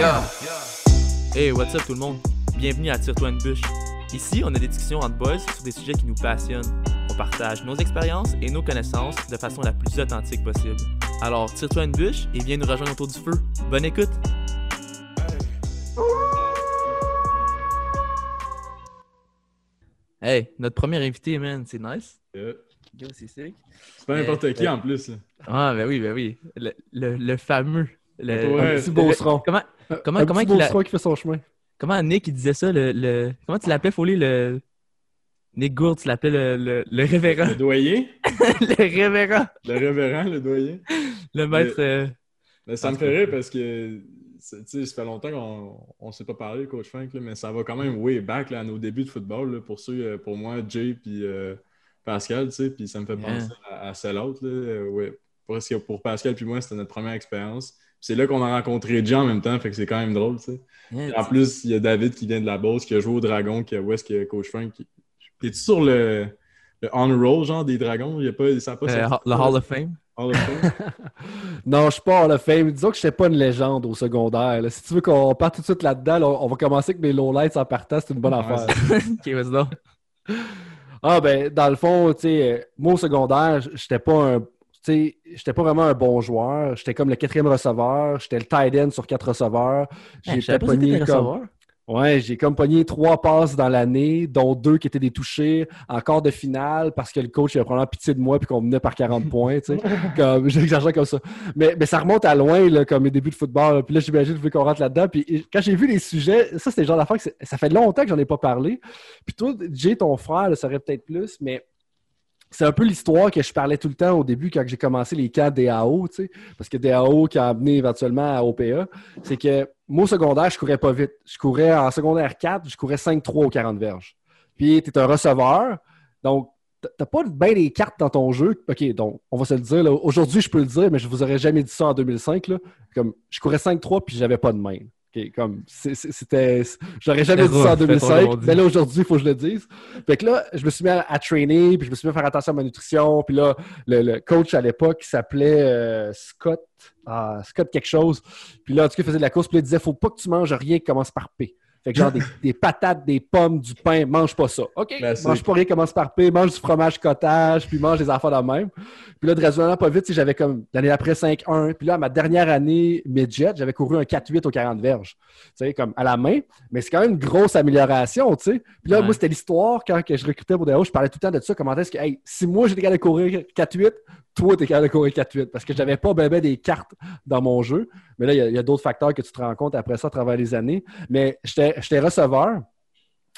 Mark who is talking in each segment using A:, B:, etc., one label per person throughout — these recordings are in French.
A: Yeah! Hey, what's up tout le monde? Bienvenue à Tire-toi une bûche. Ici, on a des discussions entre boys sur des sujets qui nous passionnent. On partage nos expériences et nos connaissances de façon la plus authentique possible. Alors, tire-toi une bûche et viens nous rejoindre autour du feu. Bonne écoute! Hey, notre premier invité, man, c'est nice.
B: Yeah.
A: Yo, c'est sick.
B: C'est pas n'importe
A: Euh,
B: qui
A: euh,
B: en plus. là.
A: Ah, ben oui, ben oui. Le, le, le fameux. Le,
B: Ouais.
C: Un petit beauceron.
A: Comment, comment,
C: un
A: comment,
C: petit
A: qu'il a-
C: beauceron qui fait son chemin.
A: comment Nick il disait ça? Le, le- comment tu l'appelais, Foley? Le... Nick Gould, tu l'appelais le, le, le révérend.
B: Le doyen,
A: le révérend.
B: le révérend, le doyen.
A: Le maître. euh,
B: Mais ça me fait rire parce que c'est- tu sais, ça fait longtemps qu'on ne s'est pas parlé, Coach Frank, là, mais ça va quand même way back là, à nos débuts de football. là, pour ceux, euh, pour moi, Jay puis euh, Pascal, tu sais, puis ça me fait
A: Yeah.
B: penser à, à celle autre. Là, euh, ouais. Parce que pour Pascal puis moi, c'était notre première expérience. C'est là qu'on a rencontré Jay en même temps, fait que c'est quand même drôle, tu sais. En plus, il y a David qui vient de la Beauce, qui a joué au Dragon, qui a où est-ce que Coach Frank. Qui... Es-tu sur le, le on roll, genre des dragons? Il y a pas, ça a pas
A: euh,
B: sorti,
A: le Hall of Fame?
B: Hall of Fame?
C: Non, je suis pas Hall of Fame. Disons que je n'étais pas une légende au secondaire. là. Si tu veux qu'on parte tout de suite là-dedans, là, on va commencer avec mes lowlights en partant. C'est une bonne
B: Ouais,
C: affaire.
A: ok, vas-y donc.
C: Ah, ben, dans le fond, tu sais, moi au secondaire, j'étais pas un. Tu sais, j'étais pas vraiment un bon joueur. J'étais comme le quatrième receveur. J'étais le tight end sur quatre receveurs.
A: Hey,
C: J'ai
A: c'était
C: pogné comme. Ouais, j'ai comme pogné trois passes dans l'année, dont deux qui étaient des touchés en quart de finale parce que le coach il a probablement pitié de moi puis qu'on menait par 40 points, tu sais. Comme, j'exagère comme ça. Mais, mais ça remonte à loin, là, comme mes débuts de football. là. Puis là, j'imagine qu'on rentre là-dedans. Puis quand j'ai vu les sujets, ça, c'était le genre d'affaire que ça fait longtemps que j'en ai pas parlé. Puis toi, Jay, ton frère, le saurait peut-être plus, mais c'est un peu l'histoire que je parlais tout le temps au début quand j'ai commencé les camps DAO, tu sais, parce que DAO qui a amené éventuellement à OPA, c'est que moi au secondaire, je courais pas vite. Je courais en secondaire 4, je courais 5-3 aux 40 verges. Puis tu es un receveur, donc t'as pas bien des cartes dans ton jeu. OK, donc on va se le dire. Aujourd'hui, je peux le dire, mais je vous aurais jamais dit ça en 2005. Là. Comme, je courais 5-3 puis j'avais pas de main. OK, comme, c'était... J'aurais jamais dit ça en
A: rough, fait-on
C: 2005,
A: comme on dit.
C: mais là, aujourd'hui, il faut que je le dise. Fait que là, je me suis mis à, à trainer, puis je me suis mis à faire attention à ma nutrition. Puis là, le, le coach à l'époque, il s'appelait euh, Scott, ah, Scott quelque chose. Puis là, en tout cas, il faisait de la course, puis là, il disait, faut pas que tu manges rien qui commence par P. Fait que genre des, des patates, des pommes, du pain, mange pas ça. OK,
B: Classique.
C: mange pas rien commence par P, mange du fromage cottage, puis mange des affaires de même. Puis là, de raisonnablement pas vite, j'avais comme l'année d'après 5-1. Puis là, à ma dernière année midget, j'avais couru un 4-8 aux 40 verges. Tu sais, comme à la main. Mais c'est quand même une grosse amélioration, tu sais. Puis là,
A: Ouais.
C: moi, c'était l'histoire quand que je recrutais pour des hauts, je parlais tout le temps de ça. Comment est-ce que, hey, si moi j'étais capable de courir 4-8, toi, t'es capable de courir 4-8. Parce que j'avais pas ben, ben des cartes dans mon jeu. Mais là, il y a- d'autres facteurs que tu te rends compte après ça à travers les années. Mais j'étais receveur.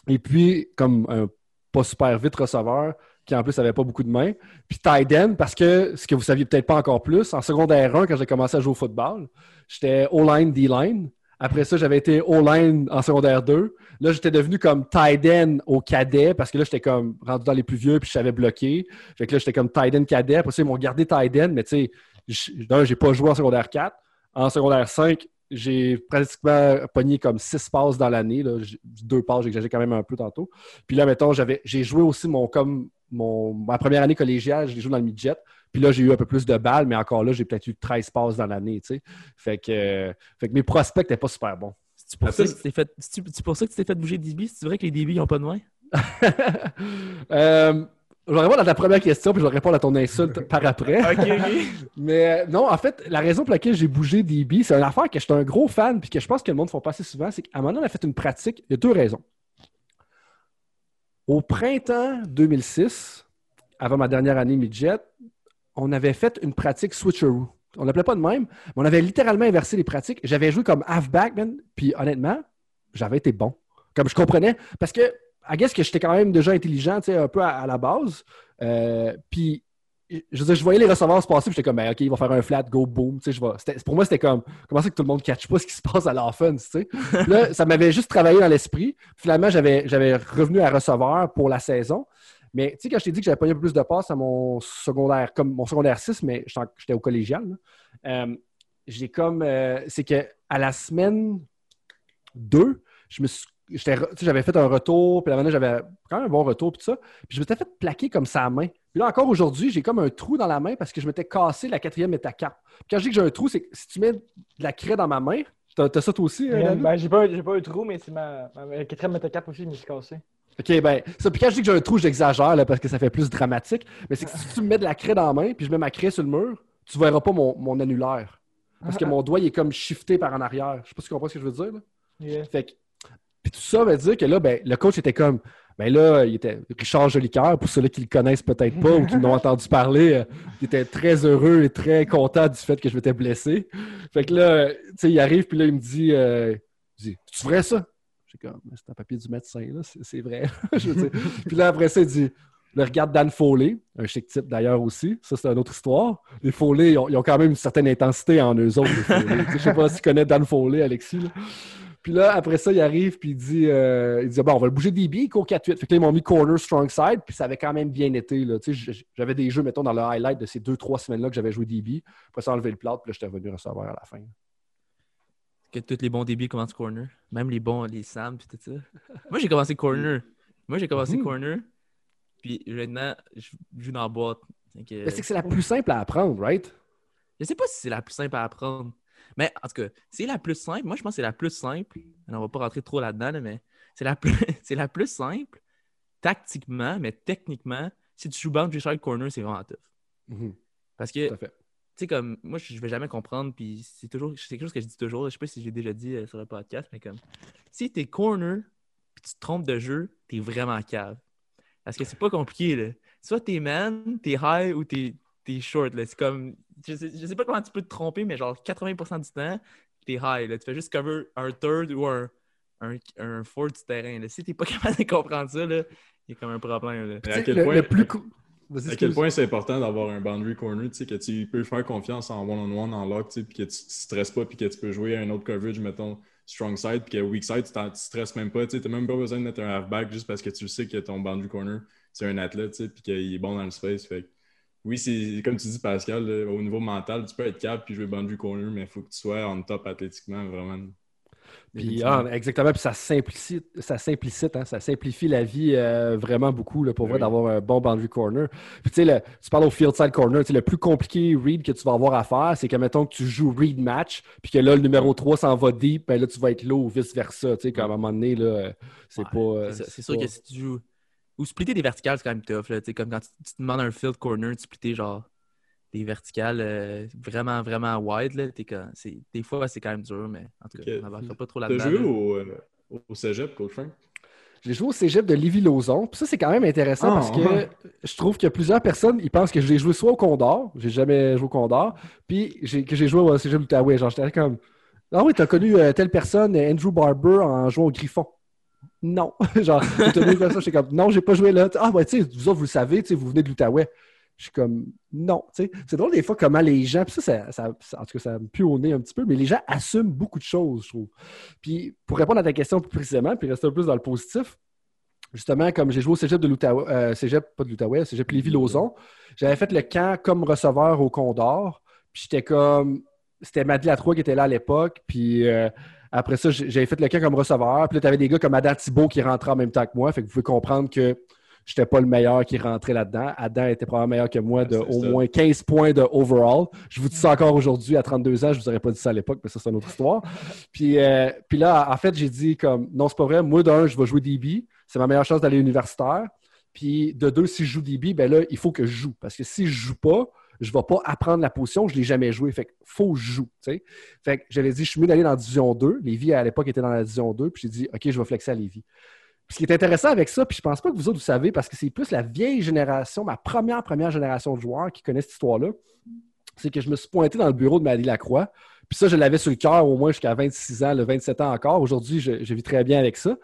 C: Et puis, comme un pas super vite receveur, qui en plus avait pas beaucoup de mains. Puis tight end, parce que ce que vous saviez peut-être pas encore plus, en secondaire 1, quand j'ai commencé à jouer au football, j'étais O-line, D-line. Après ça, j'avais été O-line en secondaire 2. Là, j'étais devenu comme tight end au cadet parce que là, j'étais comme rendu dans les plus vieux puis je savais bloquer. Fait que là, j'étais comme tight end cadet. Après ça, ils m'ont gardé tight end, mais tu sais, j'ai pas joué en secondaire 4. En secondaire 5, j'ai pratiquement pogné comme 6 passes dans l'année. Deux passes, j'exagère quand même un peu tantôt. Puis là, mettons, j'ai joué aussi mon, comme ma première année collégiale, je l'ai joué dans le midget. Puis là, j'ai eu un peu plus de balles, mais encore là, j'ai peut-être eu 13 passes dans l'année, tu sais. Fait que, euh, fait que mes prospects n'étaient pas super bons.
A: C'est pour, ça que tu t'es fait... c'est-tu- c'est pour ça que tu t'es fait bouger DB? C'est vrai que les DB n'ont pas de main?
C: euh, je vais répondre à ta première question, puis je vais répondre à ton insulte par après. Mais euh, non, en fait, la raison pour laquelle j'ai bougé DB, c'est une affaire que j'étais un gros fan, puis que je pense que le monde ne font pas assez souvent, c'est qu'à un moment donné, on a fait une pratique. Il y a deux raisons. Au printemps 2006, avant ma dernière année midget, on avait fait une pratique switcheroo. On l'appelait pas de même, mais on avait littéralement inversé les pratiques. J'avais joué comme halfback, man, puis honnêtement, j'avais été bon. Comme je comprenais, parce que, I guess que j'étais quand même déjà intelligent, un peu à, à la base. Euh, puis, je voyais les receveurs se passer, puis j'étais comme, ben, OK, il va faire un flat, go, boom. Pour moi, c'était comme, comment c'est que tout le monde ne catch pas ce qui se passe à l'offense, là, ça m'avait juste travaillé dans l'esprit. Finalement, j'avais revenu à receveur pour la saison. Mais tu sais, quand je t'ai dit que j'avais pas eu un peu plus de passes à mon secondaire, comme mon secondaire 6, mais j'étais au collégial, euh, j'ai comme. euh, c'est que à la semaine 2, je me suis. J'avais fait un retour, puis la dernière, j'avais quand même un bon retour, puis tout ça. Puis je m'étais fait plaquer comme ça à main. Puis là, encore aujourd'hui, j'ai comme un trou dans la main parce que je m'étais cassé la quatrième métacarpe. Puis quand je dis que j'ai un trou, c'est que si tu mets de la craie dans ma main, T'as ça toi aussi, hein, David?
D: Ben, j'ai pas, pas un trou, mais c'est ma, ma quatrième métacap aussi, je me suis cassé.
C: OK, ben, ça, puis quand je dis que j'ai un trou, j'exagère, là, parce que ça fait plus dramatique. Mais c'est que si tu me mets de la craie dans la main, puis je mets ma craie sur le mur, tu verras pas mon, mon annulaire. Parce que mon doigt, il est comme shifté par en arrière. Je sais pas si tu comprends ce que je veux dire, là.
D: Yeah.
C: Fait que, puis tout ça veut dire que là, ben, le coach était comme, ben là, il était Richard Jolicoeur, pour ceux-là qui le connaissent peut-être pas ou qui l'ont entendu parler, euh, il était très heureux et très content du fait que je m'étais blessé. Fait que là, tu sais, il arrive, puis là, il me dit, euh, il dit tu ferais ça? J'ai comme, c'est un papier du médecin, là, c'est c'est vrai. Puis là, après ça, il dit, le regarde Dan Foley, un chic type d'ailleurs aussi. Ça, c'est une autre histoire. Les Foley, ils ont, quand même une certaine intensité en eux autres. les je sais pas si tu connais Dan Foley, Alexis. Puis là, après ça, il arrive, puis il dit, euh, il dit bon, on va le bouger DB, il court 4-8. Fait que là, ils m'ont mis corner strong side, puis ça avait quand même bien été. Là. J'avais des jeux, mettons, dans le highlight de ces deux, trois semaines-là que j'avais joué DB. Après ça, enlevé le plat, puis là, j'étais revenu recevoir à la fin.
A: Que tous les bons débits commencent corner. Même les bons, les Sam, puis tout ça. Moi, j'ai commencé corner. Moi, j'ai commencé
C: Mhm.
A: corner. Puis maintenant, je joue dans la boîte.
C: Mais c'est que c'est la plus simple à apprendre, right?
A: Je sais pas si c'est la plus simple à apprendre. Mais en tout cas, c'est la plus simple. Moi, je pense que c'est la plus simple. On va pas rentrer trop là-dedans, là, mais c'est la, plus... c'est la plus simple tactiquement, mais techniquement. Si tu joues boundary side corner, c'est vraiment tough.
C: Mhm,
A: Parce que, Tu sais, comme moi, je vais jamais comprendre. Puis c'est toujours c'est quelque chose que je dis toujours. Je sais pas si j'ai déjà dit euh, sur le podcast, mais comme si t'es corner puis tu te trompes de jeu, t'es vraiment cave. Parce que c'est pas compliqué, là. Soit t'es man, t'es high ou t'es t'es short, là. C'est comme. Je sais, je sais pas comment tu peux te tromper, mais genre 80% du temps, t'es high, là. Tu fais juste cover un third ou un, un, un fourth du terrain, là. Si t'es pas capable de comprendre ça, là, il y a comme un problème, là.
B: À quel
C: le,
B: point-
C: le plus cool. Vas-y,
B: À quel point c'est important d'avoir un boundary corner, tu sais, que tu peux faire confiance en one-on-one, en lock, tu sais, puis que tu ne stresses pas, puis que tu peux jouer à un autre coverage, mettons, strong side, puis que weak side, tu ne stresses même pas, tu n'as même pas besoin de mettre un halfback juste parce que tu sais que ton boundary corner, c'est un athlète, tu sais, puis qu'il est bon dans le space. Fait oui, c'est comme tu dis, Pascal, là, au niveau mental, tu peux être capable puis jouer boundary corner, mais il faut que tu sois on top athlétiquement, vraiment.
C: Puis, ah, exactement, puis ça simplicite, ça simplicite, hein, ça simplifie la vie euh, vraiment beaucoup là, pour vrai
B: Oui.
C: d'avoir un bon boundary corner. Puis tu sais, le- tu parles au field side corner, le plus compliqué read que tu vas avoir à faire, c'est que mettons que tu joues read match, puis que là, le numéro 3 s'en va deep, ben là, tu vas être low ou vice-versa. Tu sais, comme à un moment donné, là, c'est
A: Ouais,
C: pas.
A: C'est sûr
C: pas-
A: que si tu joues. Ou splitter des verticales, c'est quand même tough. Là. Tu sais, Comme quand tu, tu te demandes un field corner, tu splitter genre des verticales euh, vraiment, vraiment wide. Là. T'es comme- c'est- Des fois, c'est quand même dur, mais en tout cas, on n'embarquera pas trop
B: Tu as
A: là-dedans.
B: joué
A: là.
B: au, euh, au cégep, Coach Frank?
C: J'ai joué au cégep de Lévis-Lauzon. Puis ça, c'est quand même intéressant
B: Ah,
C: parce que
B: ouais.
C: je trouve que plusieurs personnes, ils pensent que j'ai joué soit au Condor, j'ai jamais joué au Condor, puis que j'ai joué au cégep de l'Outaouais. Genre, j'étais comme, ah oui, t'as connu euh, telle personne, Andrew Barber, en jouant au Griffon. Non. Genre, connu comme ça, j'étais comme, non, j'ai pas joué là. Ah, ouais, tu sais, vous autres, vous le savez, tu vous venez de l'Outaouais. Je suis comme, non. tu sais. C'est drôle des fois comment les gens, puis ça, ça, en tout cas, ça me pue au nez un petit peu, mais les gens assument beaucoup de choses, je trouve. Puis pour répondre à ta question plus précisément, puis rester un peu dans le positif, justement, comme j'ai joué au cégep de l'Outaouais, euh, cégep, pas de l'Outaouais, cégep Lévis-Lauzon, j'avais fait le camp comme receveur au Condor, puis j'étais comme, c'était Madeleine Latroie qui était là à l'époque, puis euh, après ça, j'avais fait le camp comme receveur, puis là, tu avais des gars comme Adam Thibault qui rentraient en même temps que moi, fait que vous pouvez comprendre que j'étais pas le meilleur qui rentrait là-dedans. Adam était probablement meilleur que moi de au
B: ça.
C: moins 15 points de overall. Je vous dis ça encore aujourd'hui, à 32 ans, je vous aurais pas dit ça à l'époque, mais ça, c'est une autre histoire. Puis, euh, puis là, en fait, j'ai dit comme, non, c'est pas vrai, moi, d'un, je vais jouer DB, c'est ma meilleure chance d'aller universitaire. Puis de deux, si je joue DB, ben là, il faut que je joue. Parce que si je joue pas, je vais pas apprendre la position, je l'ai jamais joué. Fait que faut que je joue. Fait que j'avais dit, je suis mieux d'aller dans la division 2. Lévis, à l'époque, était dans la division 2. Puis j'ai dit, OK, je vais flexer à Lévis. Ce qui est intéressant avec ça, puis je pense pas que vous autres, vous savez, parce que c'est plus la vieille génération, ma première, première génération de joueurs qui connaissent cette histoire-là, c'est que je me suis pointé dans le bureau de Maddy Lacroix. Puis ça, je l'avais sur le cœur au moins jusqu'à 26 ans, le 27 ans encore. Aujourd'hui, je, vis très bien avec ça.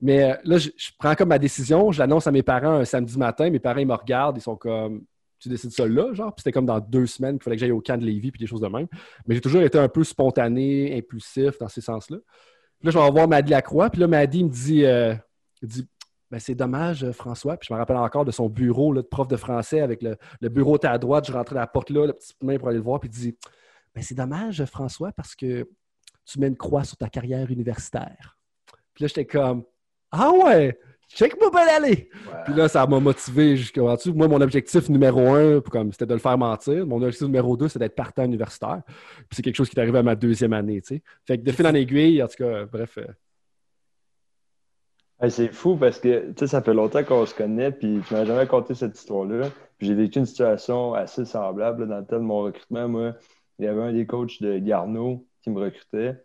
C: Mais euh, là, je, prends comme ma décision, je l'annonce à mes parents un samedi matin. Mes parents, ils me regardent, ils sont comme Tu décides ça là, genre? Puis c'était comme dans deux semaines qu'il fallait que j'aille au camp de Lévis puis des choses de même. Mais j'ai toujours été un peu spontané, impulsif dans ces sens-là. Là, je vais revoir Maddy Lacroix. Puis là, Maddy me dit, euh, il dit ben, c'est dommage, euh, François. Puis je me rappelle encore de son bureau là, de prof de français avec le, le bureau était à droite. Je rentrais à la porte là, la petite main pour aller le voir. Puis il dit ben, c'est dommage, François, parce que tu mets une croix sur ta carrière universitaire. Puis là, j'étais comme Ah ouais! check-moi pas aller. Puis là, ça m'a motivé jusqu'à dessus. Moi, mon objectif numéro un, comme c'était de le faire mentir. Mon objectif numéro deux, c'est d'être partant universitaire. Puis c'est quelque chose qui est arrivé à ma deuxième année, tu sais. Fait que de fil en aiguille, en tout cas, bref.
E: Hey, c'est fou parce que ça fait longtemps qu'on se connaît, puis tu m'as jamais conté cette histoire-là. J'ai vécu une situation assez semblable là, dans le temps de mon recrutement. Moi, il y avait un des coachs de Garneau qui me recrutait.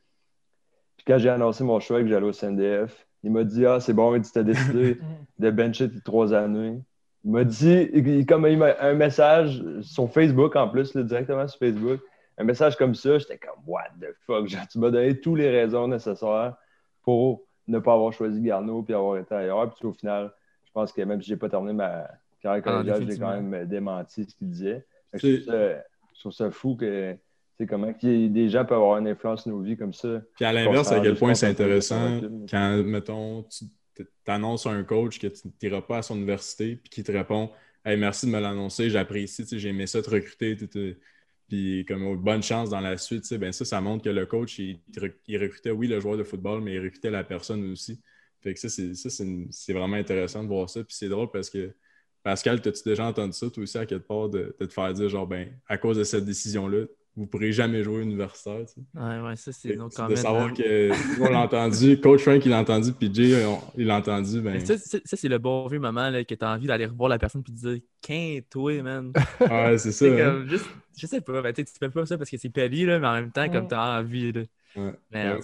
E: Puis quand j'ai annoncé mon choix et que j'allais au CNDF, il m'a dit Ah, c'est bon, tu t'as décidé de bencher tes trois années. Il m'a dit, il, comme il m'a un message sur Facebook en plus, là, directement sur Facebook, un message comme ça, j'étais comme What the fuck? Genre, tu m'as donné toutes les raisons nécessaires pour ne pas avoir choisi Garneau puis avoir été ailleurs. Puis au final, je pense que même si j'ai pas terminé ma carrière collégiale, j'ai quand même démenti ce qu'il disait. Que
B: C'est-
E: Je trouve, ça, je trouve ça fou que, sais, comment ait des gens peuvent avoir une influence sur nos vies comme ça.
B: Puis à l'inverse, à quel point c'est intéressant quand, mettons, tu t'annonces à un coach que tu n'iras pas à son université, puis qui te répond Hey, merci de me l'annoncer, j'apprécie, j'ai aimé ça te recruter, puis comme oh, bonne chance dans la suite, ben ça, ça montre que le coach, il, il recrutait, oui, le joueur de football, mais il recrutait la personne aussi. Fait que ça, c'est vraiment intéressant de voir ça. Puis c'est drôle parce que Pascal, t'as-tu déjà entendu ça, toi aussi, à quelque part, de, de te faire dire, genre, ben, à cause de cette décision-là, vous ne pourrez jamais jouer universitaire, tu sais.
A: Ouais, ouais, ça, c'est
B: que de savoir que nous, on l'a entendu, Coach Frank il l'a entendu, puis Jay on- il l'a entendu, ben
A: Ça, ça, ça, c'est le bon vieux moment là, que tu as envie d'aller revoir la personne et de dire Qu'un toi, man.
B: ouais, c'est ça. Hein.
A: comme juste, je sais pas, ben, tu sais, tu fais pas ça parce que c'est poli, là, mais en même temps, comme
D: Mm.
A: tu as envie. Là.
B: Ouais.
A: Mais,
B: Ouais.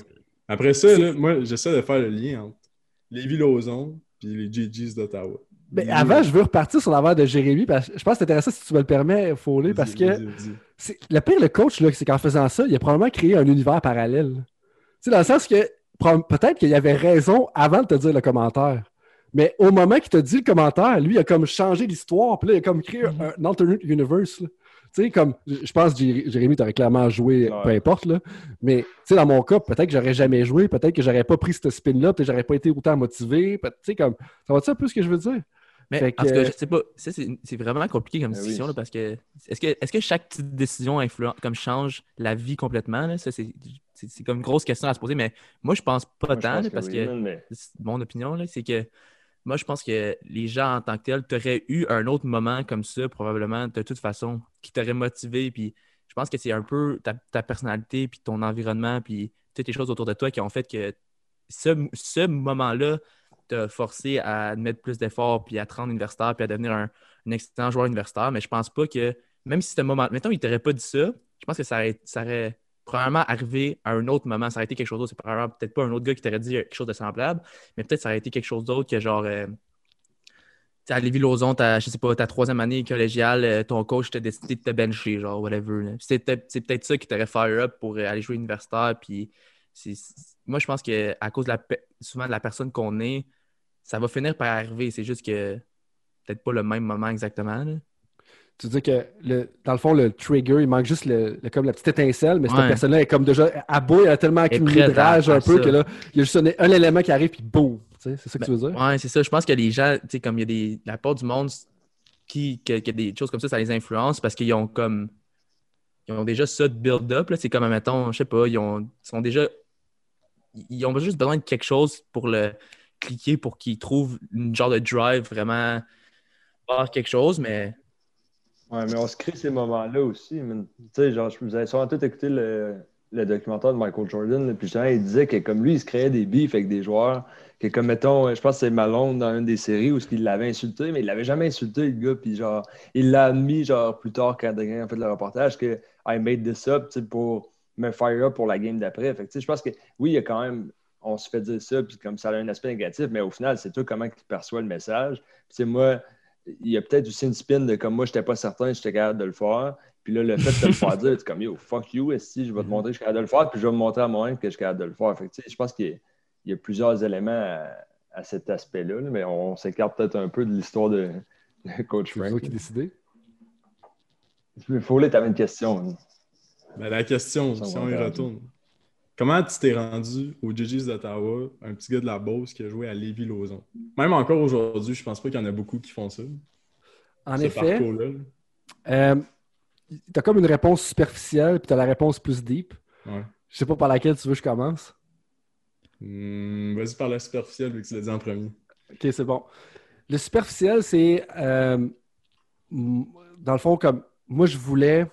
B: Après ça, là, moi, j'essaie de faire le lien entre les Lauson puis les GGs d'Ottawa.
C: Ben, avant, je veux repartir sur l'avant de Jérémy, parce que je pense que c'est intéressant si tu me le permets, Foley, parce que le pire, le coach, là, c'est qu'en faisant ça, il a probablement créé un univers parallèle. Dans le sens que peut-être qu'il avait raison avant de te dire le commentaire. Mais au moment qu'il t'a dit le commentaire, lui, il a comme changé l'histoire, puis là, il a comme créé un, un alternate universe. là. Tu sais, comme, je pense que Jé- Jérémy, t'aurais clairement joué,
E: Ouais.
C: peu importe, là. Mais, tu sais, dans mon cas, peut-être que j'aurais jamais joué, peut-être que j'aurais pas pris ce spin-là, peut-être que j'aurais pas été autant motivé. Tu sais, comme, ça va-tu un peu ce que je veux dire?
A: Mais
C: Fait
A: en tout
C: que-
A: cas, je sais pas, ça, c'est vraiment compliqué comme
E: Ben oui.
A: discussion là, parce que est-ce que, est que chaque petite décision influence, comme change la vie complètement? Là? Ça, c'est comme une grosse question à se poser, mais moi, je pense pas
E: Moi,
A: tant
E: que
A: parce
E: oui,
A: que
E: mais-
A: c'est mon opinion, c'est que moi, je pense que les gens en tant que tels, t'auraient eu un autre moment comme ça, probablement, de toute façon, qui t'aurait motivé. Puis je pense que c'est un peu ta, ta personnalité, puis ton environnement, puis toutes les choses autour de toi qui ont fait que ce, ce moment-là t'a forcé à mettre plus d'efforts, puis à te rendre universitaire, puis à devenir un, excellent joueur universitaire. Mais je pense pas que, même si ce moment, mettons, il t'aurait pas dit ça, je pense que ça aurait, ça probablement arrivé à un autre moment. Ça aurait été quelque chose d'autre. C'est probablement peut-être pas un autre gars qui t'aurait dit quelque chose de semblable, mais peut-être ça aurait été quelque chose d'autre que genre. euh, à Lévis-Lauzon, je sais pas, ta troisième année collégiale, euh, ton coach t'a décidé de te bencher, genre, whatever. C'est peut-être ça qui t'aurait fire up pour euh, aller jouer universitaire. Puis moi, je pense que à cause de souvent de la personne qu'on est, ça va finir par arriver. C'est juste que peut-être pas le même moment exactement. là.
C: Tu dis que le, dans le fond, le trigger, il manque juste le, le- comme la petite étincelle, mais cette
A: Ouais.
C: personne-là est comme déjà à bout, elle a tellement accumulé de rage un peu
A: ça.
C: que là, il y a juste un, un élément qui arrive puis boum. C'est ça que tu veux dire?
A: Ouais, c'est ça. Je pense que les gens, tu sais, comme il y a des. La part du monde qui, que, que des choses comme ça, ça les influence parce qu'ils ont comme. Ils ont déjà ça de build-up. C'est comme, mettons, je sais pas, ils, ont, ils sont déjà. Ils ont juste besoin de quelque chose pour le cliquer pour qu'ils trouvent une genre de drive vraiment voir quelque chose, mais.
E: Ouais, mais on se crée ces moments-là aussi. Tu sais, genre, vous avais sûrement tout écouté le, le documentaire de Michael Jordan, puis justement, il disait que comme lui, il se créait des beefs avec des joueurs, que comme, mettons, je pense que c'est Malone dans une des séries où il l'avait insulté, mais il l'avait jamais insulté, le gars, puis genre, il l'a admis, genre, plus tard, quand Adrien a fait le reportage, que I made this up, tu sais, pour me fire up pour la game d'après. Fait tu sais, je pense que, oui, il y a quand même, on se fait dire ça, puis comme ça a un aspect négatif, mais au final, c'est toi comment tu perçois le message. Puis, moi, il y a peut-être aussi une spin de comme moi, je n'étais pas certain, j'étais capable de le faire. Puis là, le fait de te le faire dire, c'est comme yo, fuck you, si je vais te montrer que je suis capable de le faire, puis je vais me montrer à moi-même que je suis capable de le faire. Fait que, je pense qu'il y, a- il y a plusieurs éléments à, à cet aspect-là, là, mais on s'écarte peut-être un peu de l'histoire de, de Coach
C: C'est vous
E: Frank.
C: qui décidez.
E: Il faut tu avais une question. hein.
B: Ben, la question, si on y retourne. Comment tu t'es rendu aux GGs d'Ottawa, un petit gars de la Beauce qui a joué à Lévis-Lauzon? Même encore aujourd'hui, je pense pas qu'il y en a beaucoup qui font ça.
C: En
B: ce
C: effet, euh, tu as comme une réponse superficielle puis tu as la réponse plus deep.
B: Ouais.
C: Je sais pas par laquelle tu veux que je commence.
B: Hmm, Vas-y par la superficielle, vu que tu l'as dit en premier.
C: OK, c'est bon. Le superficiel, c'est euh, dans le fond, comme moi, je voulais,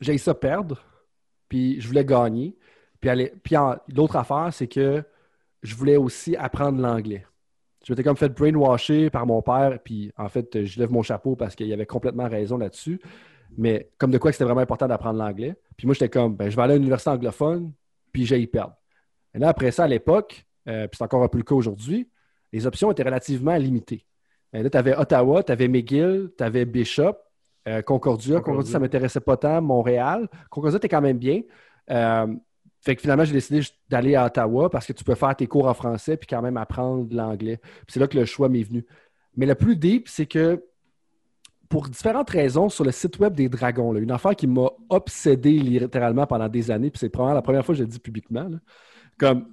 C: j'ai ça perdre, puis je voulais gagner. Puis, aller- puis l'autre affaire, c'est que je voulais aussi apprendre l'anglais. Je m'étais comme fait brainwasher par mon père, puis en fait, je lève mon chapeau parce qu'il avait complètement raison là-dessus. Mais comme de quoi que c'était vraiment important d'apprendre l'anglais. Puis moi, j'étais comme, ben, je vais aller à l'université anglophone, puis j'ai y perdre. Et là, après ça, à l'époque, euh, puis c'est encore un peu le cas aujourd'hui, les options étaient relativement limitées. Euh, là, tu avais Ottawa, tu avais McGill, tu avais Bishop, euh, Concordia. Concordia, ça ne m'intéressait pas tant. Montréal. Concordia, était quand même bien. Euh, fait que finalement, j'ai décidé d'aller à Ottawa parce que tu peux faire tes cours en français puis quand même apprendre l'anglais. Puis c'est là que le choix m'est venu. Mais le plus deep, c'est que pour différentes raisons, sur le site web des Dragons, là, une affaire qui m'a obsédé littéralement pendant des années, puis c'est probablement la première fois que je le dis publiquement, là, comme,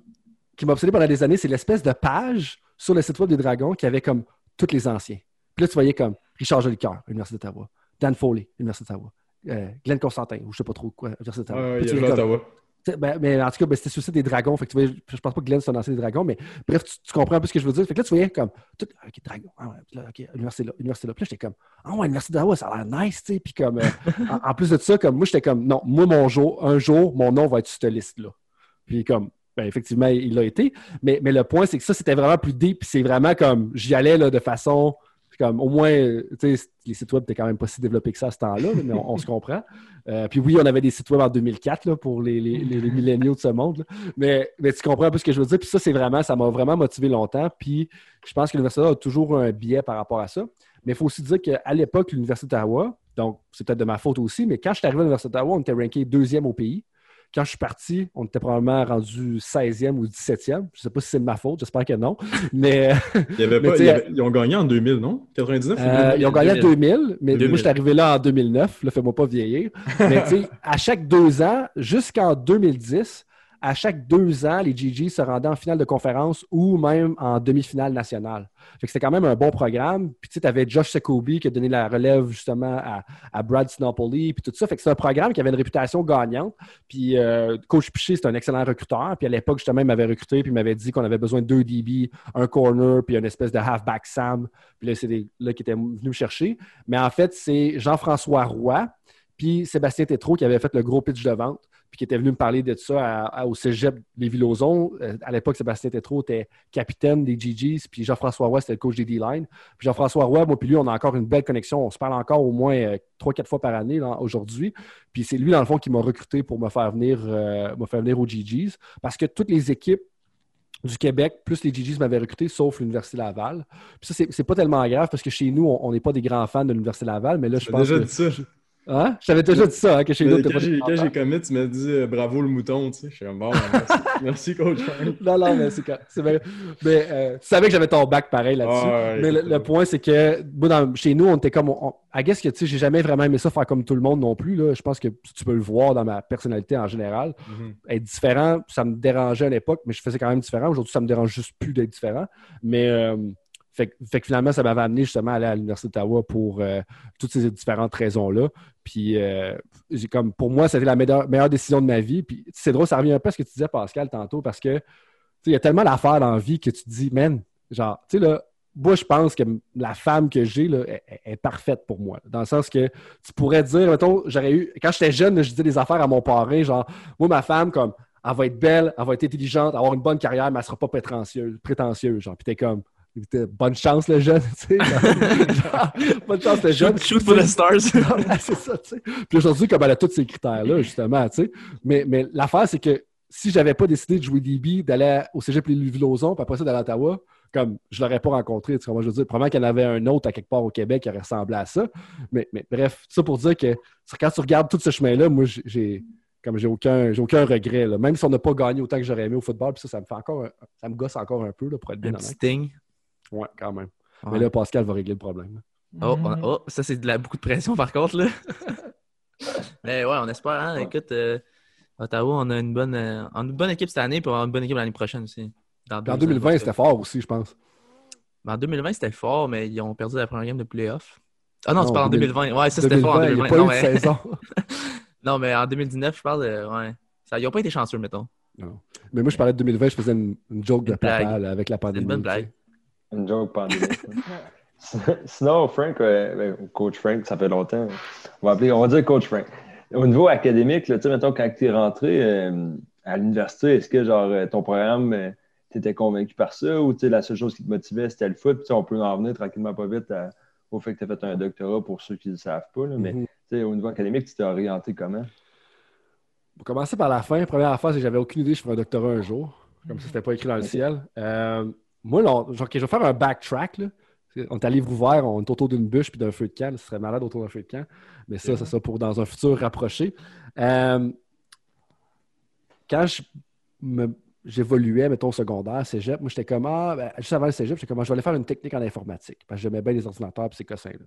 C: qui m'a obsédé pendant des années, c'est l'espèce de page sur le site web des Dragons qui avait comme tous les anciens. Puis là, tu voyais comme Richard Jolicoeur, Université d'Ottawa, Dan Foley, Université d'Ottawa, euh, Glenn Constantin, ou je sais pas trop quoi, Université d'Ottawa.
B: Ouais,
C: ben, mais en tout cas, ben, c'était site des dragons. Fait que tu vois, je pense pas que Glenn soit ancien des dragons, mais bref, tu, comprends un peu ce que je veux dire. Fait que là, tu voyais comme tout, OK, dragon, ah ouais, OK, université là, université là. Puis là, j'étais comme, ah ouais, université d'Ottawa, ça a l'air nice, tu sais. Puis comme, euh, en, en plus de ça, comme moi, j'étais comme, non, moi, mon jour, un jour, mon nom va être sur cette liste-là. Puis comme, ben, effectivement, il l'a été. Mais, mais le point, c'est que ça, c'était vraiment plus deep. C'est vraiment comme, j'y allais là, de façon, comme, au moins, les sites web n'étaient quand même pas si développés que ça à ce temps-là, là, mais on, se comprend. Euh, puis oui, on avait des sites web en 2004 là, pour les, milléniaux de ce monde. Mais, tu comprends un peu ce que je veux dire. Puis ça, c'est vraiment, ça m'a vraiment motivé longtemps. Puis je pense que l'Université a toujours un biais par rapport à ça. Mais il faut aussi dire qu'à l'époque, l'Université d'Ottawa, donc c'est peut-être de ma faute aussi, mais quand je suis arrivé à l'Université d'Ottawa, on était ranké deuxième au pays. Quand je suis parti, on était probablement rendu 16e ou 17e. Je ne sais pas si c'est de ma faute, j'espère que non. Mais
B: Il y avait
C: Mais
B: pas,
C: tu
B: il y
C: sais,
B: avait- ils ont gagné en 2000, non? 99 ou
C: euh,
B: 2000?
C: ils ont gagné en
A: 2000.
C: 2000, mais
A: 2000.
C: moi, je suis arrivé là en 2009. Là, fais-moi pas vieillir. Mais tu sais, à chaque deux ans, jusqu'en 2010, à chaque deux ans, les GG se rendaient en finale de conférence ou même en demi-finale nationale. C'était quand même un bon programme. Puis tu avais Josh Sekoby qui a donné la relève justement à, Brad Sinopoli, puis tout ça. Fait c'est un programme qui avait une réputation gagnante. Puis euh, Coach Piché, c'est un excellent recruteur. Puis à l'époque, justement, il m'avait recruté, puis il m'avait dit qu'on avait besoin de deux DB, un corner, puis une espèce de halfback Sam. Puis là, c'est là qui étaient venus me chercher. Mais en fait, c'est Jean-François Roy, puis Sébastien Tétrault qui avait fait le gros pitch de vente, puis qui était venu me parler de ça à- à- au cégep des Villozons. Euh, à l'époque, Sébastien Tétrault était capitaine des GGs, puis Jean-François Roy, c'était le coach des D-line. Puis Jean-François Roy, moi, puis lui, on a encore une belle connexion. On se parle encore au moins euh, trois, quatre fois par année aujourd'hui. Puis c'est lui, dans le fond, qui m'a recruté pour me faire venir, euh, me faire venir aux GGs. Parce que toutes les équipes du Québec, plus les GGs m'avaient recruté, sauf l'Université Laval. Puis ça, c'est- pas tellement grave parce que chez nous, on n'est pas des grands fans de l'Université Laval, mais là, je pense
B: déjà
C: que...
B: dit ça.
C: Hein? Je t'avais déjà dit ça, hein, que chez nous,
B: Quand j'ai commit, tu m'as dit euh, bravo le mouton, tu sais. Je suis bon, ben, merci, merci coach.
C: Non, non, mais c'est. Mais euh, tu savais que j'avais ton bac pareil là-dessus.
B: Ah, ouais,
C: mais le, point, c'est que moi, dans- chez nous, on était comme. On, I guess que tu sais, j'ai jamais vraiment aimé ça faire comme tout le monde non plus. Là. Je pense que tu peux le voir dans ma personnalité en général.
B: Mhm.
C: Être différent, ça me dérangeait à l'époque, mais je faisais quand même différent. Aujourd'hui, ça me dérange juste plus d'être différent. Mais euh, fait, que- finalement, ça m'avait amené justement à aller à l'Université d'Ottawa pour euh, toutes ces différentes raisons-là. Puis euh, comme pour moi, c'était la meilleure, meilleure décision de ma vie. Puis c'est drôle, ça revient un peu à ce que tu disais, Pascal, tantôt, parce que il y a tellement d'affaires dans la vie que tu te dis, man, genre, tu sais, là, moi, je pense que la femme que j'ai, là, est, est- parfaite pour moi. Dans le sens que tu pourrais dire, mettons, j'aurais eu, quand j'étais jeune, là, je disais des affaires à mon parrain, genre, moi, ma femme, comme, elle va être belle, elle va être intelligente, avoir une bonne carrière, mais elle sera pas prétentieuse, prétentieuse genre. Puis t'es comme, bonne chance, le jeune, tu sais. genre, bonne chance, le jeune.
A: Shoot, shoot for the stars.
C: C'est ça, tu sais. Puis aujourd'hui, comme elle a tous ces critères-là, justement, tu sais. Mais, mais l'affaire, c'est que si j'avais pas décidé de jouer DB, d'aller au cégep les Villoson, puis après ça, d'aller à Ottawa, comme je l'aurais pas rencontré, tu sais comment je veux dire. Probablement qu'il y en avait un autre à quelque part au Québec qui ressemblé à ça. Mais, mais bref, ça pour dire que quand tu regardes tout ce chemin-là, moi, j'ai- comme j'ai aucun, j'ai aucun regret. là. Même si on n'a pas gagné autant que j'aurais aimé au football, puis ça, ça me fait encore un- ça me gosse encore un peu, là, pour être bien
A: Un petit
C: honnête. Ouais, quand même.
A: Ouais.
C: Mais là, Pascal va régler le problème.
A: Oh,
D: Mhm.
A: on- oh, ça, c'est de la, beaucoup de pression par contre. Là. Mais ouais, on espère. Hein?
C: Ouais.
A: Écoute, euh, Ottawa, on a une bonne, euh, a une bonne équipe cette année, puis on avoir une bonne équipe l'année prochaine aussi. Dans
C: en
A: deux ans,
C: 2020,
A: parce que-
C: c'était fort aussi, je pense.
A: En 2020, c'était fort, mais ils ont perdu la première game de playoff. Ah non, tu
C: Non,
A: parles en
C: 2000
A: 2020. Ouais, ça, c'était fort en
C: 2020, il n'y
A: 2020.
C: a pas
A: Non,
C: eu
A: mais...
C: de saison.
A: non, mais en 2019, je parle de. Ouais. Ça, ils n'ont pas été chanceux, mettons.
C: Mais moi, je parlais de 2020, je faisais une, une joke de
A: Une blague.
C: papa là, avec la
A: C'est
C: pandémie.
A: une bonne blague.
E: Une joke pandémique. Sinon, Frank, euh, ben, coach Frank, ça fait longtemps. On va, appeler, on va dire coach Frank. Au niveau académique, là, tu sais, mettons, quand tu es rentré euh, à l'université, est-ce que genre euh, ton programme, tu étais convaincu par ça ou tu sais, la seule chose qui te motivait, c'était le foot? Puis, on peut en venir tranquillement pas vite à- au fait que tu as fait un doctorat pour ceux qui ne le savent pas. là, mais
C: Mhm.
E: tu sais, au niveau académique, tu t'es orienté comment?
C: Pour commencer par la fin, première affaire, c'est que j'avais aucune idée que je ferais un doctorat un jour. Comme ça, c'était pas écrit dans le ciel. Moi, là, on- genre, je vais faire un backtrack. Là. On est à livre ouvert, on est autour d'une bûche puis d'un feu de camp. là. Ce serait malade autour d'un feu de camp. Mais ça, ça sera pour dans un futur rapproché. Euh, quand me- j'évoluais, mettons, au secondaire, cégep, moi, j'étais comme, ah, ben, juste avant le cégep, j'étais comme, ah, je vais aller faire une technique en informatique. Parce que j'aimais bien les ordinateurs et ces cossins-là.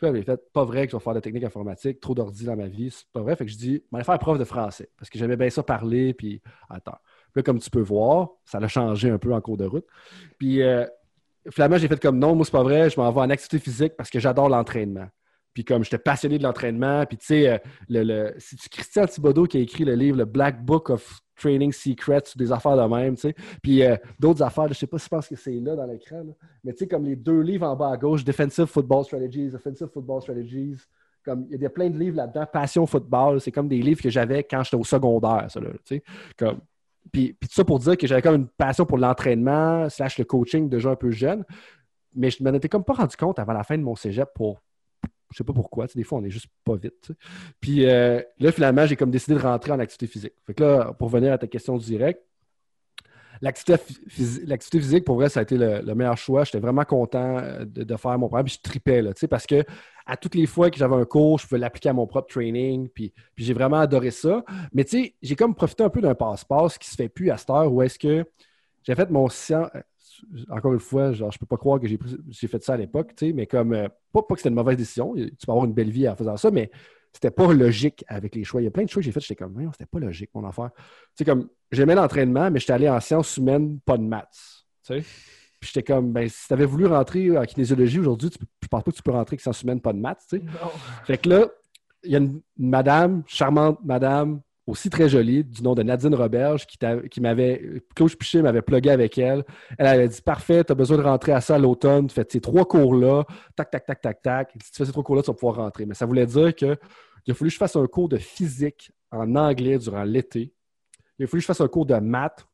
C: Puis j'ai fait, pas vrai que je vais faire de technique informatique, trop d'ordi dans ma vie, c'est pas vrai. Fait que je dis, je vais aller faire prof de français. Parce que j'aimais bien ça parler, puis attends. Là, comme tu peux voir, ça a changé un peu en cours de route. Puis euh, j'ai fait comme non, moi, c'est pas vrai, je m'en vais en activité physique parce que j'adore l'entraînement. Puis comme j'étais passionné de l'entraînement, puis tu sais, euh, le, le- c'est Christian Thibodeau qui a écrit le livre Le Black Book of Training Secrets, des affaires de même, tu sais. Puis euh, d'autres affaires, je sais pas si je pense que c'est là dans l'écran, mais tu sais, comme les deux livres en bas à gauche, Defensive Football Strategies, Offensive Football Strategies, comme il y a plein de livres là-dedans, Passion Football, c'est comme des livres que j'avais quand j'étais au secondaire, ça, là, tu sais. Comme, puis, puis tout ça pour dire que j'avais comme une passion pour l'entraînement, slash le coaching déjà un peu jeune, mais je ne m'en étais comme pas rendu compte avant la fin de mon cégep pour je sais pas pourquoi, des fois on est juste pas vite. Puis euh, là, finalement, j'ai comme décidé de rentrer en activité physique. Fait que là, pour venir à ta question directe, l'activité phys- l'activité physique, pour vrai, ça a été le, le meilleur choix. J'étais vraiment content euh, de, de faire mon programme. Puis je tripais, là, tu sais, parce que à toutes les fois que j'avais un cours, je pouvais l'appliquer à mon propre training. Puis, j'ai vraiment adoré ça. Mais tu sais, j'ai comme profité un peu d'un passe-passe qui se fait plus à cette heure où est-ce que j'ai fait mon science. Encore une fois, genre, je peux pas croire que j'ai fait ça à l'époque, tu sais, mais comme euh, pas, que c'était une mauvaise décision, tu peux avoir une belle vie en faisant ça, mais c'était pas logique avec les choix. Il y a plein de choix que j'ai fait, j'étais comme, Voyons, c'était pas logique mon affaire. Tu sais, comme j'aimais l'entraînement, mais j'étais allé en sciences humaines, pas de maths. Tu sais. Puis j'étais comme, ben, si tu avais voulu rentrer en kinésiologie aujourd'hui, je pense pas que tu peux rentrer avec sciences humaines, pas de maths. Tu sais.
D: Non.
C: Fait que là, il y a une, une madame, charmante madame, aussi très jolie, du nom de Nadine Roberge, qui, m'avait, Claude Piché m'avait plugué avec elle. Elle avait dit Parfait, tu as besoin de rentrer à ça à l'automne, tu fais ces trois cours-là, tac, tac, tac, tac, tac. Si tu fais ces trois cours-là, tu vas pouvoir rentrer. Mais ça voulait dire que il a fallu que je fasse un cours de physique en anglais durant l'été. Il a fallu que je fasse un cours de maths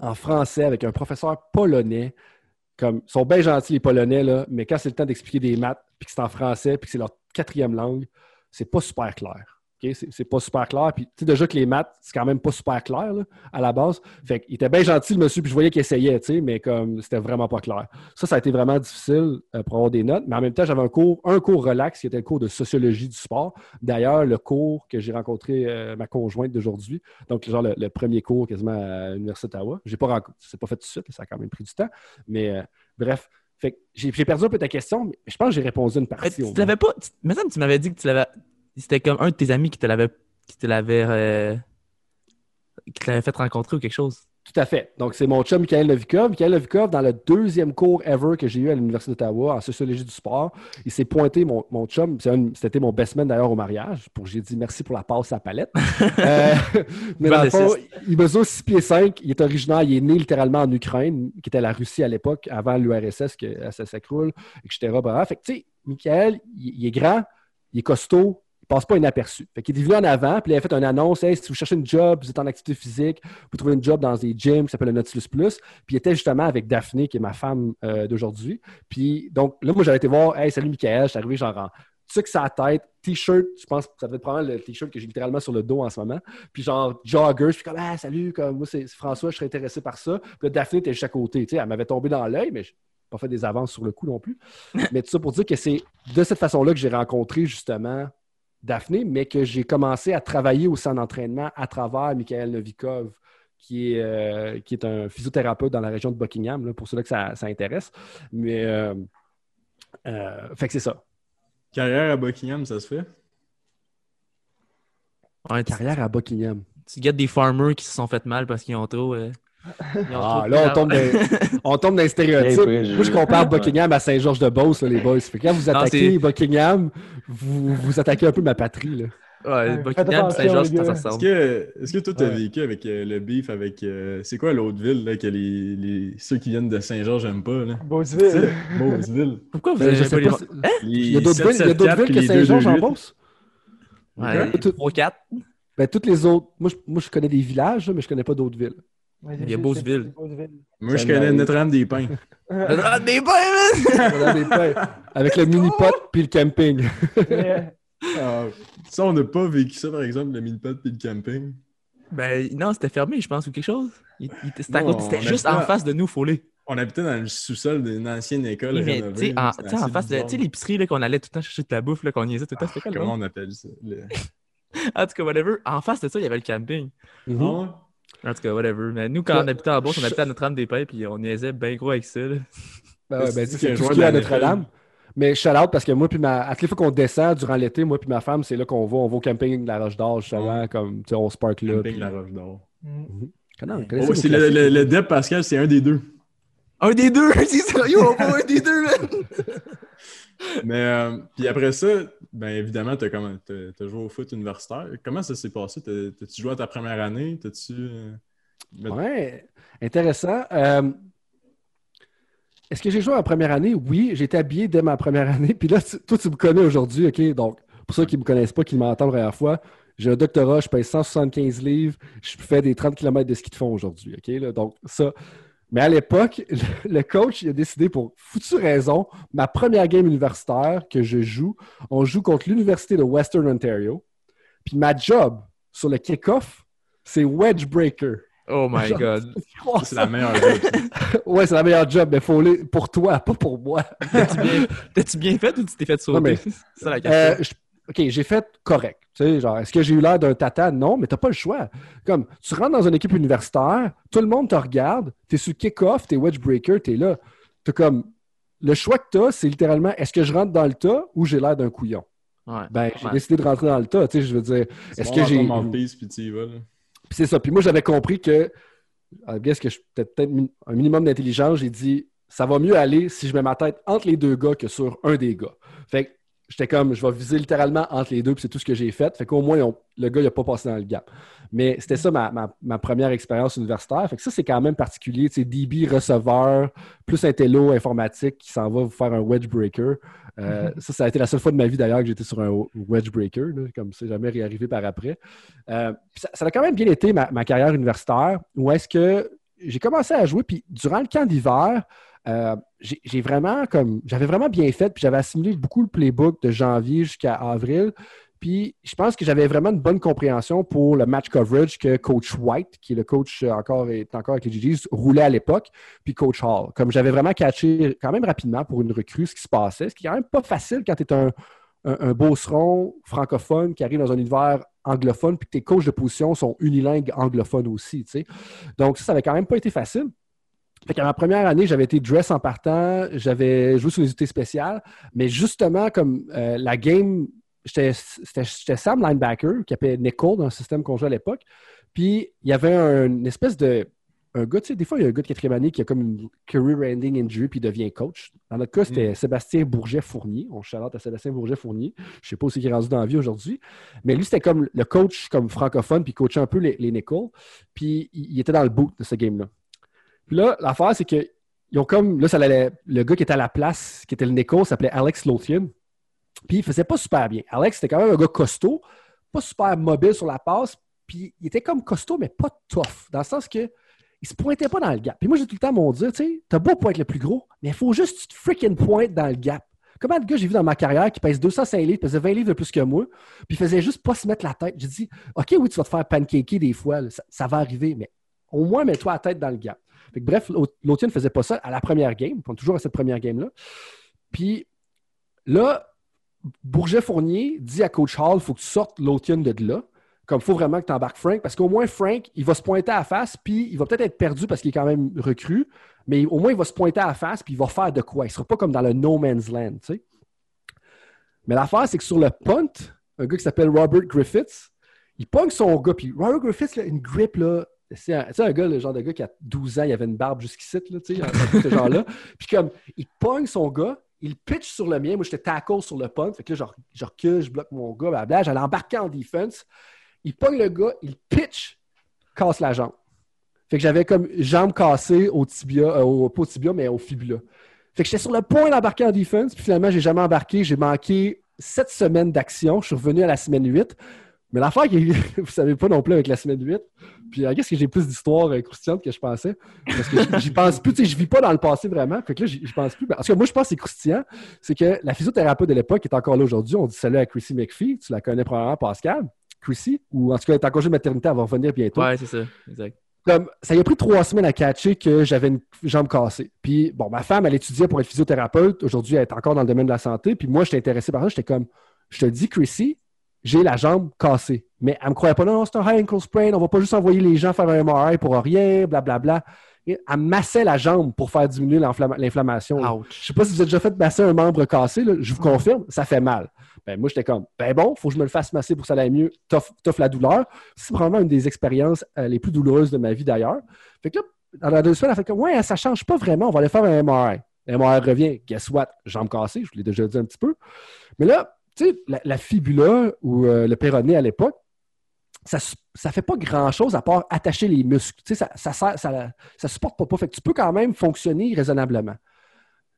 C: en français avec un professeur polonais. Comme, ils sont bien gentils, les Polonais, là, mais quand c'est le temps d'expliquer des maths, puis que c'est en français, puis que c'est leur quatrième langue, c'est pas super clair. OK? C'est pas super clair. Puis, tu sais, déjà que les maths, c'est quand même pas super clair là, à la base. Fait qu'il était bien gentil, le monsieur, puis je voyais qu'il essayait, tu sais, mais comme c'était vraiment pas clair. Ça, ça a été vraiment difficile euh, pour avoir des notes. Mais en même temps, j'avais un cours, un cours relax qui était le cours de sociologie du sport. D'ailleurs, le cours que j'ai rencontré euh, ma conjointe d'aujourd'hui, donc genre le, le premier cours quasiment à l'Université d'Ottawa. J'ai pas rencontré, c'est pas fait tout de suite, ça a quand même pris du temps. Mais euh, bref. Fait que j'ai perdu un peu ta question, mais je pense que j'ai répondu une
A: Mais
C: partie.
A: tu
C: au
A: tu l'avais pas. tu- tu m'avais dit que tu l'avais. C'était comme un de tes amis qui te l'avait. qui te l'avait. euh, qui te l'avait fait rencontrer ou quelque chose.
C: Tout à fait. Donc, c'est mon chum Michael Novikov. Michael Novikov, dans le deuxième cours ever que j'ai eu à l'Université d'Ottawa en sociologie du sport, il s'est pointé, mon, mon chum, c'était mon best man d'ailleurs au mariage, pour j'ai dit merci pour la passe à palette. Euh, mais dans le fond,
A: assist.
C: il mesure 6 pieds 5, il est originaire, il est né littéralement en Ukraine, qui était la Russie à l'époque, avant l'URSS, que ça s'écroule, etc. Fait que, tu sais, Michael, il, il est grand, il est costaud, il passe pas inaperçu. Fait qu'il est venu en avant, puis il a fait une annonce Hey, si vous cherchez une job, vous êtes en activité physique, vous trouver une job dans des gyms qui s'appelle le Nautilus Plus. Puis il était justement avec Daphné, qui est ma femme euh, d'aujourd'hui. Puis donc là, moi, j'avais été voir Hey, salut Michael, je suis arrivé genre en truc la tête, t-shirt, je pense que ça devait être probablement le t-shirt que j'ai littéralement sur le dos en ce moment. Puis genre jogger, je suis comme Ah, salut, comme moi, c'est François, je serais intéressé par ça. Puis là, Daphné était juste à côté. Tu sais, elle m'avait tombé dans l'œil, mais je n'ai pas fait des avances sur le coup non plus. mais tout ça pour dire que c'est de cette façon-là que j'ai rencontré justement Daphné, mais que j'ai commencé à travailler au centre d'entraînement à travers Michael Novikov, qui est, euh, qui est un physiothérapeute dans la région de Buckingham, là, pour ceux-là que ça, ça intéresse. Mais, euh, euh, fait que c'est ça.
B: Carrière à Buckingham, ça se fait?
A: Ouais,
C: Carrière à Buckingham.
A: tu guettes des farmers qui se sont fait mal parce qu'ils ont trop.
C: Ah, là, on tombe dans, on tombe dans les stéréotypes.
E: Bien préjugé.
C: Moi, je compare Buckingham à Saint-Georges-de-Beauce, les boys. Fait que quand vous attaquez Buckingham, vous, vous attaquez un peu ma patrie. Là.
A: Ouais, Buckingham, Saint-Georges, ça.
B: Est-ce
A: ressemble.
B: que, est-ce que toi, t'as
C: Ouais.
B: vécu avec euh, le beef avec. euh, c'est quoi l'autre ville là, que les, les- ceux qui viennent de Saint-Georges n'aiment pas? Là?
D: Beauceville.
B: Beauceville.
A: Pourquoi vous
C: Ben, je sais
A: pas les...
C: pas. si- Il y a d'autres villes, il y a d'autres villes que Saint-Georges en Beauce?
A: Ouais,
C: Tout-
A: 3-4.
C: Ben, toutes les autres. Moi, je, moi, je connais des villages, mais je connais pas d'autres villes.
A: Il y a Beauceville.
B: Moi, je
C: Ça
B: connais. Notre-Dame-des-Pins.
A: Ah, des
C: pains. Avec le mini-pot puis le camping.
D: Mais,
B: Ah, ça, on n'a pas vécu ça, par exemple, le mille-pot puis le camping.
A: Ben non, c'était fermé, je pense, ou quelque chose. Il- il- C'était
B: Non,
A: juste
B: a
A: en face de nous, Foley.
B: On habitait dans le sous-sol d'une ancienne école
A: Oui, mais tu
B: rénovée.
A: sais,
B: là,
A: en, face de l'épicerie là, qu'on allait tout le temps chercher de la bouffe, là, qu'on niaisait tout le temps, c'était quoi le
B: Comment on appelle ça? Le...
A: En tout cas, whatever. En face de ça, il y avait le camping.
C: Mhm.
B: Non?
A: En tout cas, whatever. Mais nous, quand
C: Ouais.
A: on habitait en Beauce, on habitait à Notre-Dame-des-Pins, puis on niaisait bien gros avec ça. là.
C: Ben, ouais, ben,
B: C'est
C: tout à
B: de
C: Notre-Dame. Mais shout out parce que moi, puis ma... à toutes les fois qu'on descend durant l'été, moi puis ma femme, c'est là qu'on va. On va au camping de la Roche d'Or, justement, comme, tu sais, on se park là.
B: Camping
C: puis-
B: La Roche d'Or.
D: mm.
C: Connaissez
B: Oh, c'est le, le, le Deb Pascal, c'est un des deux.
A: Un des deux! C'est ça! Yo, on va un des deux, man!
B: Mais euh, puis après ça, ben évidemment, t'as, t'as joué au foot universitaire. Comment ça s'est passé? T'as, t'as-tu joué à ta première année? T'as-tu. euh, met-
C: Ouais, intéressant. Euh, Est-ce que j'ai joué en première année? Oui, j'ai été habillé dès ma première année. Puis là, tu- toi, tu me connais aujourd'hui, OK? Donc, pour ceux qui ne me connaissent pas, qui m'entendent la première fois, j'ai un doctorat, je pèse 175 livres, je fais des 30 km de ski de fond aujourd'hui, OK? Là, donc, ça. Mais à l'époque, le coach il a décidé pour foutue raison, ma première game universitaire que je joue, on joue contre l'Université de Western Ontario. Puis ma job sur le kick-off, c'est wedge breaker.
A: Oh my god.
B: C'est la meilleure job.
C: Ouais, c'est la meilleure job, mais faut les... pour toi, pas pour moi.
A: T'as-tu bien, fait ou tu t'es fait sauter? C'est ça la
C: Euh,
A: question.
C: je- OK, j'ai fait correct. Tu sais, genre, est-ce que j'ai eu l'air d'un tata? Non, mais t'as pas le choix. Comme, tu rentres dans une équipe universitaire, tout le monde te regarde, t'es sur kick-off, t'es wedge breaker, t'es là. T'as comme, le choix que t'as, c'est littéralement, est-ce que je rentre dans le tas ou j'ai l'air d'un couillon?
A: Ouais.
C: Ben, j'ai
A: Ouais.
C: décidé de rentrer dans le tas, tu sais, je veux dire. Est-ce que
B: dans
C: j'ai-
B: puis tu y vas, là.
C: Puis c'est ça. Puis moi, j'avais compris que, I guess que je peut-être un minimum d'intelligence, j'ai dit, ça va mieux aller si je mets ma tête entre les deux gars que sur un des gars. Fait que j'étais comme, je vais viser littéralement entre les deux, puis c'est tout ce que j'ai fait. Fait qu'au moins, on- le gars, il n'a pas passé dans le gap. Mais c'était ça ma, ma- ma première expérience universitaire. Fait que ça, c'est quand même particulier. Tu sais, DB, receveur, plus un télo informatique qui s'en va vous faire un wedge breaker. Euh, Ça, ça a été la seule fois de ma vie d'ailleurs que j'étais sur un wedge breaker, là, comme c'est jamais réarrivé par après. Euh, ça a quand même bien été ma, ma carrière universitaire, où est-ce que j'ai commencé à jouer, puis durant le camp d'hiver, euh, j'ai vraiment comme j'avais vraiment bien fait, puis j'avais assimilé beaucoup le playbook de janvier jusqu'à avril. Puis je pense que j'avais vraiment une bonne compréhension pour le match coverage que Coach White, qui est le coach encore est encore avec les GGs, roulait à l'époque, puis Coach Hall. Comme j'avais vraiment catché quand même rapidement pour une recrue ce qui se passait, ce qui est quand même pas facile quand tu es un, un, un beauceron francophone qui arrive dans un univers anglophone, puis que tes coachs de position sont unilingues anglophones aussi. tu sais. Donc ça, ça avait quand même pas été facile. Fait qu'à ma première année, j'avais été dress en partant, j'avais joué sur les unités spéciales, mais justement, comme euh, la game, j'étais Sam linebacker, qui appelait Nicole dans le système qu'on jouait à l'époque. Puis il y avait un- une espèce de. Un gars, tu sais, des fois, il y a un gars de quatrième année qui a comme une career-ending injury puis il devient coach. Dans notre cas, c'était Sébastien Bourget-Fournier. On chalote à Sébastien Bourget-Fournier. Je sais pas aussi qui est rendu dans la vie aujourd'hui. Mais lui, c'était comme le coach comme francophone puis il coachait un peu les, les Nichols. Puis il, il était dans le boot de ce game-là. Puis là, l'affaire, c'est que ils ont comme. Là, ça allait- le gars qui était à la place, qui était le Nichols, s'appelait Alex Lothian. Puis il faisait pas super bien. Alex, c'était quand même un gars costaud, pas super mobile sur la passe. Puis il était comme costaud, mais pas tough. Dans le sens que il se pointait pas dans le gap. Puis moi, j'ai tout le temps mon dire, tu sais, t'as beau pas être le plus gros, mais il faut juste que tu te freaking pointes dans le gap. Comment de gars j'ai vu dans ma carrière qui pèse 205 livres, pesait 20 livres de plus que moi, puis faisait juste pas se mettre la tête. J'ai dit, OK, oui, tu vas te faire pancaker des fois, ça va arriver, mais au moins mets-toi la tête dans le gap. Fait que, bref, l'autre ne faisait pas ça à la première game, toujours à cette première game-là. Puis là, Bourget-Fournier dit à Coach Hall, il faut que tu sortes Lotian de là. Comme il faut vraiment que tu embarques Frank, parce qu'au moins Frank, il va se pointer à face, puis il va peut-être être perdu parce qu'il est quand même recru, mais au moins il va se pointer à la face, puis il va faire de quoi. Il ne sera pas comme dans le no man's land, tu sais. Mais l'affaire, c'est que sur le punt, un gars qui s'appelle Robert Griffiths, il pogne son gars, puis Robert Griffiths, là, une grippe, là, c'est un, un gars, le genre de gars qui a 12 ans, il avait une barbe jusqu'ici, là, tu sais, ce genre-là. Puis comme, il pogne son gars, il pitch sur le mien. Moi, j'étais tackle sur le punt. Fait que là, je, je recule, je bloque mon gars, blablabla. J'allais embarquer en defense. Il pogne le gars, il pitch, casse la jambe. Fait que j'avais comme jambe cassée au tibia, euh, au, pas au tibia, mais au fibula. Fait que j'étais sur le point d'embarquer en defense, puis finalement, j'ai jamais embarqué. J'ai manqué sept semaines d'action. Je suis revenu à la semaine 8. Mais l'affaire, qui- vous savez pas non plus avec la semaine 8, puis qu'est-ce que j'ai plus d'histoires euh, croustillantes que je pensais. Parce que j'y- pense plus, tu sais, je vis pas dans le passé vraiment. Fait que là, j'y pense plus. Parce que moi, je pense que c'est croustillant. C'est que la physiothérapeute de l'époque est encore là aujourd'hui. On dit salut à Chrissy McPhee. Tu la connais probablement, Pascal. Chrissy, ou en tout cas, elle est en congé de maternité, elle va revenir bientôt
A: Ouais, c'est ça. Exact.
C: comme, ça y a pris trois semaines à catcher que j'avais une jambe cassée. Puis, bon, ma femme, elle étudiait pour être physiothérapeute. Aujourd'hui, elle est encore dans le domaine de la santé. Puis moi, j'étais intéressé par ça. J'étais comme, je te dis, Chrissy, j'ai la jambe cassée. Mais elle me croyait pas, non, non, c'est un high ankle sprain. On va pas juste envoyer les gens faire un MRI pour rien, blablabla. Elle massait la jambe pour faire diminuer l'inflammation. Je sais pas si vous avez déjà fait masser un membre cassé, là. je vous confirme, ça fait mal. Ben, moi, j'étais comme, ben bon, faut que je me le fasse masser pour que ça aille mieux, tough la douleur. C'est probablement une des expériences euh, les plus douloureuses de ma vie d'ailleurs. Fait que là, dans la deux semaines, elle fait comme, ouais, ça change pas vraiment, on va aller faire un MRI. Le MRI revient, guess what, jambe cassée, je vous l'ai déjà dit un petit peu. Mais là, tu sais, la, la fibula ou euh, le péroné à l'époque, ça, ça fait pas grand-chose à part attacher les muscles. Tu sais, ça, sert- ça, ça supporte pas, pas. Fait que tu peux quand même fonctionner raisonnablement.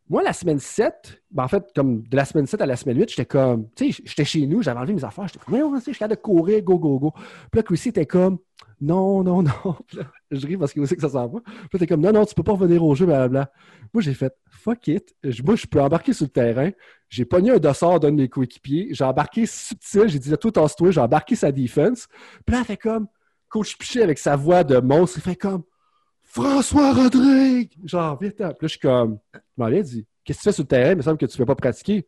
C: Moi, la semaine 7, ben, en fait, comme de la semaine 7 à la semaine 8, j'étais comme, tu sais, j'étais chez nous, j'avais enlevé mes affaires, j'étais comme, mais on, je suis capable de courir, go, go, go. Puis là, Chrissy était comme, non, non, non. Je ris parce qu'il sait que ça s'en va. Puis là, t'es comme, non, non, tu peux pas revenir au jeu, blablabla. Moi, j'ai fait, fuck it. Moi, je peux embarquer sur le terrain. J'ai pogné un dossard d'un de mes coéquipiers. J'ai embarqué subtil. J'ai dit, là, toi, tasse-toi. J'ai embarqué sa defense. Puis là, elle fait comme, coach Piché avec sa voix de monstre, il fait comme, François Rodrigue! Genre, viens, Puis là, je suis comme, je m'en viens, dit, qu'est-ce que tu fais sur le terrain? Il me semble que tu ne peux pas pratiquer.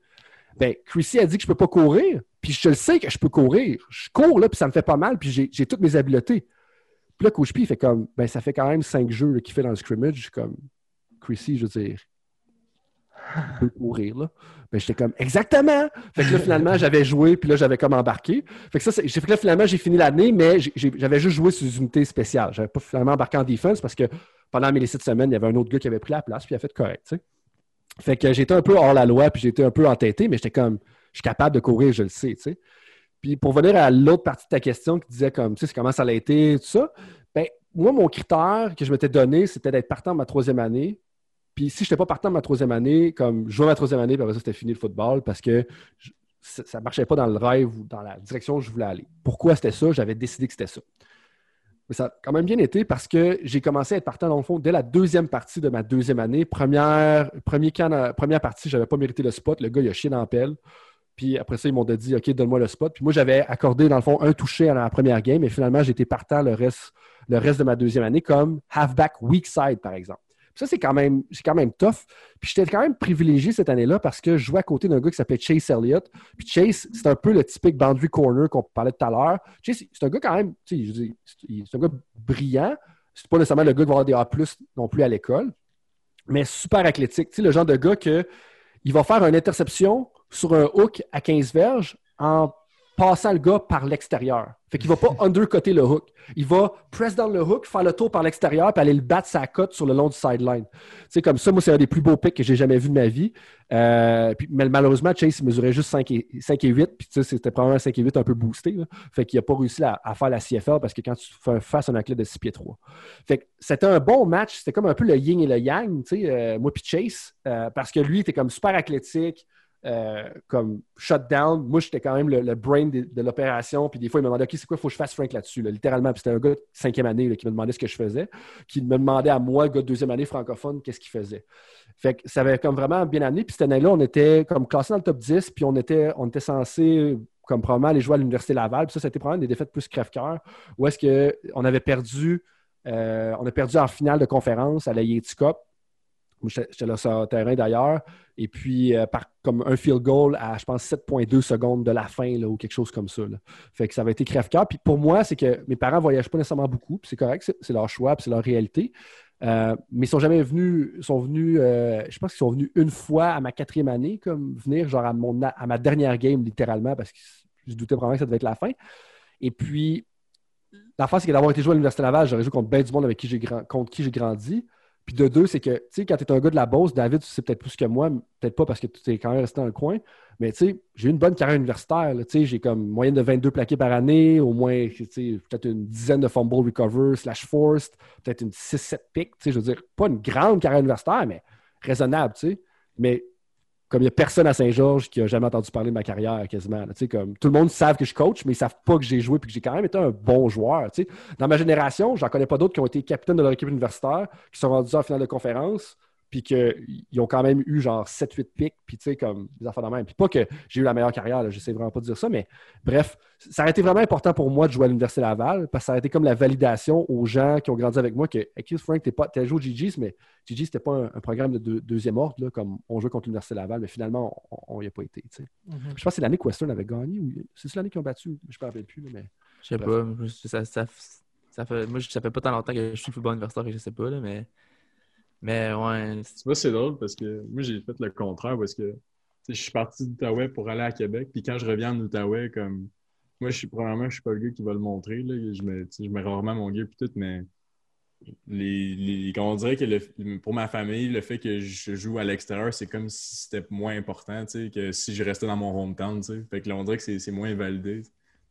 C: Ben, Chrissy a dit que je ne peux pas courir, puis je le sais que je peux courir. Je cours, là, puis ça me fait pas mal, puis j'ai toutes mes habiletés. Puis là, Coach P, fait comme, ben, ça fait quand même cinq jeux qu'il fait dans le scrimmage. Je suis comme, Chrissy, je veux dire, tu peux courir, là. Ben, j'étais comme, exactement! Fait que là, finalement, j'avais joué, puis là, j'avais comme embarqué. Fait que ça, fait là, finalement, j'ai fini l'année, mais j'avais juste joué sur des unités spéciales. J'avais pas finalement embarqué en defense parce que pendant mes sept semaines, il y avait un autre gars qui avait pris la place, puis il a fait correct. Fait que j'étais un peu hors la loi, puis j'étais un peu entêté, mais j'étais comme, je suis capable de courir, je le sais. Puis pour venir à l'autre partie de ta question qui disait comme, tu sais, comment ça a été, tout ça, ben, moi, mon critère que je m'étais donné, c'était d'être partant de ma troisième année. Puis si je n'étais pas partant de ma troisième année, comme je jouais ma troisième année, puis après ça, c'était fini le football parce que ça ne marchait pas dans le rêve ou dans la direction où je voulais aller. Pourquoi c'était ça? J'avais décidé que c'était ça. Mais ça a quand même bien été parce que j'ai commencé à être partant, dans le fond, dès la deuxième partie de ma deuxième année. Première, premier camp- première partie, je n'avais pas mérité le spot. Le gars, il a chié dans la pelle. Puis après ça, ils m'ont dit OK, donne-moi le spot. Puis moi, j'avais accordé, dans le fond, un touché à la première game. Et finalement, été partant le reste, le reste de ma deuxième année comme halfback weak side, par exemple. Ça, c'est quand même, quand même tough. Puis j'étais quand même privilégié cette année-là parce que je jouais à côté d'un gars qui s'appelait Chase Elliott. Puis Chase, c'est un peu le typique boundary corner qu'on parlait tout à l'heure. Chase, c'est un gars quand même, tu sais, c'est un gars brillant. C'est pas nécessairement le gars qui va avoir des A+, non plus à l'école, mais super athlétique. Tu sais, le genre de gars que il va faire une interception sur un hook à 15 verges en passant le gars par l'extérieur. Fait qu'il va pas undercutter le hook. Il va press down le hook, faire le tour par l'extérieur, puis aller le battre sa cote sur le long du sideline. C'est comme ça, moi, c'est un des plus beaux picks que j'ai jamais vu de ma vie. Euh, puis, mais malheureusement, Chase il mesurait juste 5 et, 5 et 8, puis c'était probablement un 5 et 8 un peu boosté. là. Fait qu'il n'a pas réussi à, à faire la CFL parce que quand tu fais un face un athlète de 6 pieds 3. Fait que c'était un bon match. C'était comme un peu le yin et le yang, tu sais, euh, moi puis Chase, euh, parce que lui, il était comme super athlétique, euh, comme shutdown. Moi, j'étais quand même le, brain de, l'opération. Puis des fois, il me demandait OK, c'est quoi, il faut que je fasse Frank là-dessus, là, littéralement. Puis c'était un gars de cinquième année qui me demandait ce que je faisais, qui me demandait à moi, gars de deuxième année francophone, qu'est-ce qu'il faisait. Fait que ça avait comme vraiment bien amené. Puis cette année-là, on était comme classé dans le top 10, puis on était, on était censé comme probablement aller jouer à l'Université Laval. Puis ça, c'était probablement des défaites plus crève-cœur, où est-ce qu'on avait perdu, euh, on a perdu en finale de conférence à la Yeti Cup. J'étais là sur le terrain d'ailleurs. Et puis, euh, par comme un field goal à, je pense, 7,2 secondes de la fin ou quelque chose comme ça. Fait que ça avait été crève-cœur. Puis pour moi, c'est que mes parents ne voyagent pas nécessairement beaucoup. Puis c'est correct, c'est- leur choix, puis c'est leur réalité. Euh, mais ils sont jamais venus, sont venus, euh, je pense qu'ils sont venus une fois à ma quatrième année, comme venir, genre à, mon, à ma dernière game, littéralement, parce que je doutais vraiment que ça devait être la fin. Et puis, la face, c'est que d'avoir été joué à l'Université Laval, j'aurais joué contre bien du monde avec contre qui j'ai grandi. Puis de deux, c'est que, tu sais, quand tu es un gars de la Beauce, David, tu sais peut-être plus que moi, peut-être pas parce que tu es quand même resté dans le coin, mais tu sais, j'ai eu une bonne carrière universitaire. Tu sais, j'ai comme moyenne de 22 plaqués par année, au moins, tu sais, peut-être une dizaine de fumble recover slash forced, peut-être une 6-7 picks. Tu sais, je veux dire, pas une grande carrière universitaire, mais raisonnable, tu sais. Mais comme il n'y a personne à Saint-Georges qui a jamais entendu parler de ma carrière quasiment. là. Comme, tout le monde savent que je coach, mais ils ne savent pas que j'ai joué et que j'ai quand même été un bon joueur. Dans ma génération, j'en connais pas d'autres qui ont été capitaines de leur équipe universitaire, qui sont rendus en finale de conférence, puis qu'ils ont quand même eu genre 7-8 pics, puis tu sais, comme des affaires de même. Puis pas que j'ai eu la meilleure carrière, là, je sais vraiment pas de dire ça, mais bref, ça a été vraiment important pour moi de jouer à l'Université Laval, parce que ça a été comme la validation aux gens qui ont grandi avec moi que, excuse Frank, t'es pas, t'as joué au GG's, mais GG, c'était pas un, un programme de deux- deuxième ordre, là, comme on jouait contre l'Université Laval, mais finalement, on n'y a pas été, tu sais.
D: Mhm.
C: Je pense que c'est l'année que Western avait gagné, ou c'est l'année qu'ils ont battu, je me rappelle plus, là, mais...
A: Je sais pas. je- Ça, ça, ça fait, moi, ça fait pas tant longtemps que je suis football universitaire et je sais pas, là, mais. Mais ouais.
B: Tu vois, c'est drôle parce que moi, j'ai fait le contraire parce que tu sais, je suis parti d'Outaouais pour aller à Québec. Puis quand je reviens en Outaouais, comme. Moi, je suis premièrement, je suis pas le gars qui va le montrer. Là. Je, mets, tu sais, je mets rarement mon gear puis tout, mais les, les, on dirait que le- pour ma famille, le fait que je joue à l'extérieur, c'est comme si c'était moins important tu sais, que si je restais dans mon hometown. tu sais. Fait que là, on dirait que c'est c'est moins validé.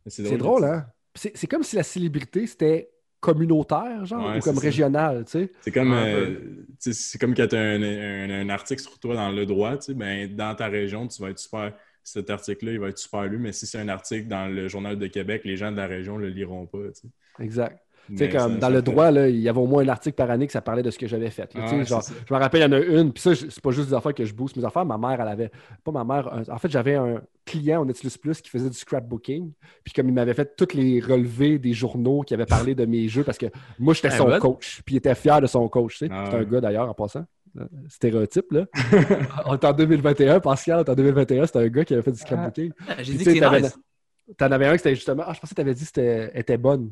C: C'est drôle, hein? C'est c'est comme si la célébrité, c'était communautaire, genre,
B: Ouais,
C: ou comme régional, tu sais.
B: C'est comme, euh, tu sais, c'est comme quand tu as un, un- un article sur toi dans le droit, tu sais, ben, dans ta région, tu vas être super. Cet article-là, il va être super lu, mais si c'est un article dans le Journal de Québec, les gens de la région ne le liront pas. tu sais.
C: Exact. Comme
B: ça-
C: dans
B: ça
C: le droit, là, il y avait au moins un article par année que ça parlait de ce que j'avais fait. là,
B: Ah
C: genre, je me rappelle, il y en a une, puis ça, c'est pas juste des affaires que je booste mes affaires. Ma mère, elle avait. Pas ma mère. un- en fait, j'avais un client au Netflix Plus qui faisait du scrapbooking. Puis comme il m'avait fait tous les relevés des journaux qui avaient parlé de mes jeux, parce que moi, j'étais
A: Ah,
C: son coach. Puis il était fier de son coach. tu sais.
B: Ah
C: c'est un gars d'ailleurs, en passant. Euh, Stéréotype, là. on est en 2021, Pascal, en 2021, c'était un gars qui avait fait du scrapbooking.
A: Ah, J'ai dit que c'est nice.
C: T'en avais un qui c'était justement. Ah, je pensais que t'avais dit que c'était était bonne.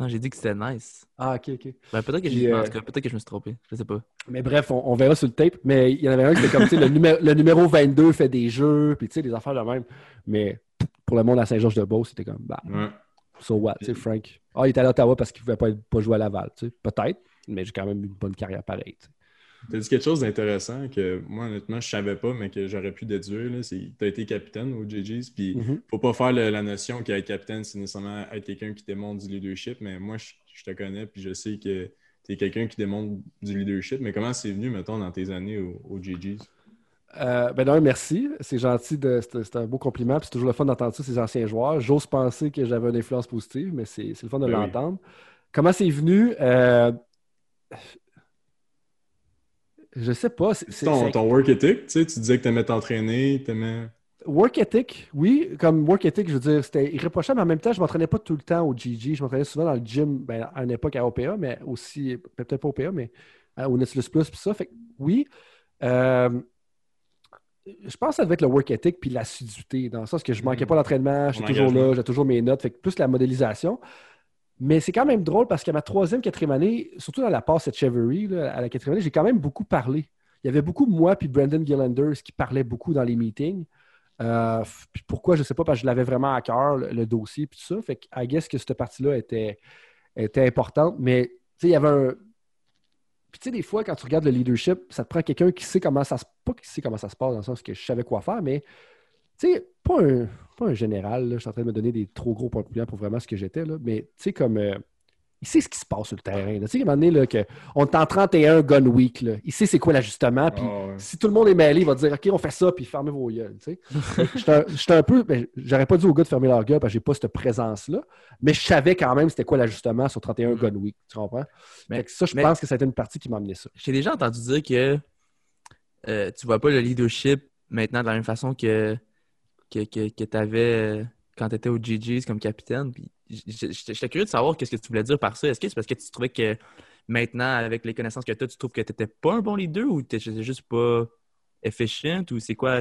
A: Non, j'ai dit que c'était nice.
C: Ah, ok, ok.
A: Ben, peut-être que, j'ai-
C: euh,
A: en tout cas, peut-être que je me suis trompé. Je sais pas.
C: Mais bref, on, on verra sur le tape. Mais il y en avait un qui était comme, tu sais, le, numéro, le numéro 22 fait des jeux, puis tu sais, des affaires de même. Mais pour le monde à Saint-Georges-de-Beauce, c'était comme, bah,
B: Ouais.
C: so what, tu sais, Frank. Ah, il était à Ottawa parce qu'il pouvait pas, être- pas jouer à Laval, tu sais. Peut-être, mais j'ai quand même eu une bonne carrière pareille, tu sais.
B: Tu as dit quelque chose d'intéressant que moi, honnêtement, je savais pas, mais que j'aurais pu déduire. Tu as été capitaine au JG's, puis
C: Mhm.
B: faut pas faire le- la notion qu'être capitaine, c'est nécessairement être quelqu'un qui démontre du leadership, mais moi, je, je te connais, puis je sais que tu es quelqu'un qui démontre du leadership. Mais comment c'est venu, mettons, dans tes années au, au JG's?
C: Euh, ben d'un, merci. C'est gentil. C'est un beau compliment. puis C'est toujours le fun d'entendre ça, ces anciens joueurs. J'ose penser que j'avais une influence positive, mais c'est le fun de
B: Ben oui.
C: l'entendre. Comment c'est venu? Euh, Je sais pas. c'est-
B: Ton, work ethic, tu sais, tu disais que tu aimais t'entraîner, tu aimais.
C: Work ethic, oui. Comme work ethic, je veux dire, c'était irréprochable, mais en même temps, je m'entraînais pas tout le temps au GG. Je m'entraînais souvent dans le gym, ben, à une époque à OPA, mais aussi, peut-être pas OPA, mais euh, au Netflix Plus, puis ça. Fait que, oui. Euh, je pense que ça devait être le work ethic puis l'assiduité, dans le sens que je manquais pas d'entraînement, j'étais toujours là, j'ai toujours mes notes, fait que plus la modélisation. Mais c'est quand même drôle parce qu'à ma troisième, quatrième année, surtout dans la passe à Chevery, à la quatrième année, j'ai quand même beaucoup parlé. Il y avait beaucoup moi puis Brandon Gillanders qui parlaient beaucoup dans les meetings. Euh, puis pourquoi, je ne sais pas, parce que je l'avais vraiment à cœur, le, le dossier, puis tout ça. Fait que, I guess que cette partie-là était, était importante. Mais, tu sais, il y avait un. Puis, tu sais, des fois, quand tu regardes le leadership, ça te prend quelqu'un qui sait comment ça se. Pas qui sait comment ça se passe, dans le sens que je savais quoi faire, mais, tu sais, pas un, pas un général, là, je suis en train de me donner des trop gros points de pour vraiment ce que j'étais, là, mais, tu sais, comme. euh, il sait ce qui se passe sur le terrain. Tu sais, à un moment donné, là, que on est en 31 gun week. Là. Il sait c'est quoi l'ajustement. Puis
B: Ah ouais.
C: si tout le monde est mêlé, il va dire OK, on fait ça, puis fermez vos gueules. tu sais. J'étais un- un peu. ben, J'aurais pas dit aux gars de fermer leur gueule parce que j'ai pas cette présence-là. Mais je savais quand même c'était quoi l'ajustement sur 31 gun week. Tu comprends?
A: Mais-
C: ça, je
A: mais-
C: pense que ça a été une partie qui m'a amené ça.
A: J'ai déjà entendu dire que euh, tu vois pas le leadership maintenant de la même façon que, que, que, tu avais quand tu étais au GG's comme capitaine. Puis J'étais curieux de savoir qu'est-ce que tu voulais dire par ça. Est-ce que c'est parce que tu trouvais que maintenant, avec les connaissances que tu as, tu trouves que tu n'étais pas un bon leader ou tu n'étais juste pas efficient ou c'est quoi?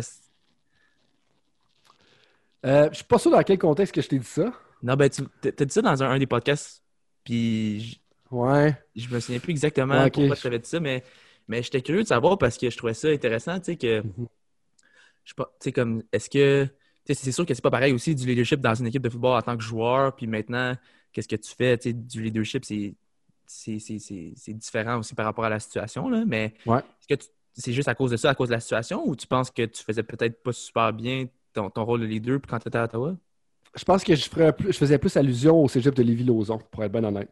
C: Euh, je suis pas sûr dans quel contexte que je t'ai dit ça.
A: Non, ben, tu as dit ça dans un, un des podcasts, puis
C: Ouais.
A: je me souviens plus exactement
C: Ouais,
A: pourquoi tu avais dit ça, mais, mais j'étais curieux de savoir parce que je trouvais ça intéressant, tu sais, que,
C: Mhm.
A: je sais pas, tu sais, comme, est-ce que, c'est sûr que c'est pas pareil aussi du leadership dans une équipe de football en tant que joueur, puis maintenant, qu'est-ce que tu fais, du leadership, c'est, différent aussi par rapport à la situation, là, mais
C: Ouais.
A: est-ce que c'est juste à cause de ça, à cause de la situation, ou tu penses que tu faisais peut-être pas super bien ton, ton rôle de leader quand tu étais à Ottawa?
C: Je pense que je, ferais plus- je faisais plus allusion au cégep de Lévis-Lauzon, pour être bien honnête.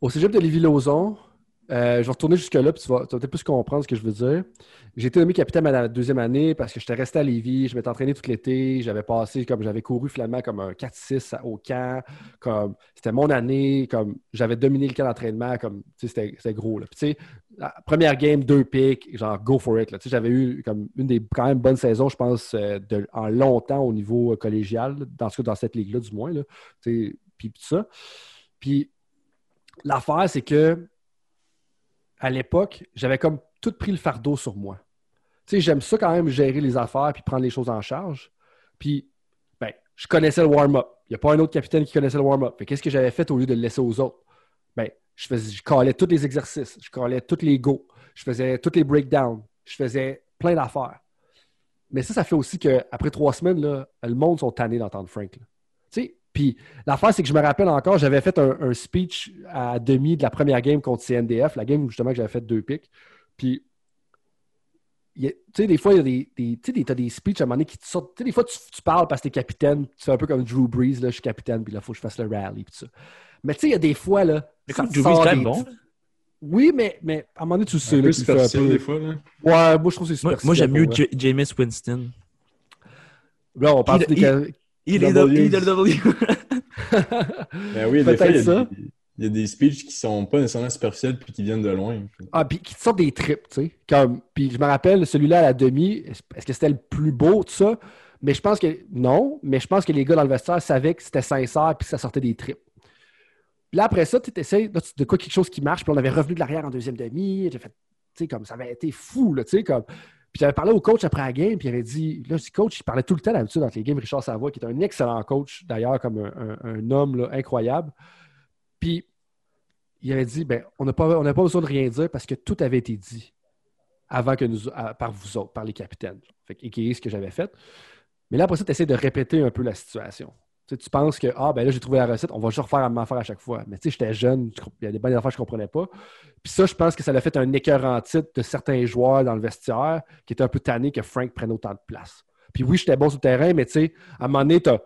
C: Au cégep de Lévis-Lauzon, euh, je vais retourner jusque-là, puis tu vas, vas peut-être plus comprendre ce que je veux dire. J'ai été nommé capitaine à la deuxième année parce que j'étais resté à Lévis, je m'étais entraîné tout l'été, j'avais passé, comme j'avais couru finalement comme un 4-6 au camp, comme c'était mon année, comme j'avais dominé le camp d'entraînement, comme c'était gros. Là. Puis, première game, deux picks, genre go for it. J'avais eu comme une des quand même bonnes saisons, je pense, euh, de, en longtemps au niveau euh, collégial, dans, ce dans cette ligue-là, du moins. Là. Puis tout ça. Puis l'affaire, c'est que à l'époque, j'avais comme tout pris le fardeau sur moi. Tu sais, j'aime ça quand même gérer les affaires puis prendre les choses en charge. Puis, ben, je connaissais le warm-up. Il n'y a pas un autre capitaine qui connaissait le warm-up. Qu'est-ce que j'avais fait au lieu de le laisser aux autres? Ben, je faisais, je tous les exercices, je calais tous les go, je faisais tous les breakdowns, je faisais plein d'affaires. Mais ça, ça fait aussi qu'après trois semaines, là, le monde sont tannés d'entendre Frank. Puis l'affaire, c'est que je me rappelle encore, j'avais fait un, un speech à demi de la première game contre CNDF, la game où justement que j'avais fait deux pics. Puis, tu sais, des fois, il y a des, des, tu sais, des- t'as des speeches à un moment donné qui te sortent. Tu sais, des fois, tu, tu parles parce que t'es capitaine, tu fais un peu comme Drew Brees, là, je suis capitaine, puis là, il faut que je fasse le rally, puis ça. Mais tu sais, il y a des fois, là.
A: Mais comme Drew Brees,
C: des-
A: bon.
C: Oui, mais, mais à un moment donné, tu le sais,
B: Un
C: là,
B: peu superficiel
C: peu.
B: des fois. Là.
C: Ouais, moi, je trouve que c'est
A: Moi,
C: super
A: moi, j'aime mieux Ja- Jameis Winston.
C: Là, on parle
A: Il-
C: des.
A: il- Il est
C: W.
A: W.
B: Ben oui, des fois, il y,
C: Peut-être
B: a il y a des speeches qui sont pas nécessairement superficiels puis qui viennent de loin.
C: Ah, puis qui te sortent des trips, tu sais. Comme, puis je me rappelle, celui-là à la demi, est-ce que c'était le plus beau, tout ça? Mais je pense que non, mais je pense que les gars dans le vestiaire savaient que c'était sincère puis que ça sortait des trips. Puis là, après ça, tu essaies de quoi quelque chose qui marche, puis on avait revenu de l'arrière en deuxième demi. J'ai fait, tu sais, comme ça avait été fou, là, tu sais, comme. Puis j'avais parlé au coach après la game, puis il avait dit, là, ce coach, il parlait tout le temps d'habitude dans les games, Richard Savoie, qui est un excellent coach, d'ailleurs, comme un, homme incroyable. Puis il avait dit, ben, on n'a pas, pas besoin de rien dire parce que tout avait été dit avant que nous, par vous autres, par les capitaines. Fait et ce que j'avais fait. Mais là, après ça, tu essaies de répéter un peu la situation. Tu, penses que, ah, ben là, j'ai trouvé la recette, on va juste refaire la même affaire à chaque fois. Mais tu sais, j'étais jeune, il y a des bonnes affaires que je comprenais pas. Puis ça, je pense que ça a fait un écœur en titre de certains joueurs dans le vestiaire qui étaient un peu tannés que Frank prenne autant de place. Puis oui, j'étais bon sur terrain, mais tu sais, à un moment donné, t'as-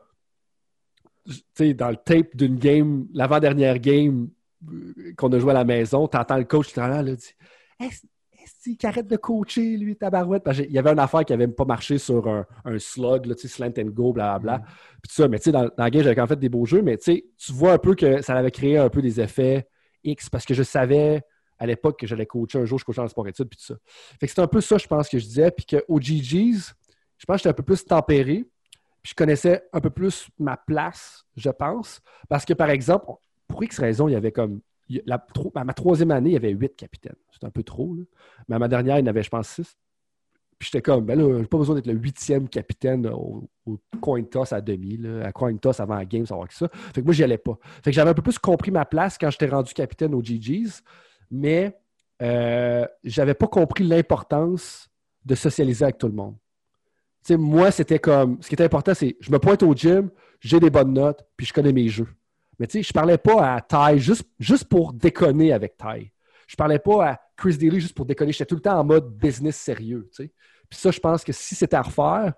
C: tu sais, dans le tape d'une game, l'avant-dernière game euh, qu'on a joué à la maison, tu entends le coach qui est là, dit qu'il arrête de coacher, lui, tabarouette? Parce qu'il y avait une affaire qui n'avait pas marché sur un, un slug, là, slant and go, blablabla. Puis tout ça, mais tu sais, dans, dans la game, j'avais quand même fait des beaux jeux, mais tu vois un peu que ça avait créé un peu des effets X parce que je savais à l'époque que j'allais coacher un jour, je coachais en sport études, puis tout ça. Fait que c'était un peu ça, je pense, que je disais. Puis qu'au GGs, je pense que j'étais un peu plus tempéré. Puis je connaissais un peu plus ma place, je pense. Parce que, par exemple, pour X raison, il y avait comme. À ma troisième année, il y avait huit capitaines. C'était un peu trop. Mais à ma dernière, il y en avait, je pense, six. Puis j'étais comme, ben là, j'ai pas besoin d'être le huitième capitaine au, au coin toss à demi, à coin toss avant la game, savoir que ça. Fait que moi, j'y allais pas. Fait que j'avais un peu plus compris ma place quand j'étais rendu capitaine au GGs, mais euh, j'avais pas compris l'importance de socialiser avec tout le monde. Tu sais, moi, c'était comme, ce qui était important, c'est, je me pointe au gym, j'ai des bonnes notes, puis je connais mes jeux. Mais tu sais, je parlais pas à Ty juste, juste pour déconner avec Ty. Je parlais pas à Chris Daly juste pour déconner. J'étais tout le temps en mode business sérieux. tu sais. Puis ça, je pense que si c'était à refaire,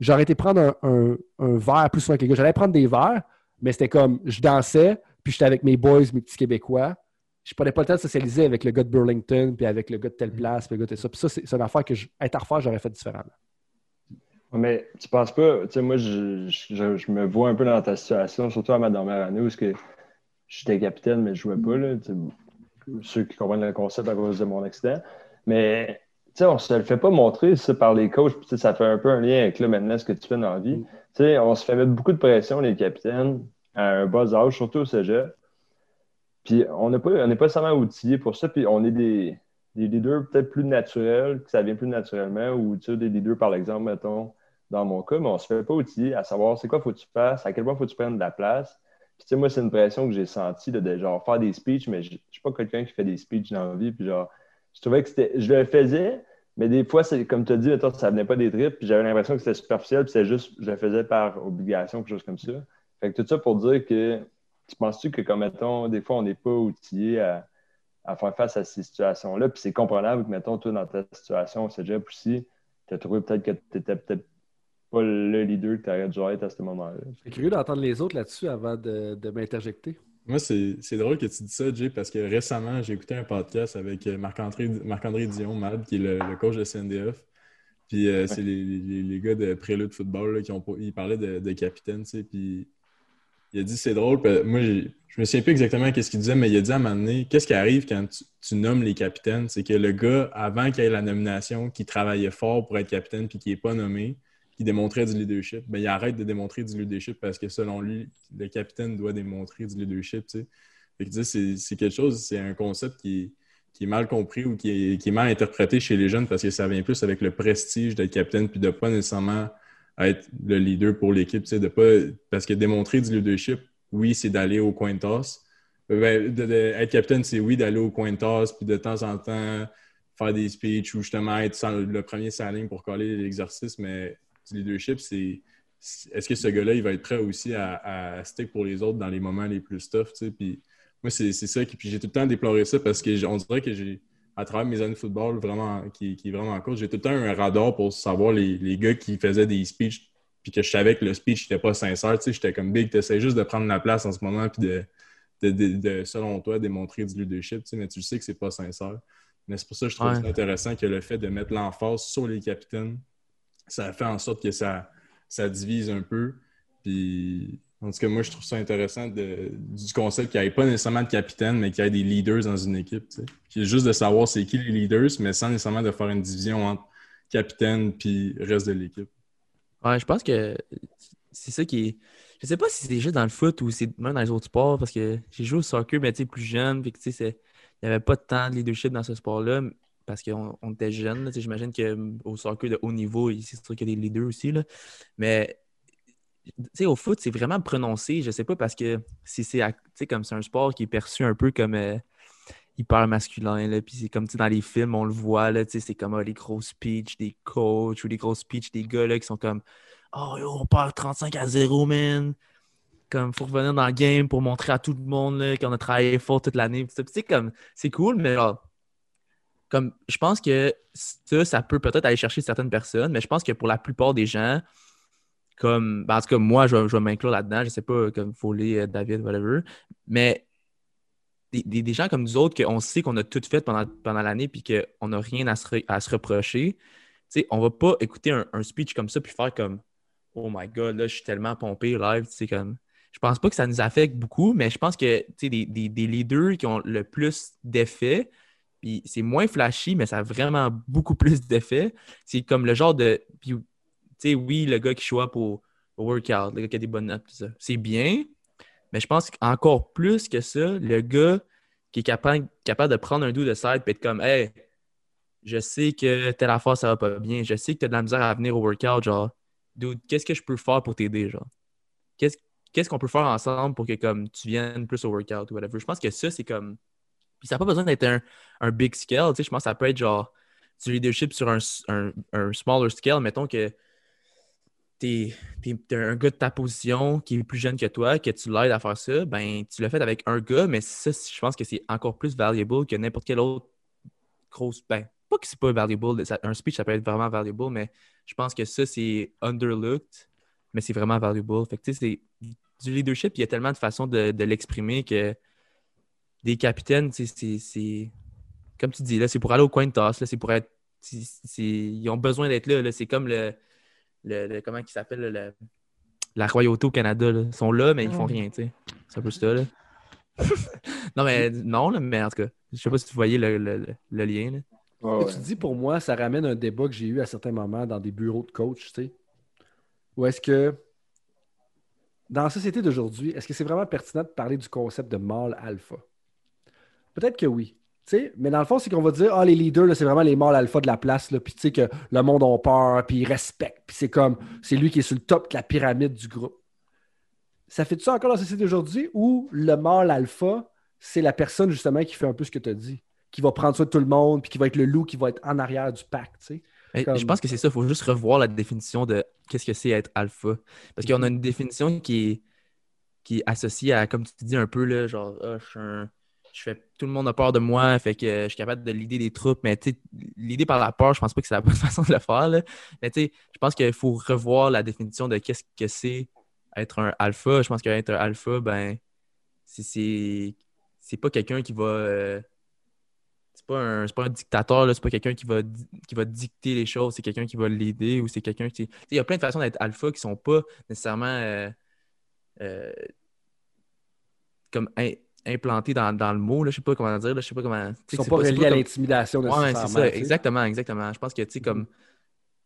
C: j'aurais été prendre un, un- un verre plus souvent que les gars. J'allais prendre des verres, mais c'était comme je dansais, puis j'étais avec mes boys, mes petits Québécois. Je prenais pas le temps de socialiser avec le gars de Burlington, puis avec le gars de telle place, puis le gars de ça. Puis ça, c'est une affaire que, je, être à refaire, j'aurais fait différemment.
E: Mais tu penses pas, tu sais, moi, je, je- je me vois un peu dans ta situation, surtout à ma dernière année où que j'étais capitaine, mais je jouais pas, là, ceux qui comprennent le concept à cause de mon accident. Mais, tu sais, on se le fait pas montrer, ça, par les coachs, puis ça fait un peu un lien avec, là, maintenant, ce que tu fais dans la vie. Tu sais, on se fait mettre beaucoup de pression, les capitaines, à un bas âge, surtout au cégep. Puis on n'est pas, on n'est pas nécessairement outillés pour ça, puis on est des, des leaders peut-être plus naturels, que ça vient plus naturellement, ou tu sais, des leaders, par exemple, mettons, dans mon cas, mais on se fait pas outiller à savoir c'est quoi faut que tu fasses, à quel point faut que tu prennes de la place. Puis tu sais, moi, c'est une pression que j'ai sentie de, genre faire des speeches, mais je je suis pas quelqu'un qui fait des speeches dans la vie, puis genre, je trouvais que c'était. Je le faisais, mais des fois, c'est comme tu as dit, mettons, ça venait pas des tripes, puis j'avais l'impression que c'était superficiel, puis c'était juste, je le faisais par obligation, quelque chose comme ça. Fait que tout ça pour dire que tu penses-tu que, comme mettons, des fois, on n'est pas outillé à, faire face à ces situations-là? Puis c'est comprenable que, mettons, toi, dans ta situation au cégep aussi, tu as trouvé peut-être que tu n'étais peut-être pas le leader que tu aurais dû être à ce moment-là.
C: Je suis curieux d'entendre les autres là-dessus avant de, de m'interjecter.
B: Moi, c'est drôle que tu dis ça, Jay, parce que récemment, j'ai écouté un podcast avec euh, Marc-André Marc Dion, Mad, qui est le, coach de CNDF. Puis euh, c'est les, les, les, gars de Prélude Football là, qui ont ils parlaient de, de capitaine, tu sais. Puis il a dit c'est drôle. Moi, je me souviens plus exactement qu'est-ce qu'il disait, mais il a dit à un moment donné, qu'est-ce qui arrive quand tu, nommes les capitaines? C'est que le gars, avant qu'il ait la nomination, qui travaillait fort pour être capitaine puis qui n'est pas nommé, qui démontrait du leadership, ben, il arrête de démontrer du leadership parce que selon lui, le capitaine doit démontrer du leadership. Tu sais. c'est quelque chose, c'est un concept qui, est mal compris ou qui est, mal interprété chez les jeunes parce que ça vient plus avec le prestige d'être capitaine puis de pas nécessairement être le leader pour l'équipe. De pas, parce que démontrer du leadership, oui, c'est d'aller au coin de tasse. Ben, être capitaine, c'est oui, d'aller au coin de tasse puis de temps en temps faire des speeches ou justement être le premier saline pour coller l'exercice, mais du leadership, c'est est-ce que ce gars-là, il va être prêt aussi à, à, stick pour les autres dans les moments les plus tough, tu sais? Puis moi, c'est ça. Puis j'ai tout le temps déploré ça parce qu'on dirait que j'ai, à travers mes années de football vraiment, qui, qui est vraiment court, j'ai tout le temps un radar pour savoir les, les, gars qui faisaient des speeches puis que je savais que le speech n'était pas sincère. Tu sais, j'étais comme Big, tu essaies juste de prendre la place en ce moment puis de, de, de, selon toi, démontrer du leadership, tu sais, mais tu sais que c'est pas sincère. Mais c'est pour ça que je trouve ça intéressant que le fait de mettre l'emphase sur les capitaines ça fait en sorte que ça, ça divise un peu. Puis, en tout cas, moi, je trouve ça intéressant du concept qu'il n'y ait pas nécessairement de capitaine, mais qu'il y ait des leaders dans une équipe. Tu juste de savoir c'est qui les leaders, mais sans nécessairement de faire une division entre capitaine puis reste de l'équipe.
A: Ouais, je pense que c'est ça qui est. Je sais pas si c'est juste dans le foot ou c'est même dans les autres sports, parce que j'ai joué au soccer, mais tu sais, plus jeune, puis tu sais, il n'y avait pas tant de leadership dans ce sport-là parce qu'on était jeunes. J'imagine qu'au soccer de haut niveau, c'est sûr qu'il y a des leaders aussi. Là. Mais au foot, c'est vraiment prononcé. Je sais pas parce que si c'est comme c'est un sport qui est perçu un peu comme euh, hyper masculin. Puis c'est comme dans les films, on le voit, c'est comme ah, les gros speeches des coachs ou les gros speeches des gars là, qui sont comme Oh on perd 35 à 0, man. Comme faut revenir dans le game pour montrer à tout le monde qu'on a travaillé fort toute l'année. C'est c'est cool, mais comme je pense que ça, ça peut peut-être aller chercher certaines personnes, mais je pense que pour la plupart des gens, comme ben, en tout cas, moi, je, vais m'inclure là-dedans, je sais pas, comme Foley, euh, David, whatever, mais des, gens comme nous autres, qu'on sait qu'on a tout fait pendant, pendant l'année puis qu'on n'a rien à se, à se reprocher, on ne va pas écouter un, speech comme ça puis faire comme Oh my god, là, je suis tellement pompé live, tu sais, comme. Je pense pas que ça nous affecte beaucoup, mais je pense que des, des, des leaders qui ont le plus d'effet, puis c'est moins flashy, mais ça a vraiment beaucoup plus d'effet. C'est comme le genre de. tu sais, oui, le gars qui choisit pour le workout, le gars qui a des bonnes notes. C'est bien, mais je pense qu'encore plus que ça, le gars qui est capable, capable de prendre un doux de side et être comme, hey, je sais que telle affaire, ça va pas bien. Je sais que tu as de la misère à venir au workout. Genre, dude, qu'est-ce que je peux faire pour t'aider? Genre, qu'est-ce qu'on peut faire ensemble pour que comme tu viennes plus au workout ou whatever? Je pense que ça, c'est comme ça n'a pas besoin d'être un, un, big scale. Tu sais, je pense que ça peut être genre du leadership sur un, un, un smaller scale. Mettons que tu es, un gars de ta position qui est plus jeune que toi, que tu l'aides à faire ça, ben tu l'as fait avec un gars, mais ça, je pense que c'est encore plus valuable que n'importe quel autre grosse. Ben, pas que c'est pas valuable, un speech, ça peut être vraiment valuable, mais je pense que ça, c'est underlooked, mais c'est vraiment valuable. Fait que tu sais, du leadership, il y a tellement de façons de, de l'exprimer que des capitaines, c'est. Comme tu dis, là, c'est pour aller au coin de tasse, là, c'est pour être. ils ont besoin d'être là, C'est comme le, le, Comment il s'appelle? La royauté au Canada. Là. Ils sont là, mais ils font rien, tu sais. C'est un peu ça, là. non, mais non, là, mais en tout cas, je sais pas si tu voyais le, le lien.
C: Là. Tu dis pour moi, ça ramène un débat que j'ai eu à certains moments dans des bureaux de coach, tu sais. Ou est-ce que dans la société d'aujourd'hui, est-ce que c'est vraiment pertinent de parler du concept de mâle alpha? Peut-être que oui. mais dans le fond, c'est qu'on va dire Ah, les leaders, c'est vraiment les mâles alpha de la place, puis tu sais que le monde a peur, puis ils respectent, puis c'est comme c'est lui qui est sur le top de la pyramide du groupe. Ça fait ça encore dans la société d'aujourd'hui où le mâle alpha, c'est la personne justement qui fait un peu ce que tu as dit, qui va prendre soin de tout le monde, puis qui va être le loup qui va être en arrière du pack, tu sais?
A: Je pense que c'est ça, il faut juste revoir la définition de qu'est-ce que c'est être alpha. Parce qu'on a une définition qui est qui est associé à, comme tu dis un peu, là, genre, ah, je suis un- je fais, tout le monde a peur de moi, fait que je suis capable de l'idée des troupes, mais tu l'idée par la peur, je pense pas que c'est la bonne façon de le faire. Mais tu je pense qu'il faut revoir la définition de qu'est-ce que c'est être un alpha. Je pense qu'être un alpha, ben, c'est- pas quelqu'un qui va. euh, c'est pas un, pas un dictateur, c'est pas quelqu'un qui va, qui va dicter les choses, c'est quelqu'un qui va l'aider ou c'est quelqu'un qui. Il y a plein de façons d'être alpha qui sont pas nécessairement euh, euh, comme implantés dans, dans le mot, là, je sais pas comment dire, là, je sais pas comment.
C: Ils sont pas reliés à
A: comme-
C: l'intimidation
A: Ouais,
C: nécessairement.
A: c'est ça, exactement, exactement. Je pense que, tu sais, comme,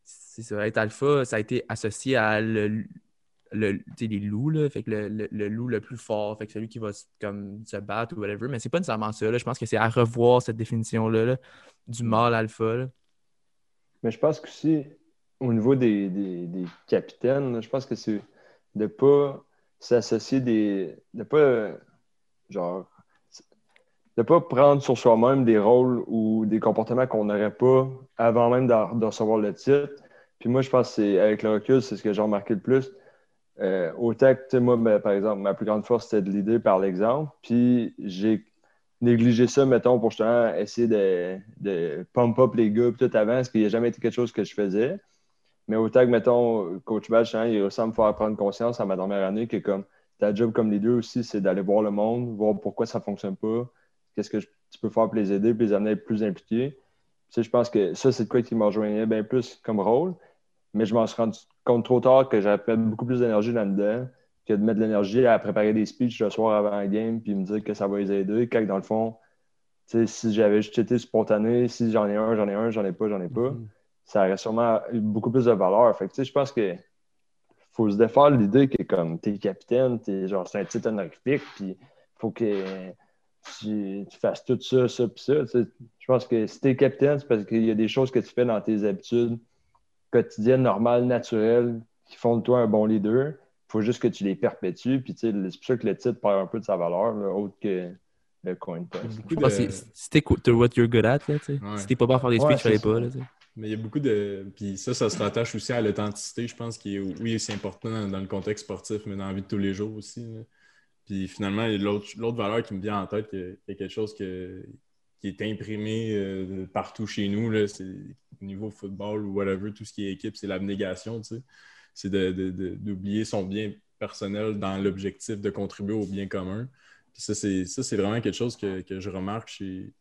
A: c'est ça, être alpha, ça a été associé à le, le- les loups, là, fait que le, le- le loup le plus fort, fait que celui qui va se- comme, se battre ou whatever, mais c'est pas nécessairement ça, là. Je pense que c'est à revoir cette définition-là, là, du mâle alpha, là.
E: Mais je pense qu'aussi, au niveau des, des, des capitaines, je pense que c'est de pas s'associer des. de pas. Genre. de pas prendre sur soi-même des rôles ou des comportements qu'on n'aurait pas avant même de, recevoir le titre. Puis moi, je pense que c'est avec le recul, c'est ce que j'ai remarqué le plus. Euh, autant que, moi, ben, par exemple, ma plus grande force, c'était de l'idée par l'exemple. Puis j'ai négligé ça, mettons, pour justement essayer de, de pump up les gars, tout avant, parce qu'il n'a jamais été quelque chose que je faisais. Mais autant que, mettons, Coach Badge, justement, il réussit à me faire prendre conscience à ma dernière année que, comme, ta job comme leader aussi, c'est d'aller voir le monde, voir pourquoi ça ne fonctionne pas, qu'est-ce que je- tu peux faire pour les aider, puis les amener à être plus impliqués. Tu sais, je pense que ça, c'est de quoi qui m'a rejoignait bien plus comme rôle. Mais je m'en suis rendu compte trop tard que j'avais beaucoup plus d'énergie là-dedans que de mettre de l'énergie à préparer des speeches le soir avant la game puis me dire que ça va les aider. Quand dans le fond, tu sais, si j'avais juste été spontané, si j'en ai un, j'en ai un, j'en ai pas, j'en ai pas,
C: Mhm.
E: ça aurait sûrement eu beaucoup plus de valeur. Fait que, tu sais, je pense que faut se défaire l'idée que comme t'es capitaine, t'es genre c'est un titre honorifique, puis faut que tu, tu fasses tout ça, ça, puis ça. Tu Je pense que si t'es capitaine, c'est parce qu'il y a des choses que tu fais dans tes habitudes quotidiennes, normales, naturelles, qui font de toi un bon leader. Il faut juste que tu les perpétues. Puis tu sais, c'est pour ça que le titre perd un peu de sa valeur, là, autre que le coin toss.
A: Je pense
B: de-
A: que c'est- stick to what you're good at, là, tu sais.
B: Ouais.
A: Si t'es pas bon à faire des
E: Ouais,
A: speeches, fallait
E: c'est
A: pas,
E: ça.
A: là, tu sais.
B: Mais il y a beaucoup de. Puis ça, ça se rattache aussi à l'authenticité, je pense, qui est, oui, c'est important dans, le contexte sportif, mais dans la vie de tous les jours aussi. Puis finalement, l'autre valeur qui me vient en tête, qu'il y a- quelque chose qui est imprimé euh, partout chez nous, là, au niveau football ou whatever, tout ce qui est équipe, c'est l'abnégation, tu sais. C'est d'oublier son bien personnel dans l'objectif de contribuer au bien commun. Puis ça, c'est vraiment quelque chose que, que je remarque chez,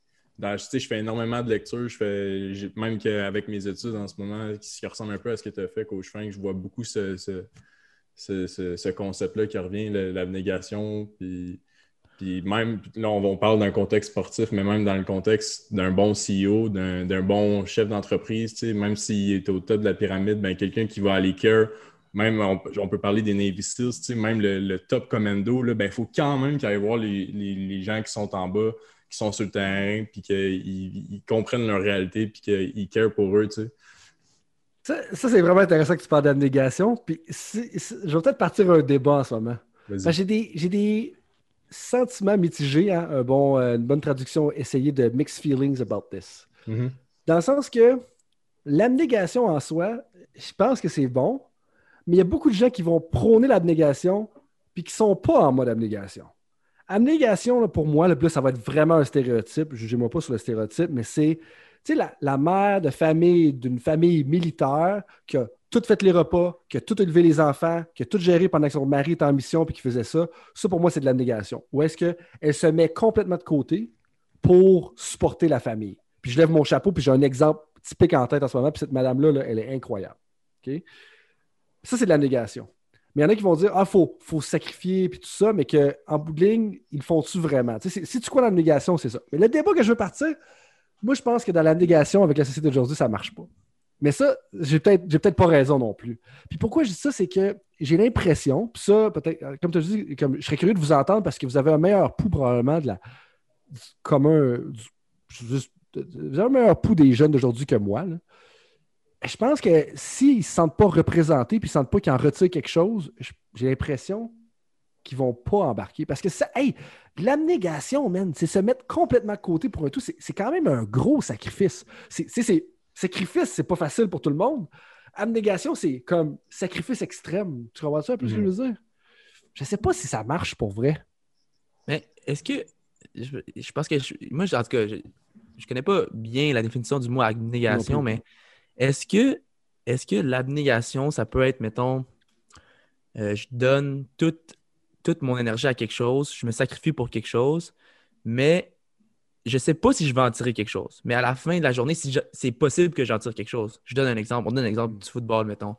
B: sais, je fais énormément de lectures. Je fais, même qu'avec mes études en ce moment, qui, qui ressemble un peu à ce que tu as fait, Coach Frank, je vois beaucoup ce, ce, ce- ce- ce concept-là qui revient, l'abnégation. Puis, puis même, là, on, parle d'un contexte sportif, mais même dans le contexte d'un bon CEO, d'un bon chef d'entreprise, même s'il est au top de la pyramide, ben, quelqu'un qui va aller care. Même, on, peut parler des Navy Seals, même le, le top commando, il ben, faut quand même qu'il aille voir les, les- les gens qui sont en bas, qui sont sur le terrain, puis qu'ils ils comprennent leur réalité, puis qu'ils care pour eux, tu sais.
C: Ça, ça, c'est vraiment intéressant que tu parles d'abnégation. Puis si- si- je vais peut-être partir un débat en ce moment. J'ai des, j'ai des sentiments mitigés, hein, un bon, euh, une bonne traduction essayée de mixed feelings about this.
B: Mhm.
C: Dans le sens que l'abnégation en soi, je pense que c'est bon, mais il y a beaucoup de gens qui vont prôner l'abnégation puis qui ne sont pas en mode abnégation. Abnégation, pour moi, le plus, ça va être vraiment un stéréotype. Jugez-moi pas sur le stéréotype, mais c'est la, mère de famille d'une famille militaire qui a tout fait les repas, qui a tout élevé les enfants, qui a tout géré pendant que son mari était en mission puis qui faisait ça. Ça, pour moi, c'est de l'abnégation. Ou est-ce qu'elle se met complètement de côté pour supporter la famille? Puis je lève mon chapeau, puis j'ai un exemple typique en tête en ce moment, puis cette madame-là, là, elle est incroyable. OK? Ça, c'est de l'abnégation. Mais il y en a qui vont dire Ah, il faut, faut sacrifier, puis tout ça, mais qu'en bout de ligne, ils font-tu vraiment? Si tu crois dans l'abnégation, c'est ça? Mais le débat que je veux partir, moi, je pense que dans l'abnégation, avec la société d'aujourd'hui, ça ne marche pas. Mais ça, j'ai peut-être peut-être pas raison non plus. Puis pourquoi je dis ça, c'est que j'ai l'impression, puis ça, peut-être, euh, comme tu as dit, comme, je serais curieux de vous entendre parce que vous avez un meilleur pouls probablement de la, du commun, du- vous avez un meilleur pouls des jeunes d'aujourd'hui que moi. là. Je pense que s'ils ne se sentent pas représentés puis ils ne sentent pas qu'ils en retirent quelque chose, j'ai l'impression qu'ils ne vont pas embarquer. Parce que ça, hey, l'abnégation, man, c'est se mettre complètement de côté pour un tout. C'est quand même un gros sacrifice. C'est, sacrifice, c'est pas facile pour tout le monde. Abnégation, c'est comme sacrifice extrême. Tu comprends ça un peu ce que je veux dire? je sais pas si ça marche pour vrai.
A: Mais est-ce que. Je, je pense que. je- moi, en tout cas, je, je connais pas bien la définition du mot abnégation, mais est-ce que, est-ce que l'abnégation, ça peut être, mettons, euh, je donne toute, toute mon énergie à quelque chose, je me sacrifie pour quelque chose, mais je sais pas si je vais en tirer quelque chose. Mais à la fin de la journée, si c'est possible que j'en tire quelque chose. Je donne un exemple. On donne un exemple du football, mettons.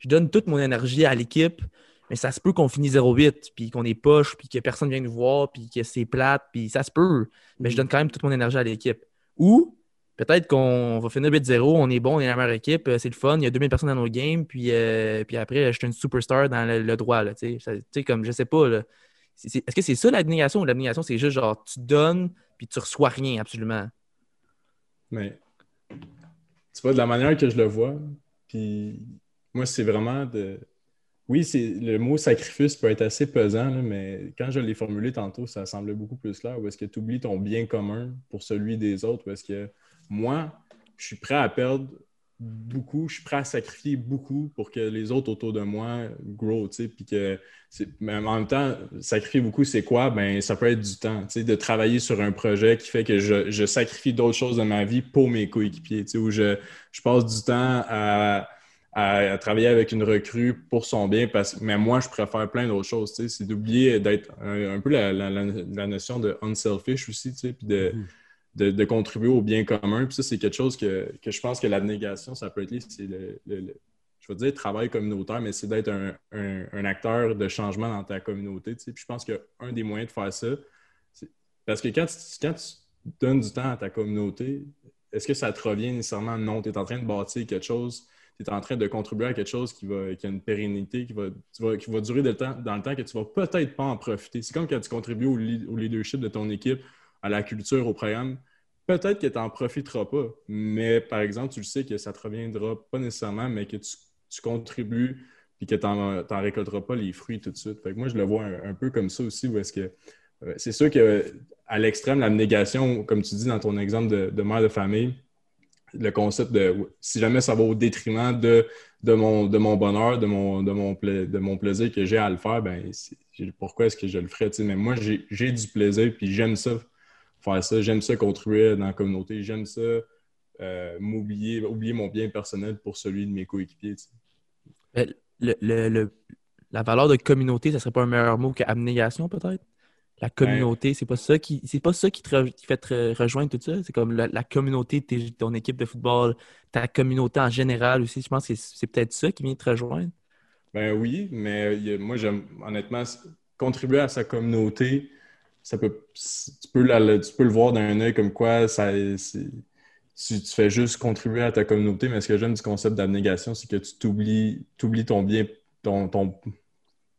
A: Je donne toute mon énergie à l'équipe, mais ça se peut qu'on finisse 0-8, puis qu'on est poche, puis que personne vient nous voir, puis que c'est plate, puis ça se peut. Mais je donne quand même toute mon énergie à l'équipe. Ou peut-être qu'on va finir 8-0, on est bon, on est la meilleure équipe, euh, c'est le fun, il y a 2000 personnes dans nos games, puis, euh, puis après, je suis une superstar dans le, droit. Là, tu sais. Ça- tu sais, comme je sais pas. Est-ce que c'est ça l'abnégation ou l'abnégation, c'est juste genre tu donnes, puis tu reçois rien absolument?
B: Mais tu vois, de la manière que je le vois, puis moi, c'est vraiment de. Oui, le mot sacrifice peut être assez pesant, mais quand je l'ai formulé tantôt, ça semblait beaucoup plus clair. Où est-ce que tu oublies ton bien commun pour celui des autres? Ou est-ce que moi, je suis prêt à perdre beaucoup, je suis prêt à sacrifier beaucoup pour que les autres autour de moi grow, tu sais, puis que mais en même temps, sacrifier beaucoup, c'est quoi? Ben, ça peut être du temps, tu sais, de travailler sur un projet qui fait que je, je sacrifie d'autres choses de ma vie pour mes coéquipiers, tu sais, où je, je passe du temps à, à, travailler avec une recrue pour son bien, parce, mais moi, je préfère plein d'autres choses, c'est d'oublier d'être un, peu la, la- la- notion de unselfish aussi, puis de,
C: Mhm.
B: De, contribuer au bien commun. Puis ça, c'est quelque chose que, que je pense que l'abnégation, ça peut être c'est le, je vais dire travail communautaire, mais c'est d'être un, un- acteur de changement dans ta communauté. tu sais. Puis je pense qu'un des moyens de faire ça, c'est parce que quand tu, quand tu donnes du temps à ta communauté, est-ce que ça te revient nécessairement? Non, tu es en train de bâtir quelque chose, tu es en train de contribuer à quelque chose qui, va, qui a une pérennité, qui va, qui va durer de temps- dans le temps que tu vas peut-être pas en profiter. C'est comme quand tu contribues au, au leadership de ton équipe, à la culture, au programme. Peut-être que tu n'en profiteras pas, mais par exemple, tu le sais que ça ne te reviendra pas nécessairement, mais que tu, tu contribues puis que tu n'en récolteras pas les fruits tout de suite. Fait que moi, je le vois un, peu comme ça aussi, où est-ce que euh, c'est sûr que à l'extrême, l'abnégation, comme tu dis dans ton exemple de, mère de famille, le concept de si jamais ça va au détriment de, de, mon, de mon bonheur, de mon, de mon, pla- de mon plaisir que j'ai à le faire, ben pourquoi est-ce que je le ferais? Mais moi, j'ai j'ai du plaisir, puis j'aime ça faire ça. J'aime ça contribuer dans la communauté. J'aime ça euh, m'oublier, oublier mon bien personnel pour celui de mes coéquipiers.
A: Mais le- le- le- la valeur de communauté, ça serait pas un meilleur mot qu'abnégation, peut-être? La communauté, c'est pas ça qui c'est pas ça qui te re- qui fait te re- rejoindre tout ça. C'est comme la, la communauté de ton équipe de football, ta communauté en général aussi. Je pense que c'est peut-être ça qui vient te rejoindre.
B: Ben oui, mais a- moi, j'aime honnêtement contribuer à sa communauté. Tu, peux tu peux le voir d'un œil comme quoi ça, tu, tu fais juste contribuer à ta communauté, mais ce que j'aime du concept d'abnégation, c'est que tu t'oublies t'oublies ton bien, ton,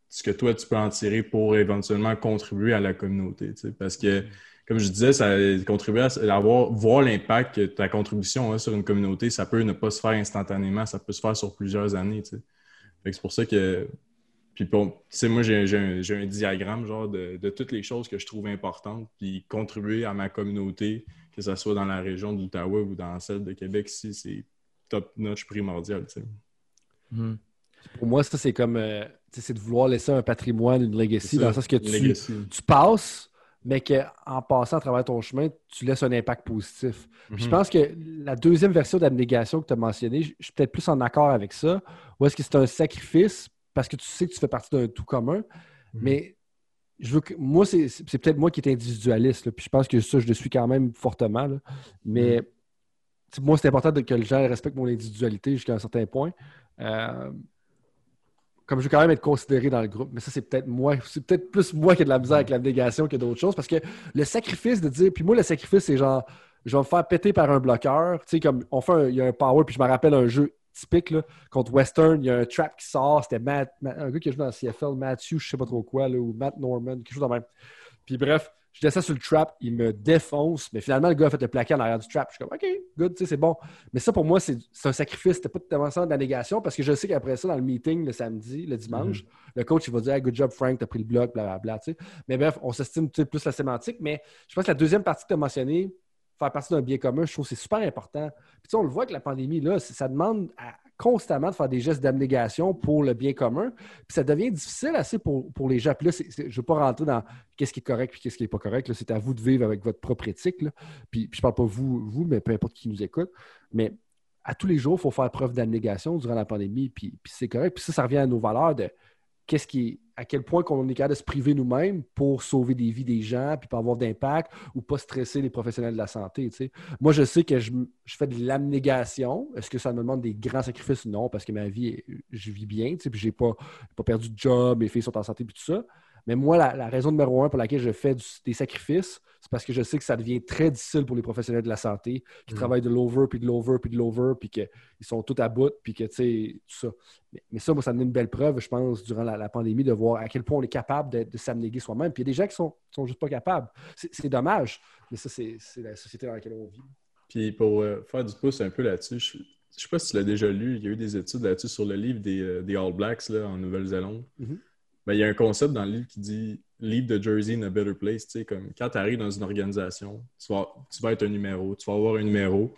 B: ce que toi, tu peux en tirer pour éventuellement contribuer à la communauté. tu sais. Parce que, comme je disais, ça contribuer à avoir, voir l'impact que ta contribution a sur une communauté, ça peut ne pas se faire instantanément, ça peut se faire sur plusieurs années. tu sais. C'est pour ça que. Puis, bon, tu sais, moi, j'ai j'ai un, un diagramme genre de, de toutes les choses que je trouve importantes, puis contribuer à ma communauté, que ce soit dans la région de l'Outaouais ou dans celle de Québec, ici, c'est top-notch primordial. tu sais.
A: Mhm.
C: Pour moi, ça, c'est comme. euh, tu sais, c'est de vouloir laisser un patrimoine, une legacy, dans
B: ça,
C: le sens que tu, tu passes, mais qu'en passant à travers ton chemin, tu laisses un impact positif. Puis Je
B: Mhm.
C: pense que la deuxième version d'abnégation que tu as mentionnée, je suis peut-être plus en accord avec ça. Ou est-ce que c'est un sacrifice parce que tu sais que tu fais partie d'un tout commun,
B: Mhm.
C: mais je veux que moi, c'est peut-être moi qui est individualiste. là, puis je pense que ça, je le suis quand même fortement. là. Mais
B: Mhm.
C: moi, c'est important de- que les gens respectent mon individualité jusqu'à un certain point. Euh, comme je veux quand même être considéré dans le groupe, mais ça, c'est peut-être moi, c'est peut-être plus moi qui ai de la misère avec l'abnégation que d'autres choses. Parce que le sacrifice de dire, puis moi, le sacrifice, c'est genre, je vais me faire péter par un bloqueur. Tu sais, comme on fait un, il y a un power, puis je me rappelle un jeu typique là, contre Western, il y a un trap qui sort, c'était Matt, Matt- un gars qui a joué dans le CFL, Matthew, je sais pas trop quoi, là, ou Matt Norman, quelque chose de même. Puis bref, je descends sur le trap, il me défonce, mais finalement, le gars a fait le plaqué en arrière du trap. Je suis comme, OK, good, tu sais, c'est bon. Mais ça, pour moi, c'est un sacrifice. C'était pas tellement ça de la négation parce que je sais qu'après ça, dans le meeting le samedi, le dimanche, le coach, il va dire, Hey, good job, Frank, t'as pris le bloc, blablabla. tu sais. Mais bref, on s'estime plus la sémantique. Mais je pense que la deuxième partie que tu as mentionnée, faire partie d'un bien commun, je trouve que c'est super important. Puis on le voit avec la pandémie, là, ça demande constamment de faire des gestes d'abnégation pour le bien commun. Puis ça devient difficile assez pour, pour les gens. Puis là, je ne veux pas rentrer dans qu'est-ce qui est correct et qu'est-ce qui n'est pas correct. C'est à vous de vivre avec votre propre éthique. Puis, puis je ne parle pas vous, vous, mais peu importe qui nous écoute. Mais à tous les jours, il faut faire preuve d'abnégation durant la pandémie. Puis, puis c'est correct. Puis ça, ça revient à nos valeurs de qu'est-ce qui à quel point qu'on est capable de se priver nous-mêmes pour sauver des vies des gens, puis pas avoir d'impact ou pas stresser les professionnels de la santé. Moi, je sais que je, je fais de l'abnégation. Est-ce que ça me demande des grands sacrifices? Non, parce que ma vie, je vis bien, tu sais, puis j'ai pas, pas perdu de job, mes filles sont en santé, puis tout ça. Mais moi, la, la raison numéro un pour laquelle je fais du- des sacrifices, c'est parce que je sais que ça devient très difficile pour les professionnels de la santé qui
B: Mhm.
C: travaillent de l'over, puis de l'over, puis de l'over, puis qu'ils sont tout à bout, puis que, tu sais, tout ça. Mais, mais ça, moi, ça me donne une belle preuve, je pense, durant la, la pandémie, de voir à quel point on est capable de, de s'abnéguer soi-même. Puis il y a des gens qui sont, sont juste pas capables. C'est dommage, mais ça, c'est la société dans laquelle on vit.
B: Puis pour euh, faire du pouce un peu là-dessus, je je sais pas si tu l'as déjà lu, il y a eu des études là-dessus sur le livre des, euh, des All Blacks là, en Nouvelle-Zélande.
C: Mhm.
B: Ben, il y a un concept dans le livre qui dit Leave the Jersey in a better place. Tu sais, comme quand tu arrives dans une organisation, tu vas, tu vas être un numéro, tu vas avoir un numéro,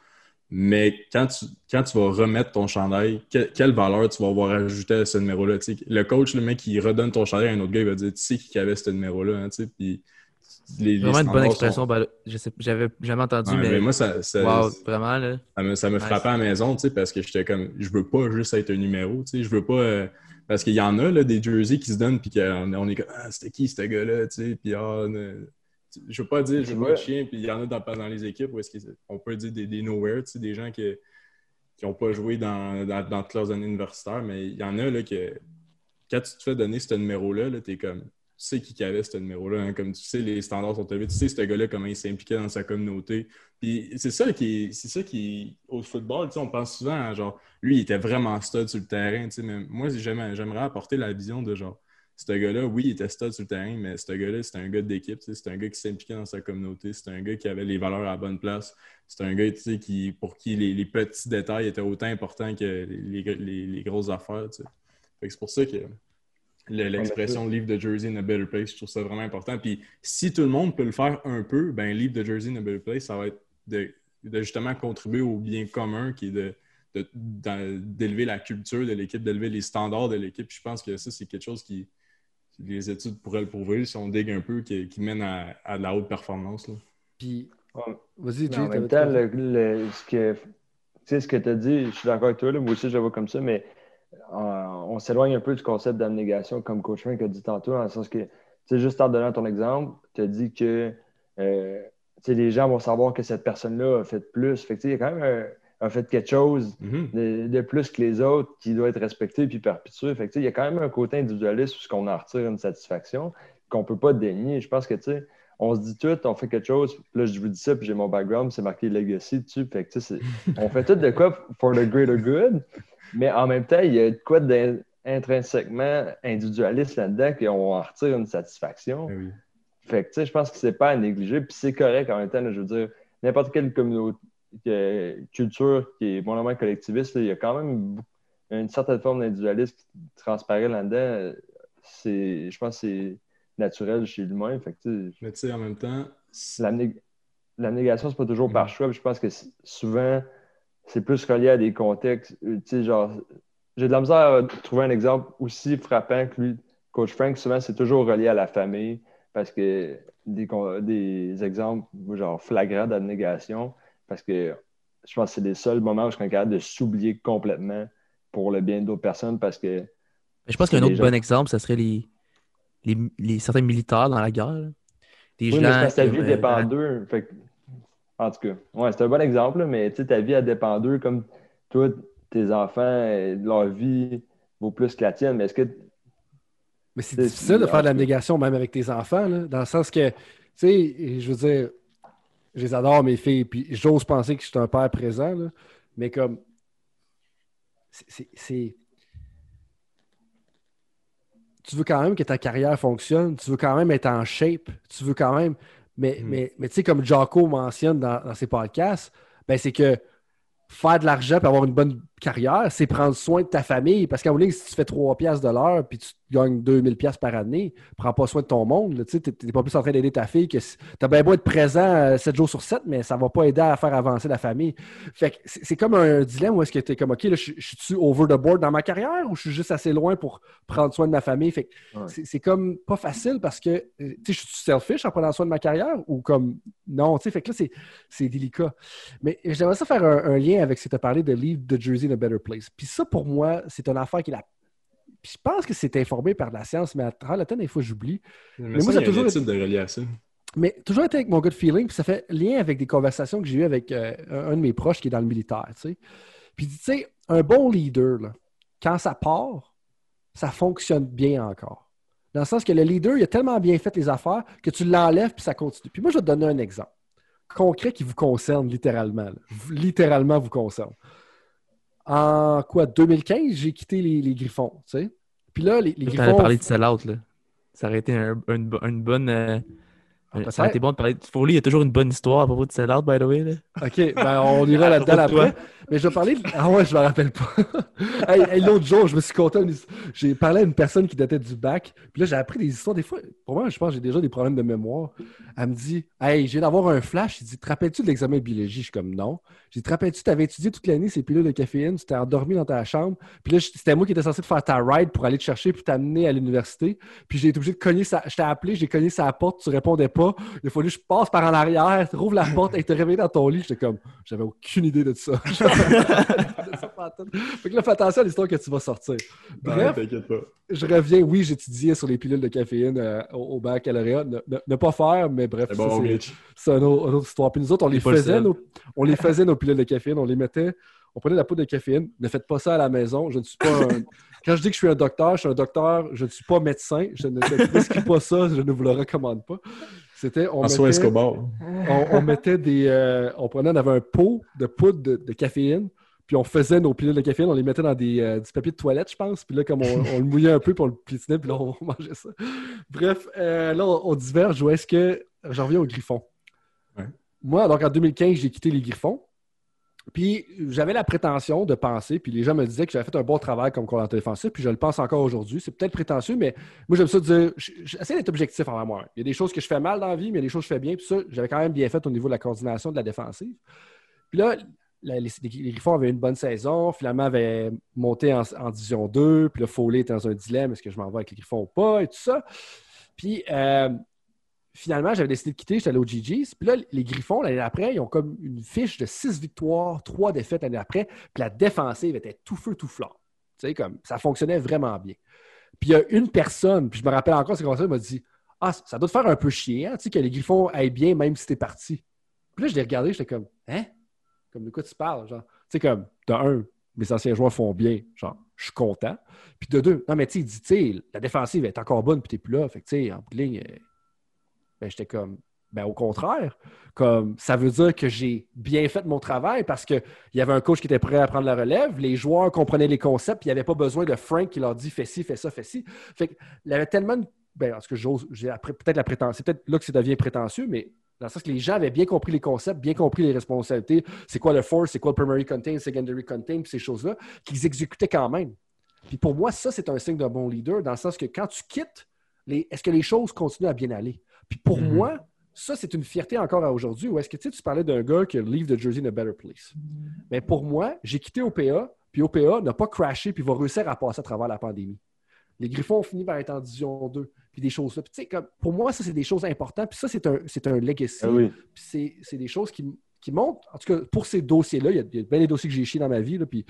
B: mais quand tu, quand tu vas remettre ton chandail, que- quelle valeur tu vas avoir ajouté à ce numéro-là? Tu sais, Le coach, le mec, il redonne ton chandail à un autre gars, il va dire Tu sais qui avait ce numéro-là? hein, tu sais, puis les- les
A: Vraiment une bonne expression.
B: sont-
A: ben, je sais, j'avais jamais entendu,
B: Ouais,
A: mais,
B: mais moi, ça, ça-
A: wow, vraiment, là.
B: ça me, ça me
A: Nice.
B: frappait à la maison, tu sais, parce que j'étais comme, je veux pas juste être un numéro, tu sais, je veux pas, euh, parce qu'il y en a, là, des jerseys qui se donnent, puis qu'on on est comme, ah, c'était qui, ce gars-là, tu sais, puis ah, ne- je veux pas dire, je veux pas chien, puis il y en a dans, dans les équipes où est-ce qu'on peut dire des, des nowhere, tu sais, des gens qui qui n'ont pas joué dans, dans, dans toutes leurs années universitaires, mais il y en a, là, que quand tu te fais donner ce numéro-là, -là, tu es comme, tu sais qui qui avait ce numéro-là, hein, comme tu sais, les standards sont élevés, tu sais ce gars-là, comment il s'impliquait dans sa communauté. Puis c'est ça qui est, c'est ça qui au football, tu sais, on pense souvent à genre, lui, il était vraiment stud sur le terrain, tu sais, mais moi, j'aimerais, apporter la vision de genre, ce gars-là, oui, il était stud sur le terrain, mais ce gars-là, c'était un gars d'équipe, tu sais, c'était un gars qui s'impliquait dans sa communauté, c'était un gars qui avait les valeurs à la bonne place, c'était un gars, tu sais, qui, pour qui les, les petits détails étaient autant importants que les, les- les grosses affaires, c'est pour ça que le- l'expression Leave the Jersey in a better place, je trouve ça vraiment important. Puis si tout le monde peut le faire un peu, ben Leave the Jersey in a better place, ça va être de, de justement contribuer au bien commun qui est de d'élever la culture de l'équipe, d'élever les standards de l'équipe. Je pense que ça, c'est quelque chose qui, les études pourraient le prouver si on digue un peu, qui, qui mène à, à de la haute performance. là.
C: Puis, vas-y,
E: en même temps, le, le- ce que tu sais, ce que tu as dit, je suis d'accord avec toi, là, moi aussi je le vois comme ça, mais euh, on s'éloigne un peu du concept d'abnégation, comme Coach Frank a dit tantôt, dans le sens que, tu sais, juste en donnant ton exemple, tu as dit que euh, les gens vont savoir que cette personne-là a fait plus. Fait que, il y a quand même un- a fait quelque chose
B: Mhm.
E: de, de plus que les autres qui doit être respecté puis perpétué. Fait que, il y a quand même un côté individualiste où on en retire une satisfaction qu'on ne peut pas dénier. Je pense que tu sais, on se dit tout, on fait quelque chose. Puis là, je vous dis ça, puis j'ai mon background, c'est marqué Legacy dessus. Fait que, on fait tout de quoi for the greater good, mais en même temps, il y a de quoi d'in- intrinsèquement individualiste là-dedans qu'on en retire une satisfaction.
B: Eh oui.
E: Fait que, tu sais, je pense que c'est pas à négliger, puis c'est correct en même temps. là, je veux dire, n'importe quelle communauté, que- culture qui est moindrement collectiviste, là, il y a quand même une certaine forme d'individualisme qui transparaît là-dedans. C'est, je pense que c'est naturel chez l'humain. Fait que,
B: Mais tu sais, en même temps, si-
E: l'abné- l'abnégation, c'est pas toujours par choix. puis Je pense que souvent, c'est plus relié à des contextes. euh, Tu sais, genre, j'ai de la misère à trouver un exemple aussi frappant que lui, Coach Frank. Souvent, c'est toujours relié à la famille parce que des, des exemples, genre, flagrants d'abnégation, parce que je pense que c'est les seuls moments où je suis capable de s'oublier complètement pour le bien d'autres personnes parce que
A: je pense qu'un autre
E: gens-
A: bon exemple, ce serait les, les, les- certains militaires dans la guerre. Des
E: Oui,
A: gens
E: mais ta vie
A: euh,
E: dépend d'eux. Fait En tout cas, ouais, c'est un bon exemple, mais ta vie, elle dépend d'eux comme toi, tes enfants, leur vie vaut plus que la tienne. Mais est-ce que.
C: Mais c'est difficile de faire de
E: tout cas.
C: l'abnégation même avec tes enfants, là, dans le sens que, tu sais, je veux dire, je les adore, mes filles, puis j'ose penser que je suis un père présent, là, mais comme, c'est-. Tu veux quand même que ta carrière fonctionne, tu veux quand même être en shape, tu veux quand même. Mais,
B: Mhm.
C: mais, mais tu sais, comme Jaco mentionne dans, dans ses podcasts, ben c'est que faire de l'argent et avoir une bonne carrière, c'est prendre soin de ta famille. Parce qu'en ligne, si tu fais 3 piastres de l'heure puis tu gagnes 2000 piastres par année, prends pas soin de ton monde. Tu n'es pas plus en train d'aider ta fille que tu as bien beau être présent 7 jours sur 7, mais ça va pas aider à faire avancer la famille. Fait que c'est comme un dilemme où est-ce que tu es comme OK, là, je, suis over the board dans ma carrière ou je suis juste assez loin pour prendre soin de ma famille? Fait c'est comme pas facile parce que je suis selfish en prenant soin de ma carrière ou comme non, fait que là, c'est délicat. Mais j'aimerais ça faire un, lien avec ce que tu as parlé de Leave the Jersey in a Better Place. Puis ça, pour moi, c'est une affaire qui est la puis je pense que c'est informé par la science, mais à travers le temps, des fois, j'oublie.
B: Mais, moi, j'ai toujours été... de relier à ça.
C: Mais toujours été avec mon good feeling, puis ça fait lien avec des conversations que j'ai eues avec euh, un de mes proches qui est dans le militaire, tu sais. Puis, tu sais, un bon leader, là, quand ça part, ça fonctionne bien encore. Dans le sens que le leader, il a tellement bien fait les affaires que tu l'enlèves puis ça continue. Puis moi, je vais te donner un exemple concret qui vous concerne littéralement. Littéralement vous concerne. En quoi, 2015, j'ai quitté les, Griffons, tu sais. Puis là, les, les Griffons...
A: parlé de sell-out, là. Ça aurait été une, bonne... Euh, ça aurait été bon de parler. Foley, il y a toujours une bonne histoire à propos de sell-out, by the way. Là.
C: OK, ben on ira là-dedans après. Mais je vais parler. De... Ah ouais, je me rappelle pas. L'autre jour, je me suis conté. J'ai parlé à une personne qui datait du bac. Puis là, j'ai appris des histoires. Des fois, pour moi, je pense que j'ai déjà des problèmes de mémoire. Elle me dit Hey, j'ai d'avoir un flash. Il dit Te rappelles-tu de l'examen de biologie Je suis comme Non. J'ai dit Te rappelles-tu, tu avais étudié toute l'année ces pilules de caféine? Tu t'es endormi dans ta chambre. Puis là, c'était moi qui étais censé te faire ta ride pour aller te chercher puis t'amener à l'université. Puis j'ai été obligé de cogner sa. Je t'ai appelé, j'ai cogné sa porte, tu répondais pas. Il a fallu que je passe par en arrière, rouvre la porte et te réveiller dans ton lit. J'étais comme J'avais aucune idée de ça. fait que là, fais attention à l'histoire que tu vas sortir. Bref, je reviens. Oui, j'étudiais sur les pilules de caféine euh, au, bac à Ne, ne, pas faire, mais bref, c'est une, autre histoire. Puis nous autres, on les, faisait, nos, on les faisait, nos pilules de caféine. On les mettait, on prenait la poudre de caféine. Ne faites pas ça à la maison. Je ne suis pas un... Quand je dis que je suis un docteur, je suis un docteur, je ne suis pas médecin. Je ne prescris pas ça, je ne vous le recommande pas. C'était, on, mettait, on, mettait des. Euh, on prenait, on avait un pot de poudre de caféine puis on faisait nos pilules de caféine, on les mettait dans des, euh, du papier de toilette, je pense. Puis là, comme on, le mouillait un peu, pour le piétinait, puis là, on mangeait ça. Bref, euh, là, on, diverge. Où est-ce que. J'en reviens au Griffon. Moi, donc en 2015, j'ai quitté les Griffons. Puis j'avais la prétention de penser, puis les gens me disaient que j'avais fait un bon travail comme coordinateur défensif, puis je le pense encore aujourd'hui. C'est peut-être prétentieux, mais moi j'aime ça dire, j'essaie d'être objectif envers moi. Il y a des choses que je fais mal dans la vie, mais il y a des choses que je fais bien, puis ça, j'avais quand même bien fait au niveau de la coordination de la défensive. Puis là, les, Griffons avaient une bonne saison, finalement avaient monté en, Division 2, puis le Foley était dans un dilemme, est-ce que je m'en vais avec les Griffons ou pas, et tout ça. Puis euh, finalement, j'avais décidé de quitter, j'étais allé au GG's. Puis là, les Griffons, l'année après, ils ont comme une fiche de 6 victoires, 3 défaites l'année après, puis la défensive était tout feu, tout flanc. Tu sais, comme ça fonctionnait vraiment bien. Puis il y a une personne, puis je me rappelle encore, c'est comme ça, m'a dit Ah, ça doit te faire un peu chier, hein, tu sais, que les Griffons aillent bien même si t'es parti. Puis là, je l'ai regardé, j'étais comme Hein? Comme de quoi tu parles, genre. Tu sais, comme, de un, mes anciens joueurs font bien, genre, je suis content. Puis de deux, non, mais tu sais, il dit, tu sais, la défensive est encore bonne, puis t'es plus là. Fait que, tu sais, en ligne, euh, ben, j'étais comme, ben, au contraire, comme, ça veut dire que j'ai bien fait mon travail parce qu'il y avait un coach qui était prêt à prendre la relève, les joueurs comprenaient les concepts, puis il n'y avait pas besoin de Frank qui leur dit, fais ci, fais ça, fais ci. Fait qu'il y avait tellement de ben, parce que j'ose, j'ai peut-être la prétention, c'est peut-être là que ça devient prétentieux, mais dans le sens que les gens avaient bien compris les concepts, bien compris les responsabilités. C'est quoi le force, c'est quoi le primary contain, secondary contain, ces choses-là, qu'ils exécutaient quand même. Puis pour moi, ça, c'est un signe d'un bon leader, dans le sens que quand tu quittes, est-ce que les choses continuent à bien aller? Puis pour mm-hmm. moi, ça, c'est une fierté encore à aujourd'hui. Ou est-ce que tu, sais, tu parlais d'un gars qui leave the jersey in a better place? Mais pour moi, j'ai quitté OPA, puis OPA n'a pas crashé, puis va réussir à passer à travers la pandémie. Les Griffons ont fini par être en Division 2 puis des choses là. comme, pour moi, ça, c'est des choses importantes. Puis ça, c'est un, c'est un legacy.
E: Ah
C: puis c'est, des choses qui, qui montrent, en tout cas, pour ces dossiers-là, il y a, bien des dossiers que j'ai chiés dans ma vie. Là, puis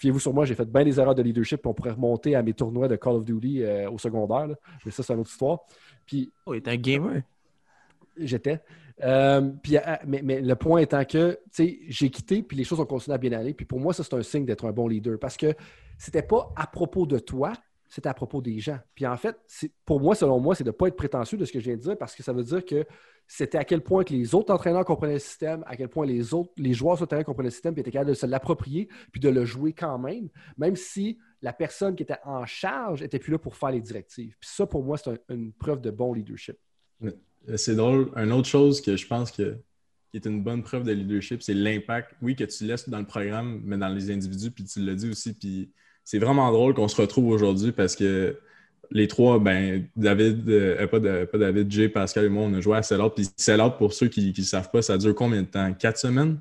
C: fiez-vous sur moi, j'ai fait bien des erreurs de leadership. Puis on pourrait remonter à mes tournois de Call of Duty euh, au secondaire. Mais ça, c'est une autre histoire. Puis,
A: oh, il un gamer.
C: J'étais. Euh, puis, euh, mais, mais, le point étant que j'ai quitté, puis les choses ont continué à bien aller. Puis pour moi, ça, c'est un signe d'être un bon leader. Parce que c'était pas à propos de toi, c'est à propos des gens. Puis en fait, pour moi, selon moi, c'est de ne pas être prétentieux de ce que je viens de dire parce que ça veut dire que c'était à quel point que les autres entraîneurs comprenaient le système, à quel point les autres, joueurs sur le terrain comprenaient le système, puis étaient capables de se l'approprier, puis de le jouer quand même, même si la personne qui était en charge n'était plus là pour faire les directives. Puis ça, pour moi, c'est une preuve de bon leadership.
B: C'est drôle. Une autre chose que je pense que qui est une bonne preuve de leadership, c'est l'impact, oui, que tu laisses dans le programme, mais dans les individus, puis tu l'as dit aussi. Puis c'est vraiment drôle qu'on se retrouve aujourd'hui parce que les trois, ben, David, euh, pas, David, Jay, Pascal et moi, on a joué à Sellout. Puis Sellout, pour ceux qui ne savent pas, ça dure combien de temps? Quatre semaines?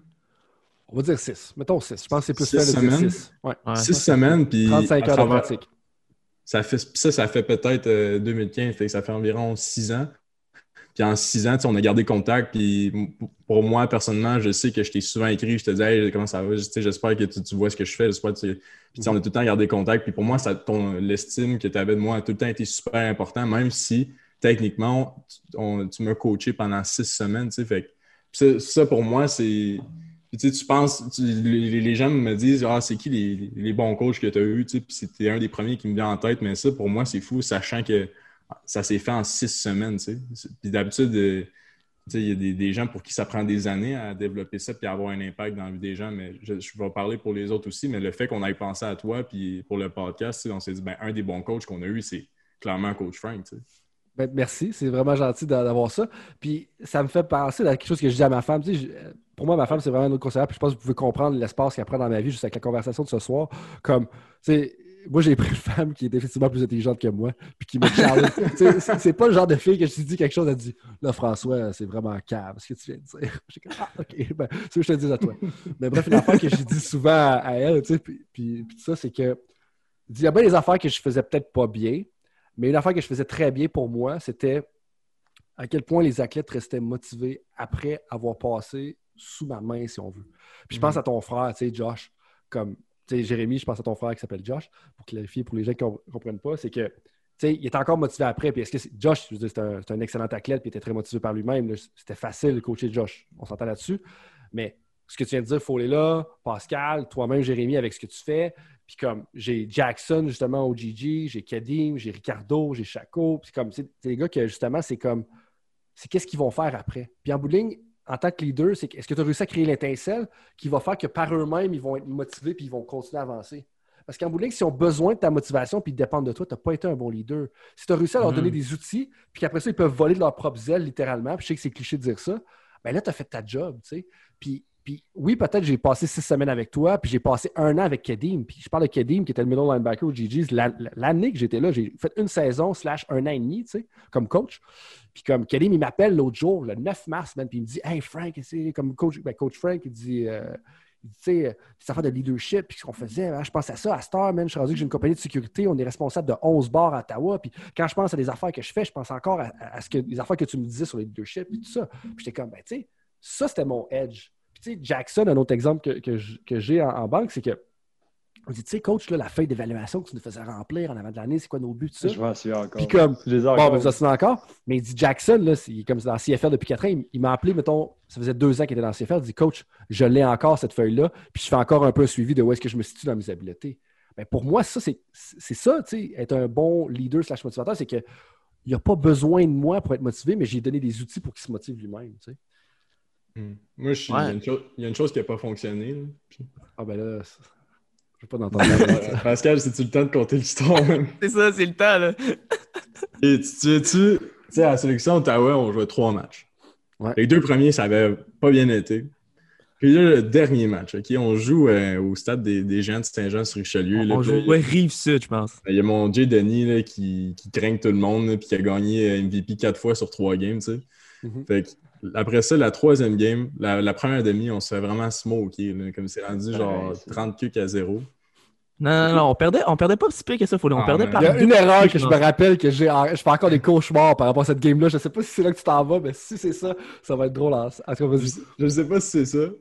C: On va dire six. Mettons six. Je pense que c'est plus
B: six semaines?
C: six. Ouais.
B: six semaines, puis...
C: 35 heures de pratique.
B: Ça, fait, ça, ça fait peut-être 2015, euh, ça fait environ six ans. Puis en six ans, on a gardé contact. Puis pour moi, personnellement, je sais que je t'ai souvent écrit, je te dis hey, comment ça va, j'espère que tu, vois ce que je fais, j'espère que tu... Puis on a tout le temps gardé contact. Puis pour moi, l'estime que tu avais de moi a tout le temps été super important, même si techniquement, tu m'as coaché pendant six semaines. Fait ça, ça, pour moi, c'est. tu penses, les, gens me disent Ah, c'est qui les, bons coachs que tu as eus? Puis c'était un des premiers qui me vient en tête, mais ça, pour moi, c'est fou, sachant que ça s'est fait en six semaines, tu sais. Puis d'habitude, euh, il y a des, gens pour qui ça prend des années à développer ça puis avoir un impact dans la vie des gens, mais je, vais parler pour les autres aussi, mais le fait qu'on ait pensé à toi puis pour le podcast, on s'est dit, ben, un des bons coachs qu'on a eu, c'est clairement coach Frank, tu sais.
C: Ben, merci, c'est vraiment gentil d'avoir ça. Puis ça me fait penser à quelque chose que je dis à ma femme. pour moi, ma femme, c'est vraiment un autre conseiller. Puis je pense que vous pouvez comprendre l'espace qu'elle prend dans ma vie juste avec la conversation de ce soir. Comme, tu sais, moi, j'ai pris une femme qui est effectivement plus intelligente que moi, puis qui me challenge. c'est pas le genre de fille que je te dis quelque chose, elle dit Là, François, c'est vraiment cave ce que tu viens de dire. J'ai comme Ah, OK, ben, c'est ce que je te dis à toi. Mais bref, une affaire que je dis souvent à, elle, tu sais, puis, puis, tout ça, c'est que il y a bien des affaires que je faisais peut-être pas bien, mais une affaire que je faisais très bien pour moi, c'était à quel point les athlètes restaient motivés après avoir passé sous ma main, si on veut. Puis je pense mm-hmm. à ton frère, tu sais, Josh, comme Jérémy, je pense à ton frère qui s'appelle Josh, pour clarifier pour les gens qui ne comprennent pas, c'est que il est encore motivé après. Puis est-ce que Josh, c'est un, un, excellent athlète, puis il était très motivé par lui-même. C'était facile de coacher Josh. On s'entend là-dessus. Mais ce que tu viens de dire, Foley là, Pascal, toi-même, Jérémy, avec ce que tu fais. Puis comme j'ai Jackson, justement, au GG, j'ai Kadim, j'ai Ricardo, j'ai Chaco. Puis comme, c'est des gars que justement, c'est comme, c'est qu'est-ce qu'ils vont faire après? Puis en bout de ligne, en tant que leader, c'est est-ce que tu as réussi à créer l'étincelle qui va faire que par eux-mêmes, ils vont être motivés puis ils vont continuer à avancer? Parce qu'en bout de ligne, s'ils ont besoin de ta motivation puis ils dépendent de toi, tu n'as pas été un bon leader. Si tu as réussi à leur donner mm-hmm. des outils, puis qu'après ça, ils peuvent voler de leur propre zèle, littéralement, puis je sais que c'est cliché de dire ça, bien là, tu as fait ta job, tu sais. Puis oui, peut-être j'ai passé six semaines avec toi, puis j'ai passé un an avec Kedim. Puis je parle de Kedim, qui était le middle linebacker au GG's. L'année que j'étais là, j'ai fait une saison slash un an et demi, tu sais, comme coach. Puis comme Kedim, il m'appelle l'autre jour, le 9 mars, puis il me dit Hey Frank, c'est comme coach, ben, coach Frank, il dit. Euh, tu sais, cette affaire de leadership, puis ce qu'on faisait, hein, je pense à ça, à Star, man, je suis rendu que j'ai une compagnie de sécurité, on est responsable de 11 bars à Ottawa, puis quand je pense à des affaires que je fais, je pense encore à, ce que, les affaires que tu me disais sur le leadership, et tout ça. Puis j'étais comme, ben, tu sais, ça, c'était mon edge. Jackson, un autre exemple que, j'ai en, banque, c'est que on dit, tu sais, coach, là, la feuille d'évaluation que tu nous faisais remplir en avant de l'année, c'est quoi nos buts, ça?
E: Je m'en suis encore.
C: Puis comme, je les bon, ben, ça, encore. Mais il dit, Jackson, là, c'est comme dans CFR depuis 4 ans, il, m'a appelé, mettons, ça faisait deux ans qu'il était dans CFR, il dit, coach, je l'ai encore, cette feuille-là, puis je fais encore un peu un suivi de où est-ce que je me situe dans mes habiletés. Ben, pour moi, ça, c'est ça, tu sais, être un bon leader slash motivateur, c'est qu'il n'y a pas besoin de moi pour être motivé, mais j'ai donné des outils pour qu'il se motive lui-même, tu sais.
B: Hmm. Moi, je, il, y a une chose qui n'a pas fonctionné.
C: Ah ben là, je veux pas d'entendre.
B: Pascal, c'est-tu le temps de compter l'histoire?
A: c'est ça, c'est le temps, là.
B: Et tu tu sais, à la sélection Ottawa, on jouait trois matchs. Les deux premiers, ça avait pas bien été. Puis là, le dernier match, OK, on joue euh, au stade des, des Géants de Saint-Jean-sur-Richelieu.
A: On, joue, ouais, Rive-Sud, je pense.
B: Il y a mon Jay Denis là, qui, qui traîne tout le monde, puis qui a gagné euh, MVP quatre fois sur trois games, tu sais. Mm-hmm. Fait que après ça, la troisième game, la, première demi, on se fait vraiment smoker. comme c'est rendu genre 30 cucs à zéro.
A: Non, non, non, on perdait, on perdait pas si peu que ça, faut On ah, perdait
C: par Il y a une erreur que je me rappelle que j'ai. Je fais encore des cauchemars par rapport à cette game-là. Je sais pas si c'est là que tu t'en vas, mais si c'est ça, ça va être drôle. En...
B: je, sais pas si c'est ça.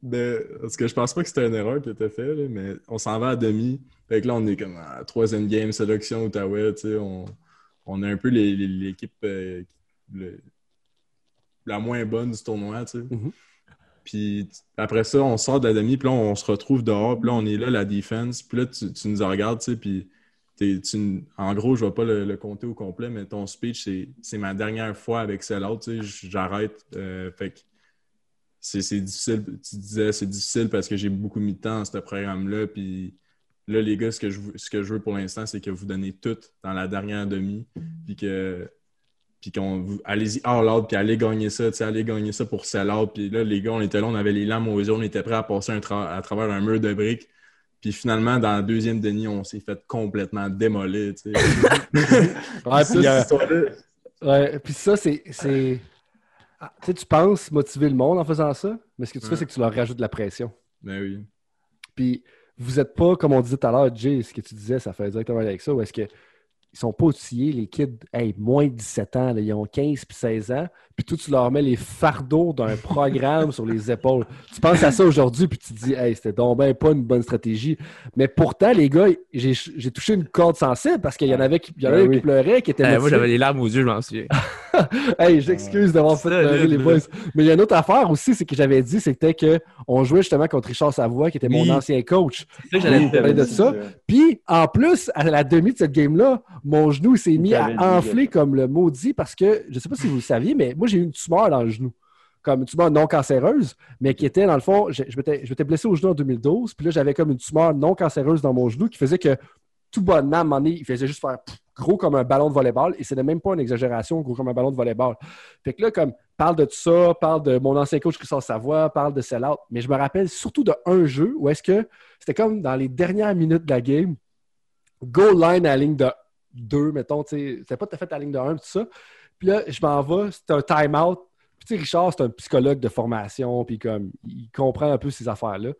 B: Mais, parce que je pense pas que c'était une erreur qui était faite, mais on s'en va à demi. Fait que là, on est comme à troisième game, sélection Ottawa, tu sais, on, on a un peu l'équipe euh, la moins bonne du tournoi, tu sais. Mhm. Puis après ça, on sort de la demi, puis là, on se retrouve dehors, puis là, on est là, la défense, puis là, tu, nous regardes, tu sais, puis en gros, je ne vais pas le, compter au complet, mais ton speech, c'est ma dernière fois avec celle-là, tu sais, j'arrête. Euh, fait que c'est difficile, tu disais, c'est difficile parce que j'ai beaucoup mis de temps dans ce programme-là, puis là, les gars, ce que je, ce que je veux pour l'instant, c'est que vous donnez tout dans la dernière demi, puis que puis qu'on allez-y all out, puis allez gagner ça, tu sais, allez gagner ça pour sell out. Puis là, les gars, on était là, on avait les lames aux yeux, on était prêts à passer un tra- à travers un mur de briques. Puis finalement, dans la deuxième demi, on s'est fait complètement démolir, tu sais.
C: Ouais,
B: Ça,
C: puis, euh, ouais, puis ça, c'est. Ah, tu sais, tu penses motiver le monde en faisant ça, mais ce que tu fais, c'est que tu leur rajoutes de la pression.
B: Ben oui.
C: Puis vous n'êtes pas, comme on disait tout à l'heure, Jay, ce que tu disais, ça fait directement avec ça, ou est-ce que ils sont pas outillés, les kids, hey, moins de 17 ans, là, ils ont 15 puis 16 ans, puis toi, tu leur mets les fardeaux d'un programme sur les épaules. Tu penses à ça aujourd'hui, puis tu te dis, hey, c'était donc ben pas une bonne stratégie. Mais pourtant, les gars, j'ai j'ai touché une corde sensible parce qu'il y en avait qui, il y en
E: Ben
C: avait
E: oui.
C: qui pleuraient, qui étaient
A: Eh, moi, j'avais les larmes aux yeux, je m'en souviens.
C: Hey, j'excuse d'avoir fait pleurer les boys. Mais il y a une autre affaire aussi, c'est que j'avais dit, c'était qu'on jouait justement contre Richard Savoie, qui était
A: Oui.
C: mon ancien coach.
A: C'est ça que j'allais
C: de ça. Puis, en plus, à la demi de cette game-là, mon genou s'est mis à enfler comme le maudit parce que, je ne sais pas si vous le saviez, mais moi, j'ai eu une tumeur dans le genou. Comme une tumeur non cancéreuse, mais qui était, dans le fond, je, je m'étais blessé au genou en 2012. Puis là, j'avais comme une tumeur non cancéreuse dans mon genou qui faisait que tout bonnement, à un il faisait juste faire gros comme un ballon de volleyball. Et c'était même pas une exagération, gros comme un ballon de volleyball. Fait que là, comme, parle de tout ça, parle de mon ancien coach Christophe Savoie, parle de sell-out. Mais je me rappelle surtout de un jeu où est-ce que c'était comme dans les dernières minutes de la game, goal line à la ligne de 2, mettons, tu c'était pas tout à fait à la ligne de 1, tout ça. Puis là, je m'en vais, c'est un time-out. Puis tu sais, Richard, c'est un psychologue de formation, puis comme, il comprend un peu ces affaires-là,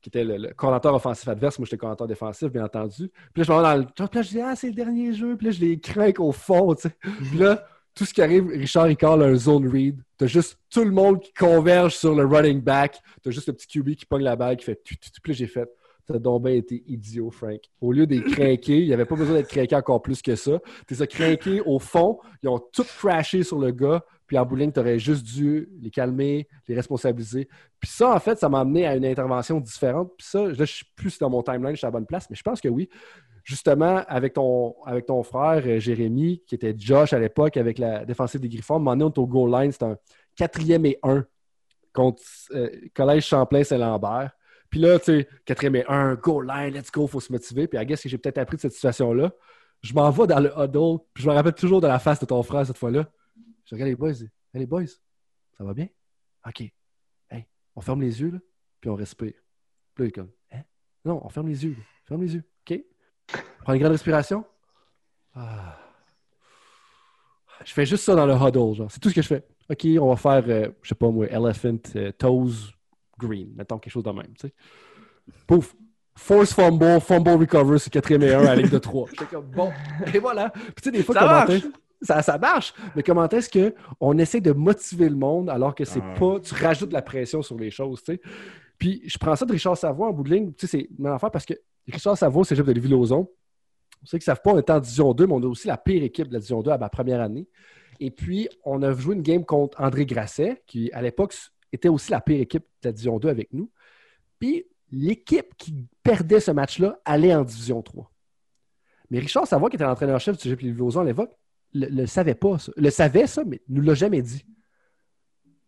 C: qui était le, le coordinateur offensif adverse. Moi, j'étais coordinateur défensif, bien entendu. Puis là, je m'en vais dans le... Puis là, je dis, ah, c'est le dernier jeu. Puis là, je les crains au fond, tu sais. Puis là, tout ce qui arrive, Richard, il call un zone read. T'as juste tout le monde qui converge sur le running back. T'as juste le petit QB qui pogne la balle, qui fait... Puis là, j'ai fait... T'as donc bien été idiot, Frank. Au lieu d'être craqué, il n'y avait pas besoin d'être craqué encore plus que ça. T'es ça craqué au fond, ils ont tout crashé sur le gars, puis en bowling, t'aurais juste dû les calmer, les responsabiliser. Puis ça, en fait, ça m'a amené à une intervention différente. Puis ça, là, je suis plus dans mon timeline, je suis à la bonne place, mais je pense que oui. Justement, avec ton, avec ton frère, euh, Jérémy, qui était Josh à l'époque, avec la défensive des Griffons, on était au goal line, c'était un quatrième et un contre euh, Collège Champlain-Saint-Lambert. Puis là, tu sais, quatrième et un, goal line, let's go, faut se motiver. Puis I guess que j'ai peut-être appris de cette situation-là. Je m'en vais dans le huddle, puis je me rappelle toujours de la face de ton frère cette fois-là. Je regarde les boys, je dis, hey les boys, ça va bien? OK. Hey, on ferme les yeux, là, puis on respire. Puis là, il comme, hein? Non, on ferme les yeux. là. Ferme les yeux. OK? Prends une grande respiration. Ah. Je fais juste ça dans le huddle, genre. C'est tout ce que je fais. OK, on va faire, euh, je sais pas moi, elephant euh, toes green. Mettons quelque chose de même, tu sais. Pouf. Force fumble, fumble recover sur quatrième et un à la ligne de 3. J'étais comme, bon, et voilà. Puis tu sais, des fois,
A: Ça
C: comment
A: marche.
C: est- ça, ça marche, mais comment est-ce qu'on essaie de motiver le monde alors que c'est
B: Ah.
C: pas. Tu rajoutes de la pression sur les choses, tu sais. Puis je prends ça de Richard Savoie en bout de ligne. Tu sais, c'est une affaire parce que Richard Savoie, c'est chef de Lévis-Lauzon. Ceux qui ne savent pas, on était en Division 2, mais on a aussi la pire équipe de la Division 2 à ma première année. Et puis, on a joué une game contre André Grasset, qui, à l'époque, était aussi la pire équipe de la Division 2 avec nous. Puis, l'équipe qui perdait ce match-là allait en Division 3. Mais Richard Savoie, qui était l'entraîneur-chef du Cégep Lévis-Lauzon à l'époque, le, le savait pas, ça. Le savait, ça, mais ne nous l'a jamais dit.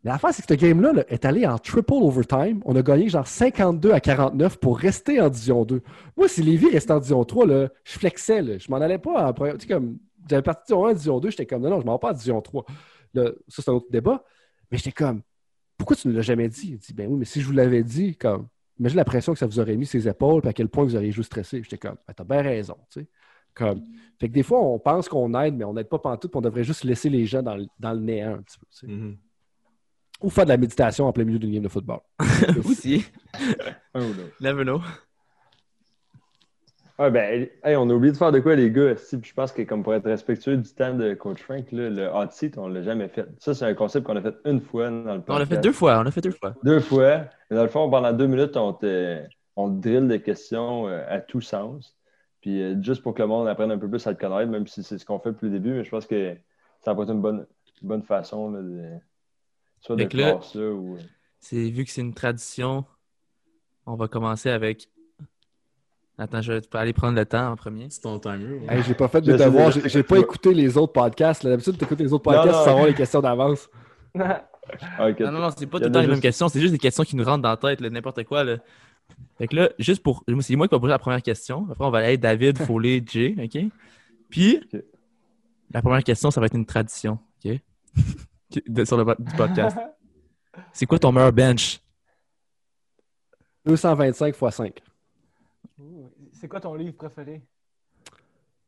C: Mais l'affaire, c'est que ce game-là là, est allé en triple overtime. On a gagné genre 52 à 49 pour rester en Division 2. Moi, si Lévis restait en Division 3, là, je flexais. Là. Je m'en allais pas. Tu sais, comme, j'avais parti de Division 1 à Division 2, j'étais comme, non, non, je m'en vais pas en Division 3. Là, ça, c'est un autre débat. Mais j'étais comme, pourquoi tu ne l'as jamais dit? Il dit, ben oui, mais si je vous l'avais dit, comme, imagine la pression que ça vous aurait mis ses épaules, puis à quel point vous auriez juste stressé. J'étais comme, ben, t'as bien raison, tu sais. Comme, fait que des fois, on pense qu'on aide, mais on n'aide pas pantoute, puis on devrait juste laisser les gens dans le, dans le néant un petit peu, tu sais.
B: Mhm.
C: Ou faire de la méditation en plein milieu d'une game de football.
A: Aussi.
E: Un ou l'autre. Ouais, ben, hey, on a oublié de faire de quoi, les gars? Si, je pense que, comme pour être respectueux du temps de Coach Frank, là, le hot seat, on l'a jamais fait. Ça, c'est un concept qu'on a fait une fois dans le podcast.
A: On l'a fait deux fois. On l'a fait deux fois.
E: Deux fois. Dans le fond, pendant deux minutes, on te, on te drille des questions euh, à tous sens. Puis euh, juste pour que le monde apprenne un peu plus à te connaître, même si c'est ce qu'on fait depuis le début, mais je pense que ça va être une bonne, une bonne façon là, de, soit de
A: là-
E: faire ça ou. euh,
A: vu que c'est une tradition, on va commencer avec. Attends, je vais aller prendre le temps en premier.
B: C'est ton timer. ouais.
C: Hey, j'ai pas fait de devoir, j'ai pas écouté les autres podcasts. D'habitude, tu écoutes les autres podcasts
E: non.
C: pour savoir les questions d'avance.
E: Ah.
A: Non, non, non, c'est pas tout le temps les mêmes questions, c'est juste des questions qui nous rentrent dans la tête, là, n'importe quoi. Là. Fait que là, juste pour. C'est moi qui vais poser la première question. Après, on va aller David, Foley, Jay, OK? Puis, la première question, ça va être une tradition. OK? De- Sur le du podcast. C'est quoi ton meilleur bench?
C: 225 x 5.
D: C'est quoi ton livre préféré?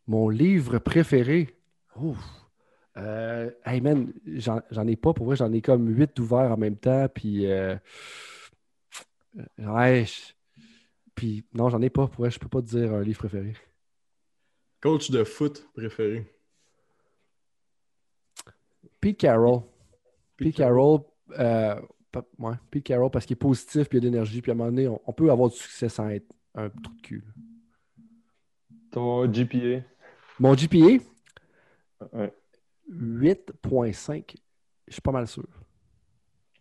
C: Mon livre préféré? Ouf. Euh, hey man, j'en j'en ai pas. Pour vrai, j'en ai comme 8 ouverts en même temps. Puis. euh, ouais. Puis, non, j'en ai pas. Pour vrai, je peux pas te dire un livre préféré.
B: Coach de foot préféré.
C: Pete Carroll. Pete Carroll. euh, ouais, Pete Carroll parce qu'il est positif puis il y a de l'énergie. Puis à un moment donné, on, on peut avoir du succès sans être un trou de cul. là.
E: Ton GPA.
C: Mon GPA,
E: Ouais.
C: 8.5. Je suis pas mal sûr.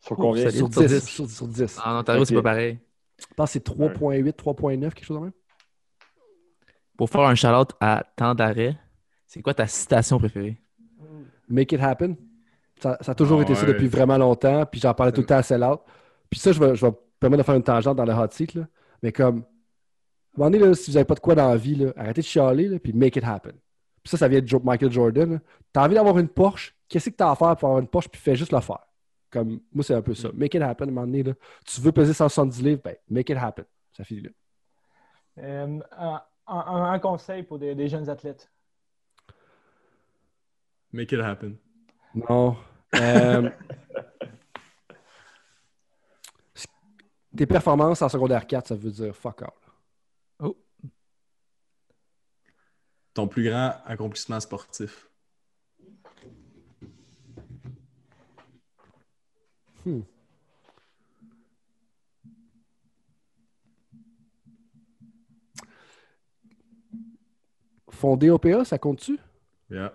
E: Sur combien?
C: Sur
A: sur
C: 10.
A: 10.
C: Sur, sur 10.
A: En Ontario, c'est pas pareil.
C: Je pense que c'est 3.8, 3.9, quelque chose de même.
A: Pour faire un shout-out à temps d'arrêt, c'est quoi ta citation préférée?
C: Make it happen. Ça, ça a toujours été ça depuis vraiment longtemps. Puis j'en parlais tout le temps à Sellout. Puis ça, je vais, je vais me permettre de faire une tangente dans le hot seat. Là. Mais comme, un moment donné, là, si vous n'avez pas de quoi dans la vie, là, arrêtez de chialer, là, puis make it happen. Puis ça, ça vient de Michael Jordan. Tu as envie d'avoir une Porsche, qu'est-ce que tu as à faire pour avoir une Porsche, puis fais juste le faire? Comme, moi, c'est un peu ça. Make it happen, à un moment donné. Là. Tu veux peser 170 livres, ben, make it happen. Ça finit là.
D: Euh, un, un- un conseil pour des, des jeunes athlètes.
B: Make it happen.
C: Non. Euh, tes performances en secondaire 4, ça veut dire fuck all.
B: Ton plus grand accomplissement sportif?
C: Fondé OPA, ça compte-tu?
B: Yeah.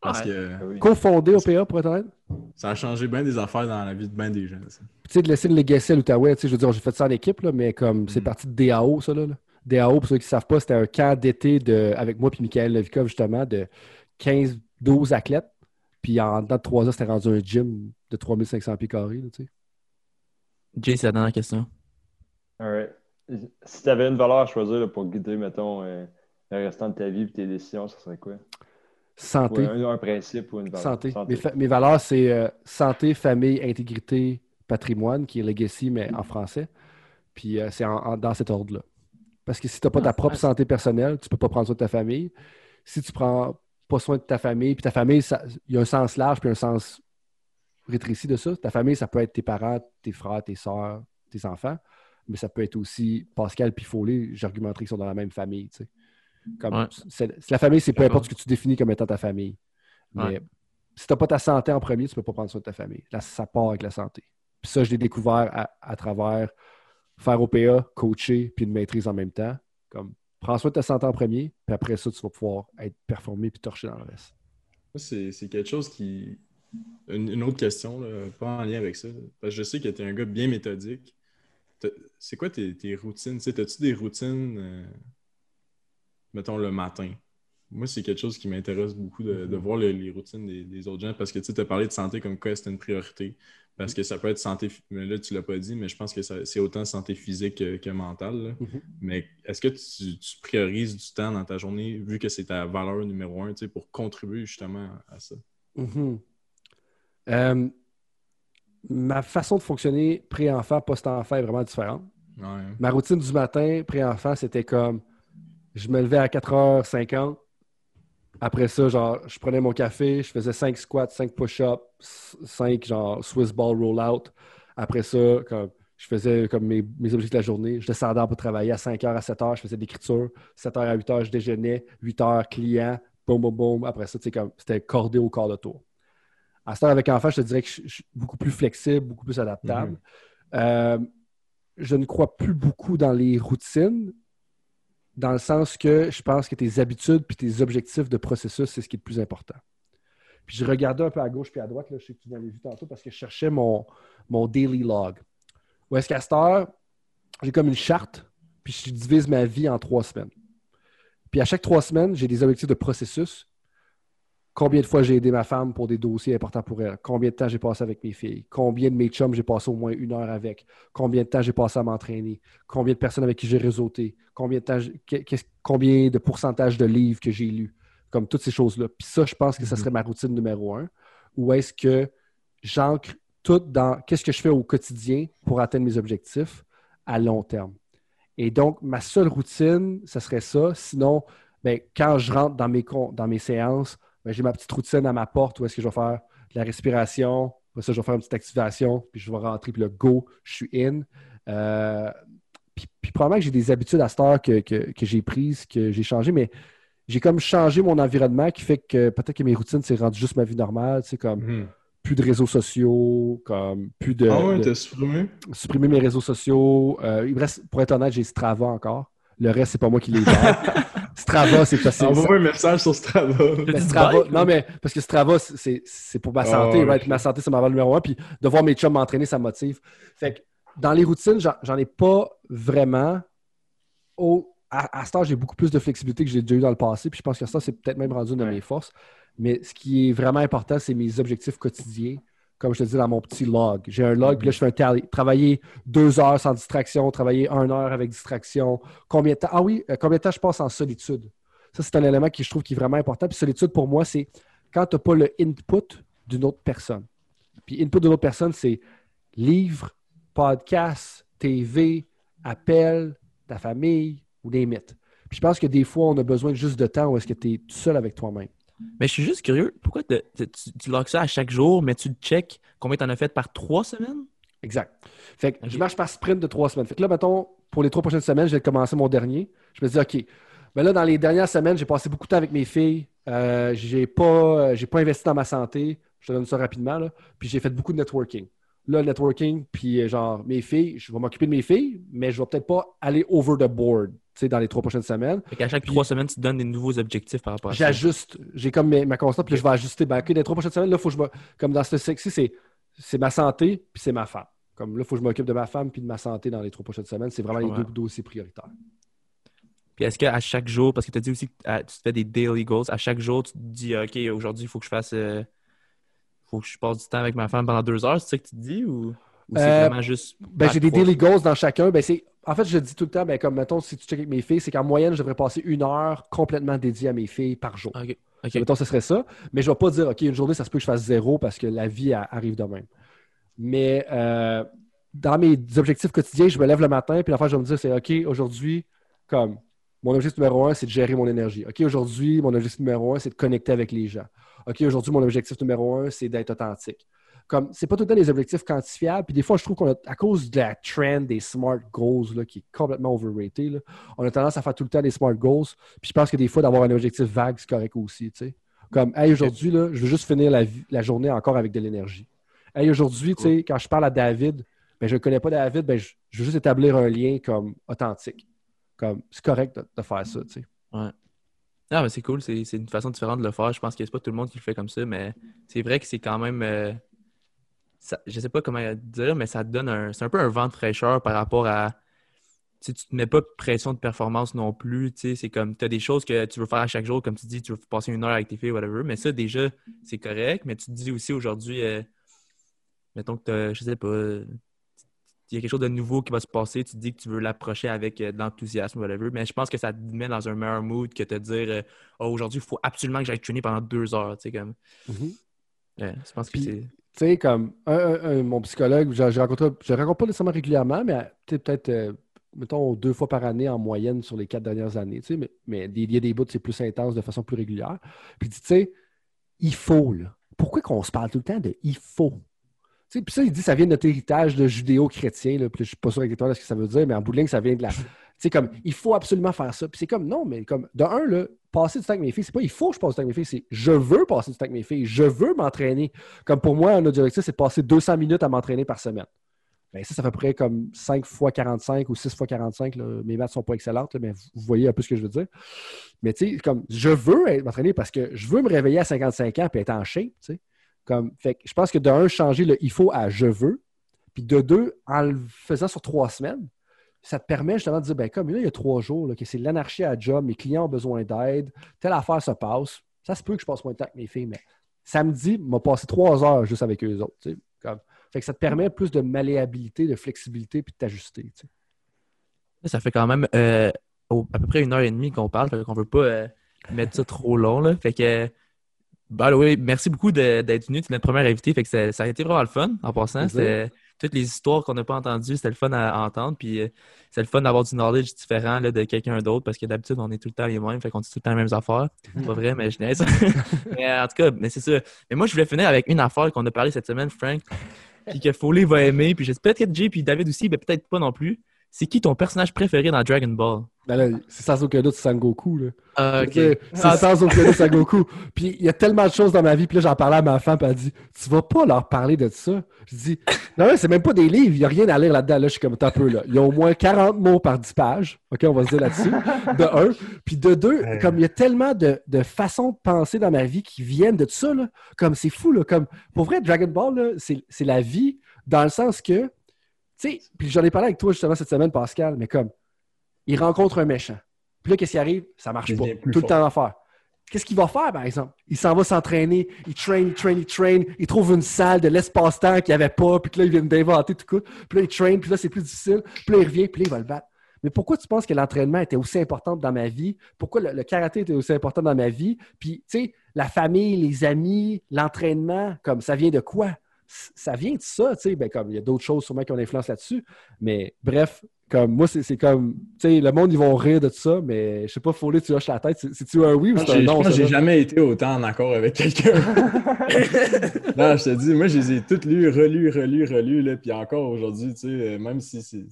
B: Parce
A: Ouais.
B: que
E: Ah oui.
C: Cofondé OPA, pour être honnête?
B: ça a changé bien des affaires dans la vie de bien des gens.
C: Tu sais, de laisser le legacy à l'Outaouais, tu sais, je veux dire, j'ai fait ça en équipe, là, mais comme c'est
B: Mm.
C: parti de DAO, ça, là. là. DAO, pour ceux qui ne savent pas, c'était un camp d'été de, avec moi et Michael Levikov, justement, de 15-12 athlètes. Puis en dedans de 3 ans, c'était rendu un gym de 3500 pieds carrés, là, tu sais.
A: Jay, c'est la dernière question.
E: Alright. Si tu avais une valeur à choisir là, pour guider, mettons, euh, le restant de ta vie et tes décisions, ça serait quoi?
C: Santé.
E: Un, un principe ou une valeur?
C: Santé. Mes, fa- mes valeurs, c'est euh, santé, famille, intégrité, patrimoine, qui est legacy, mais en français. Puis euh, c'est dans cet ordre-là. Parce que si tu n'as pas ta propre santé personnelle, tu ne peux pas prendre soin de ta famille. Si tu prends pas soin de ta famille, puis ta famille, il y a un sens large puis un sens rétréci de ça. Ta famille, ça peut être tes parents, tes frères, tes soeurs, tes enfants, mais ça peut être aussi Pascal puis Foley, j'argumenterais qu'ils sont dans la même famille. tu sais. Comme,
A: Ouais.
C: c'est- c'est- la famille, c'est peu importe ce que tu définis comme étant ta famille. Mais
A: Ouais.
C: si tu n'as pas ta santé en premier, tu ne peux pas prendre soin de ta famille. Là, ça part avec la santé. Puis ça, je l'ai découvert à, à travers faire OPA, coacher, puis une maîtrise en même temps. Comme, prends soin de ta santé en premier, puis après ça, tu vas pouvoir être performé puis torcher dans le reste.
B: C'est quelque chose qui. Une, une autre question, là, pas en lien avec ça. Parce que je sais que tu es un gars bien méthodique. C'est quoi tes, tes routines? As-tu des routines, euh, mettons, le matin? Moi, c'est quelque chose qui m'intéresse beaucoup de, de voir le- les routines des, des autres gens parce que tu as parlé de santé comme quoi c'était une priorité. Parce que ça peut être santé, mais là, tu l'as pas dit, mais je pense que c'est autant santé physique que, que mentale.
C: Mhm.
B: Mais est-ce que tu, tu priorises du temps dans ta journée, vu que c'est ta valeur numéro un, tu sais, pour contribuer justement à ça?
C: Mhm. Euh, ma façon de fonctionner pré-enfant, post-enfant est vraiment différente.
B: Ouais.
C: Ma routine du matin, pré-enfant, c'était comme je me levais à 4h50. Après ça, genre, je prenais mon café, je faisais 5 squats, 5 push-ups, 5 genre Swiss ball roll-out. Après ça, comme, je faisais comme mes, mes objectifs de la journée. Je descendais pour travailler à 5h à 7h, je faisais de l'écriture. 7h à 8h, je déjeunais. 8h, client. Boum, boum, boum. Après ça, comme, c'était cordé au quart de tour. À ce temps, avec enfant, je te dirais que je, je suis beaucoup plus flexible, beaucoup plus adaptable. Euh, je ne crois plus beaucoup dans les routines, dans le sens que je pense que tes habitudes puis tes objectifs de processus, c'est ce qui est le plus important. Puis je regardais un peu à gauche puis à droite, là, je sais que tu l'avais vu tantôt, parce que je cherchais mon, mon daily log. Où est-ce qu'à cette heure, j'ai comme une charte, puis je divise ma vie en trois semaines. Puis à chaque trois semaines, j'ai des objectifs de processus. Combien de fois j'ai aidé ma femme pour des dossiers importants pour elle? Combien de temps j'ai passé avec mes filles? Combien de mes chums j'ai passé au moins une heure avec? Combien de temps j'ai passé à m'entraîner? Combien de personnes avec qui j'ai réseauté? Combien de, temps combien de pourcentage de livres que j'ai lus? Comme toutes ces choses-là. Puis ça, je pense que ça serait ma routine numéro un. où est-ce que j'ancre tout dans qu'est-ce que je fais au quotidien pour atteindre mes objectifs à long terme? Et donc, ma seule routine, ce serait ça. Sinon, ben, quand je rentre dans mes, dans mes séances, j'ai ma petite routine à ma porte où est-ce que je vais faire de la respiration. Après ça, je vais faire une petite activation, puis je vais rentrer, puis le go, je suis in. Euh, puis, probablement que j'ai des habitudes à cette heure que, j'ai prises, que j'ai changées, mais j'ai comme changé mon environnement qui fait que peut-être que mes routines, c'est rendu juste ma vie normale. C'est comme mhm. plus de réseaux sociaux, comme plus de.
B: Ah ouais, t'as supprimé?
C: Supprimer mes réseaux sociaux. Euh, il reste, pour être honnête, j'ai Strava encore. Le reste, c'est pas moi qui les gère. Strava, c'est facile.
B: Envoie un message sur Strava.
C: Ben, Strava non, mais parce que Strava, c'est pour ma santé. Ah, ma santé, c'est ma valeur numéro un. Puis de voir mes chums m'entraîner, ça me motive. Fait que dans les routines, j'en ai pas vraiment. Au, à, à ce j'ai beaucoup plus de flexibilité que j'ai déjà eu dans le passé. Puis je pense que ça, c'est peut-être même rendu une de mes forces. Mais ce qui est vraiment important, c'est mes objectifs quotidiens. Comme je te dis dans mon petit log. J'ai un log, puis là, je fais un tally. Travailler deux heures sans distraction, travailler une heure avec distraction. Combien de temps? Ah oui, euh, combien de temps je passe en solitude? Ça, c'est un élément qui je trouve qui est vraiment important. Puis solitude, pour moi, c'est quand tu n'as pas le input d'une autre personne. Puis input d'une autre personne, c'est livre, podcast, TV, appel, ta famille ou des mythes. Puis je pense que des fois, on a besoin juste de temps où est-ce que tu es tout seul avec toi-même.
A: Mais je suis juste curieux, pourquoi tu, tu ça à chaque jour, mais tu check combien tu en as fait par trois semaines?
C: Exact. Fait que je marche par sprint de trois semaines. Fait que là, mettons, pour les trois prochaines semaines, je vais commencer mon dernier. Je me dis, OK, mais là, dans les dernières semaines, j'ai passé beaucoup de temps avec mes filles. Euh, j'ai pas, pas investi dans ma santé. Je te donne ça rapidement. Là. Puis j'ai fait beaucoup de networking. Là, le networking, puis euh, genre, mes filles, je vais m'occuper de mes filles, mais je vais peut-être pas aller over the board dans les trois prochaines semaines.
A: Fait qu'à chaque trois semaines, tu te donnes des nouveaux objectifs par rapport à
C: ça. J'ajuste. J'ai comme ma constante, puis je vais ajuster. Ben, OK, les trois prochaines semaines, là, faut que je me... Comme dans ce sexy, c'est, c'est ma santé, puis c'est ma femme. Comme là, il faut que je m'occupe de ma femme puis de ma santé dans les trois prochaines semaines. C'est vraiment les deux dossiers prioritaires.
A: Puis est-ce qu'à chaque jour, parce que tu as dit aussi que tu fais des daily goals, à chaque jour, tu te dis, OK, aujourd'hui, il faut que je fasse. Euh, faut que je passe du temps avec ma femme pendant deux heures, c'est ça que tu te dis ou, c'est euh, vraiment juste.
C: Ben, j'ai des daily goals dans chacun. Ben, c'est en fait, je dis tout le temps, ben, comme mettons, si tu checkes avec mes filles, c'est qu'en moyenne, je devrais passer une heure complètement dédiée à mes filles par jour.
A: OK.
C: Mettons, ce serait ça. Mais je ne vais pas dire, OK, une journée, ça se peut que je fasse zéro parce que la vie arrive de même. Mais euh, dans mes objectifs quotidiens, je me lève le matin, puis la fois, je vais me dire, c'est OK, aujourd'hui, comme mon objectif numéro un, c'est de gérer mon énergie. OK, aujourd'hui, mon objectif numéro un, c'est de connecter avec les gens. OK, aujourd'hui, mon objectif numéro un, c'est d'être authentique comme c'est pas tout le temps des objectifs quantifiables. Puis des fois, je trouve qu'on a, à cause de la trend des smart goals là, qui est complètement overrated, on a tendance à faire tout le temps des smart goals. Puis je pense que des fois, d'avoir un objectif vague, c'est correct aussi. Tu sais. Comme, hey, aujourd'hui, je veux juste finir la, journée encore avec de l'énergie. Hey, aujourd'hui, tu sais, quand je parle à David, ben, je ne connais pas David, ben, je, veux juste établir un lien comme authentique. Comme, c'est correct de, faire ça, tu sais.
A: Ouais. Ah, mais c'est cool, c'est, une façon différente de le faire. Je pense que c'est pas tout le monde qui le fait comme ça, mais c'est vrai que c'est quand même. Euh, ça, je sais pas comment dire, mais ça donne un. C'est un peu un vent de fraîcheur par rapport à. Tu tu te mets pas de pression de performance non plus. C'est comme tu as des choses que tu veux faire à chaque jour, comme tu dis, tu veux passer une heure avec tes filles, whatever. Mais ça, déjà, c'est correct. Mais tu te dis aussi aujourd'hui, euh, mettons que tu je sais pas, il y a quelque chose de nouveau qui va se passer, tu te dis que tu veux l'approcher avec euh, de l'enthousiasme, whatever. Mais je pense que ça te met dans un meilleur mood que te dire euh, oh, aujourd'hui, il faut absolument que j'aille traîner pendant deux heures. Tu sais, comme. Mm-hmm. je pense que c'est
C: tu sais, comme mon psychologue, je, rencontre, je rencontre pas nécessairement régulièrement, mais peut-être, euh, mettons, deux fois par année en moyenne sur les quatre dernières années. Tu sais, mais, mais il y a des bouts, c'est plus intense de façon plus régulière. Puis, tu sais, il faut, là. Pourquoi qu'on se parle tout le temps de il faut? Puis ça, il dit ça vient de notre héritage de judéo-chrétien. Puis je ne suis pas sûr exactement ce que ça veut dire, mais en bout de ligne, ça vient de la. Tu comme, il faut absolument faire ça. Puis c'est comme, non, mais comme, de un, passer du temps avec mes filles, c'est pas il faut que je passe du temps avec mes filles, c'est je veux passer du temps avec mes filles, je veux m'entraîner. Comme pour moi, un objectif, c'est de passer 200 minutes à m'entraîner par semaine. Bien, ça, ça fait à peu près comme 5 fois 45 ou 6 fois 45. Mes maths sont pas excellentes, mais vous voyez un peu ce que je veux dire. Mais tu sais, comme je veux m'entraîner parce que je veux me réveiller à 55 ans et être en shape. Tu sais. Comme, fait je pense que de un, changer le il faut à je veux. Puis de deux, en le faisant sur trois semaines, ça te permet justement de dire, ben comme là, il y a trois jours, que c'est l'anarchie à job, mes clients ont besoin d'aide, telle affaire se passe. Ça se peut que je passe moins de temps avec mes filles, mais samedi, m'a passé trois heures juste avec eux autres. Comme... Fait que ça te permet plus de malléabilité, de flexibilité, puis de t'ajuster.
A: Ça fait quand même euh, à peu près une heure et demie qu'on parle, qu'on veut pas euh, mettre ça trop long. Là. Fait que Bah oui, merci beaucoup d'être venu. Tu es notre première invité. Fait que ça, ça a été vraiment le fun en passant. Toutes les histoires qu'on n'a pas entendues, c'était le fun à, à entendre. Puis euh, c'est le fun d'avoir du knowledge différent là, de quelqu'un d'autre parce que d'habitude, on est tout le temps les mêmes. Fait qu'on dit tout le temps les mêmes affaires. C'est pas vrai, mais je niaise. mais en tout cas, mais c'est ça. Mais moi, je voulais finir avec une affaire qu'on a parlé cette semaine, Frank. Puis que Foley va aimer. Puis j'espère peut-être que Jay puis David aussi, mais peut-être pas non plus. C'est qui ton personnage préféré dans Dragon Ball?
C: Ben là, c'est sans aucun doute Sangoku. Là.
A: Ah, ok.
C: C'est c'est sans aucun doute Sangoku. Puis il y a tellement de choses dans ma vie. Puis là, j'en parlais à ma femme. Puis elle dit Tu vas pas leur parler de ça. Je dis Non, non, c'est même pas des livres. Il n'y a rien à lire là-dedans. Là, je suis comme un peu là. Il y a au moins 40 mots par 10 pages. OK, on va se dire là-dessus. De un. Puis de deux,
B: Ouais.
C: comme il y a tellement de, de façons de penser dans ma vie qui viennent de ça. Là. Comme c'est fou. Là. Comme, pour vrai, Dragon Ball, là, c'est c'est la vie dans le sens que. Tu sais, puis j'en ai parlé avec toi justement cette semaine, Pascal, mais comme, il rencontre un méchant. Puis là, qu'est-ce qui arrive? Ça marche pas. Tout le temps faire. Qu'est-ce qu'il va faire, par exemple? Il s'en va s'entraîner, il train, il train, il train, il trouve une salle de l'espace-temps qu'il n'y avait pas, puis que là, il vient d'inventer tout coup. Puis là, il train, puis là, c'est plus difficile. Puis là, il revient, puis là, il va le battre. Mais pourquoi tu penses que l'entraînement était aussi important dans ma vie? Pourquoi le, le karaté était aussi important dans ma vie? Puis, tu sais, la famille, les amis, l'entraînement, comme ça vient de quoi? Ça vient de ça, tu sais. Ben, comme il y a d'autres choses sûrement qui ont une influence là-dessus. Mais bref, comme moi, c'est comme, tu sais, le monde, ils vont rire de tout ça, mais je sais pas, Foley, tu hoches la tête. C'est- C'est-tu un oui ou c'est un non?
B: moi, j'ai jamais été autant en accord avec quelqu'un. non, je te dis, moi, je les ai toutes lues, relues, relues, relues, là, puis encore aujourd'hui, tu sais, euh, même si c'est,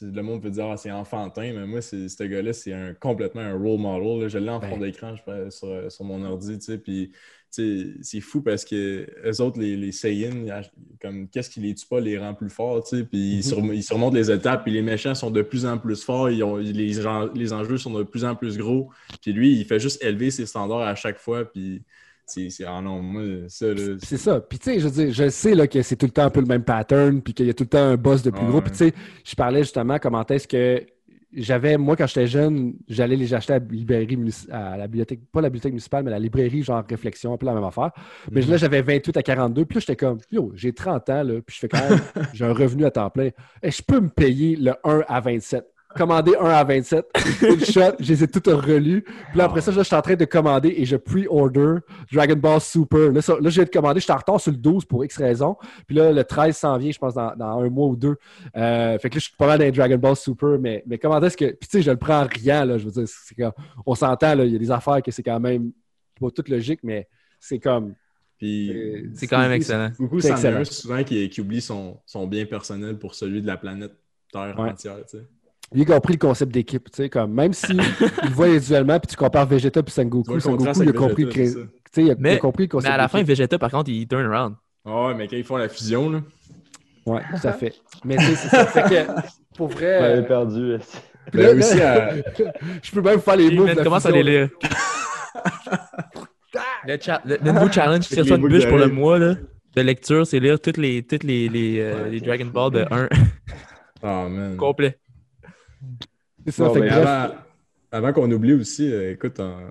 B: le monde peut dire, ah, c'est enfantin, mais moi, ce gars-là, c'est un, complètement un role model. là. Je l'ai en fond
C: Ben.
B: d'écran sur, sur mon ordi, tu sais, puis c'est fou parce que eux autres, les, les Saiyans, comme qu'est-ce qui les tue pas, les rend plus forts, tu sais, puis ils, surm- ils surmontent les étapes, puis les méchants sont de plus en plus forts, ils ont, les, les enjeux sont de plus en plus gros, puis lui, il fait juste élever ses standards à chaque fois, puis c'est, ah non, moi, ça, là,
C: C'est ça. Puis, tu sais, je veux dire, je sais là, que c'est tout le temps un peu le même pattern, puis qu'il y a tout le temps un boss de plus gros. Puis, tu sais, je parlais justement comment est-ce que j'avais, moi, quand j'étais jeune, j'allais les acheter à la librairie, à la bibliothèque, pas la bibliothèque municipale, mais la librairie, genre réflexion, un peu la même affaire. Mais
B: Mhm.
C: là, j'avais 28 à 42. Puis là, j'étais comme, yo, j'ai 30 ans, là, puis je fais quand même, j'ai un revenu à temps plein. Et je peux me payer le 1 à 27. Commander 1 à 27, une shot, je les ai toutes relus. Puis là, après ça, je suis en train de commander et je pre-order Dragon Ball Super. Là, ça- là, je viens de commander, je suis en retard sur le 12 pour X raison. Puis là, le 13 s'en vient, je pense, dans, dans un mois ou deux. Euh, fait que là, je suis pas mal dans les Dragon Ball Super, mais, mais comment est-ce que. Puis tu sais, je le prends en riant, là. Je veux dire, c'est comme- on s'entend, là, il y a des affaires que c'est quand même pas toute logique, mais c'est comme.
B: puis
A: C'est quand même excellent.
B: beaucoup un souvent qui, qui oublie son, son bien personnel pour celui de la planète Terre
C: Ouais.
B: entière, tu sais.
C: Lui, il a compris le concept d'équipe, tu sais, comme même si il voit individuellement, puis tu compares Vegeta puis Sangoku,
B: le
C: Sangoku, il a compris,
B: c'est
C: tu sais, il a,
A: Mais-
C: compris le
A: Mais
C: concept
A: à la fin. Vegeta, par contre, il turn around.
B: Ah ouais, mais quand ils font la fusion, là.
C: Ouais, tout à fait. Mais tu sais, c'est ça. Fait que, pour vrai, euh,
E: perdu.
C: puis
B: Ben
C: là,
B: aussi, à-
C: je peux même faire les moves. De
A: commence à les lire. le, cha- le, le nouveau challenge,
B: Avec
A: tire ça une bûche pour le mois là, de lecture, c'est lire toutes les, toutes les, les, euh, les Dragon Ball de 1
B: Ah, man.
A: complet.
C: C'est ça,
E: Bon,
C: fait que bref,
B: Avant, avant qu'on oublie aussi, euh, écoute, en-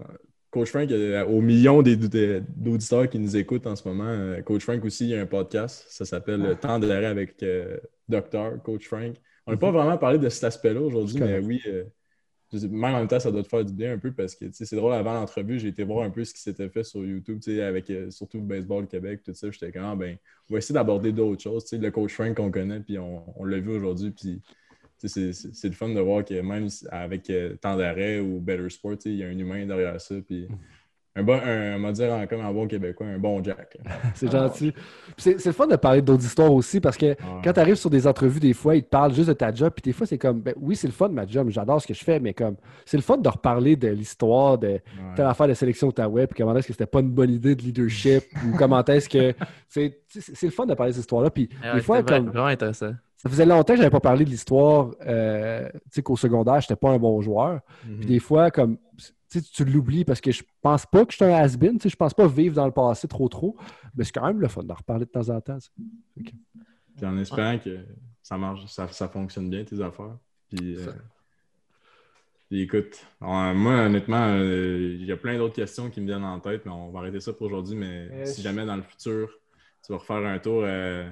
B: Coach Frank, euh, au million des- des- d'auditeurs qui nous écoutent en ce moment, euh, Coach Frank aussi, il y a un podcast. Ça s'appelle Le Temps de l'arrêt avec euh, Docteur, Coach Frank. On n'a pas vraiment parlé de cet aspect-là aujourd'hui, mais oui, je même en même temps, ça doit te faire du bien un peu parce que c'est drôle, avant l'entrevue, j'ai été voir un peu ce qui s'était fait sur YouTube, avec surtout le baseball Québec, tout ça. J'étais comme, ah, ben, on va essayer d'aborder d'autres choses. Le Coach Frank qu'on connaît, puis on, on l'a vu aujourd'hui, puis c'est- c'est c'est le fun de voir que même avec euh, temps d'arrêt ou Better Sport, il y a un humain derrière ça. Puis un bon, un, on va dire en- comme un bon Québécois, un bon Jack.
C: c'est gentil. C'est c'est le fun de parler d'autres histoires aussi parce que
B: Ah.
C: quand tu arrives sur des entrevues, des fois, ils te parlent juste de ta job. Puis des fois, c'est comme, ben, oui, c'est le fun de ma job, j'adore ce que je fais, mais comme, c'est le fun de reparler de l'histoire, de
B: Ouais.
C: telle affaire de sélection Ottawa, puis comment est-ce que c'était pas une bonne idée de leadership, ou comment est-ce que. C'est c'est- c'est le fun de parler de cette histoire-là. Puis
A: Ah
C: des fois, comme.
A: vraiment intéressant.
C: Ça faisait longtemps que j'avais pas parlé de l'histoire, euh, tu sais, qu'au secondaire, j'étais pas un bon joueur.
B: Mhm.
C: Puis des fois, comme, tu l'oublies parce que je pense pas que je suis un has-been, tu sais, je pense pas vivre dans le passé trop trop, mais c'est quand même le fun d'en reparler de temps en temps.
B: Puis en espérant que ça marche, ça, ça fonctionne bien, tes affaires. Puis, euh, puis écoute, moi, honnêtement, euh, il y a plein d'autres questions qui me viennent en tête, mais on va arrêter ça pour aujourd'hui. Mais si jamais dans le futur, tu vas refaire un tour, euh,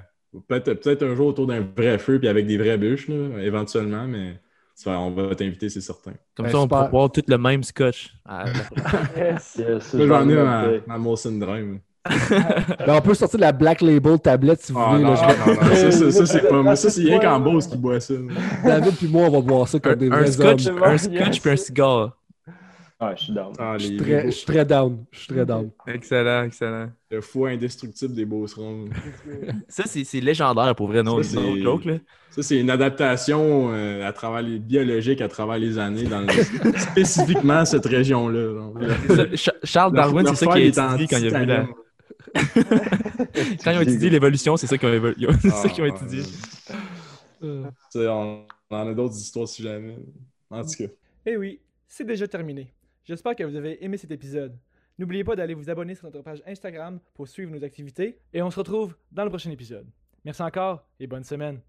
B: peut-être peut un jour autour d'un vrai feu, puis avec des vraies bûches, là, éventuellement, mais on va t'inviter, c'est certain.
A: Comme
C: Ben,
A: ça, on pourra boire tout le même scotch. Ah,
F: Yes.
E: Yes,
B: j'en ai ma, ma Molson Drive.
C: Ben, on peut sortir de la Black Label tablette si vous
B: Ah,
C: voulez.
B: non,
C: là, je-
B: non, non, non, ça, ça, ça, c'est pas. Mais ça, c'est rien qu'en Beauce qui boit ça.
C: David puis moi, on va boire ça comme des
A: un,
C: vrais
A: scotch,
C: hommes.
A: un
F: Yes.
A: scotch puis un cigare.
E: Ah, je suis down.
B: Ah,
C: Je suis très,
B: beaux-
C: je suis très down. Je suis très down.
A: Excellent, excellent.
B: le foie indestructible des Beaucerons.
A: Ça, c'est c'est légendaire pour vrai, non?
B: Ça, c'est-
A: joke, là.
B: Ça, c'est une adaptation euh, à travers les biologiques à travers les années dans le- spécifiquement cette région-là.
A: Ch- Charles Darwin, c'est ça a
B: est
A: étudié quand il a vu la... Quand ils ont étudié l'évolution, c'est ça qu'ils ont, évo- ils ont- c'est ça qu'ils ont
B: Ah,
A: étudié.
B: On, on en a d'autres histoires si jamais. En tout cas.
D: Eh oui, c'est déjà terminé. J'espère que vous avez aimé cet épisode. N'oubliez pas d'aller vous abonner sur notre page Instagram pour suivre nos activités et on se retrouve dans le prochain épisode. Merci encore et bonne semaine.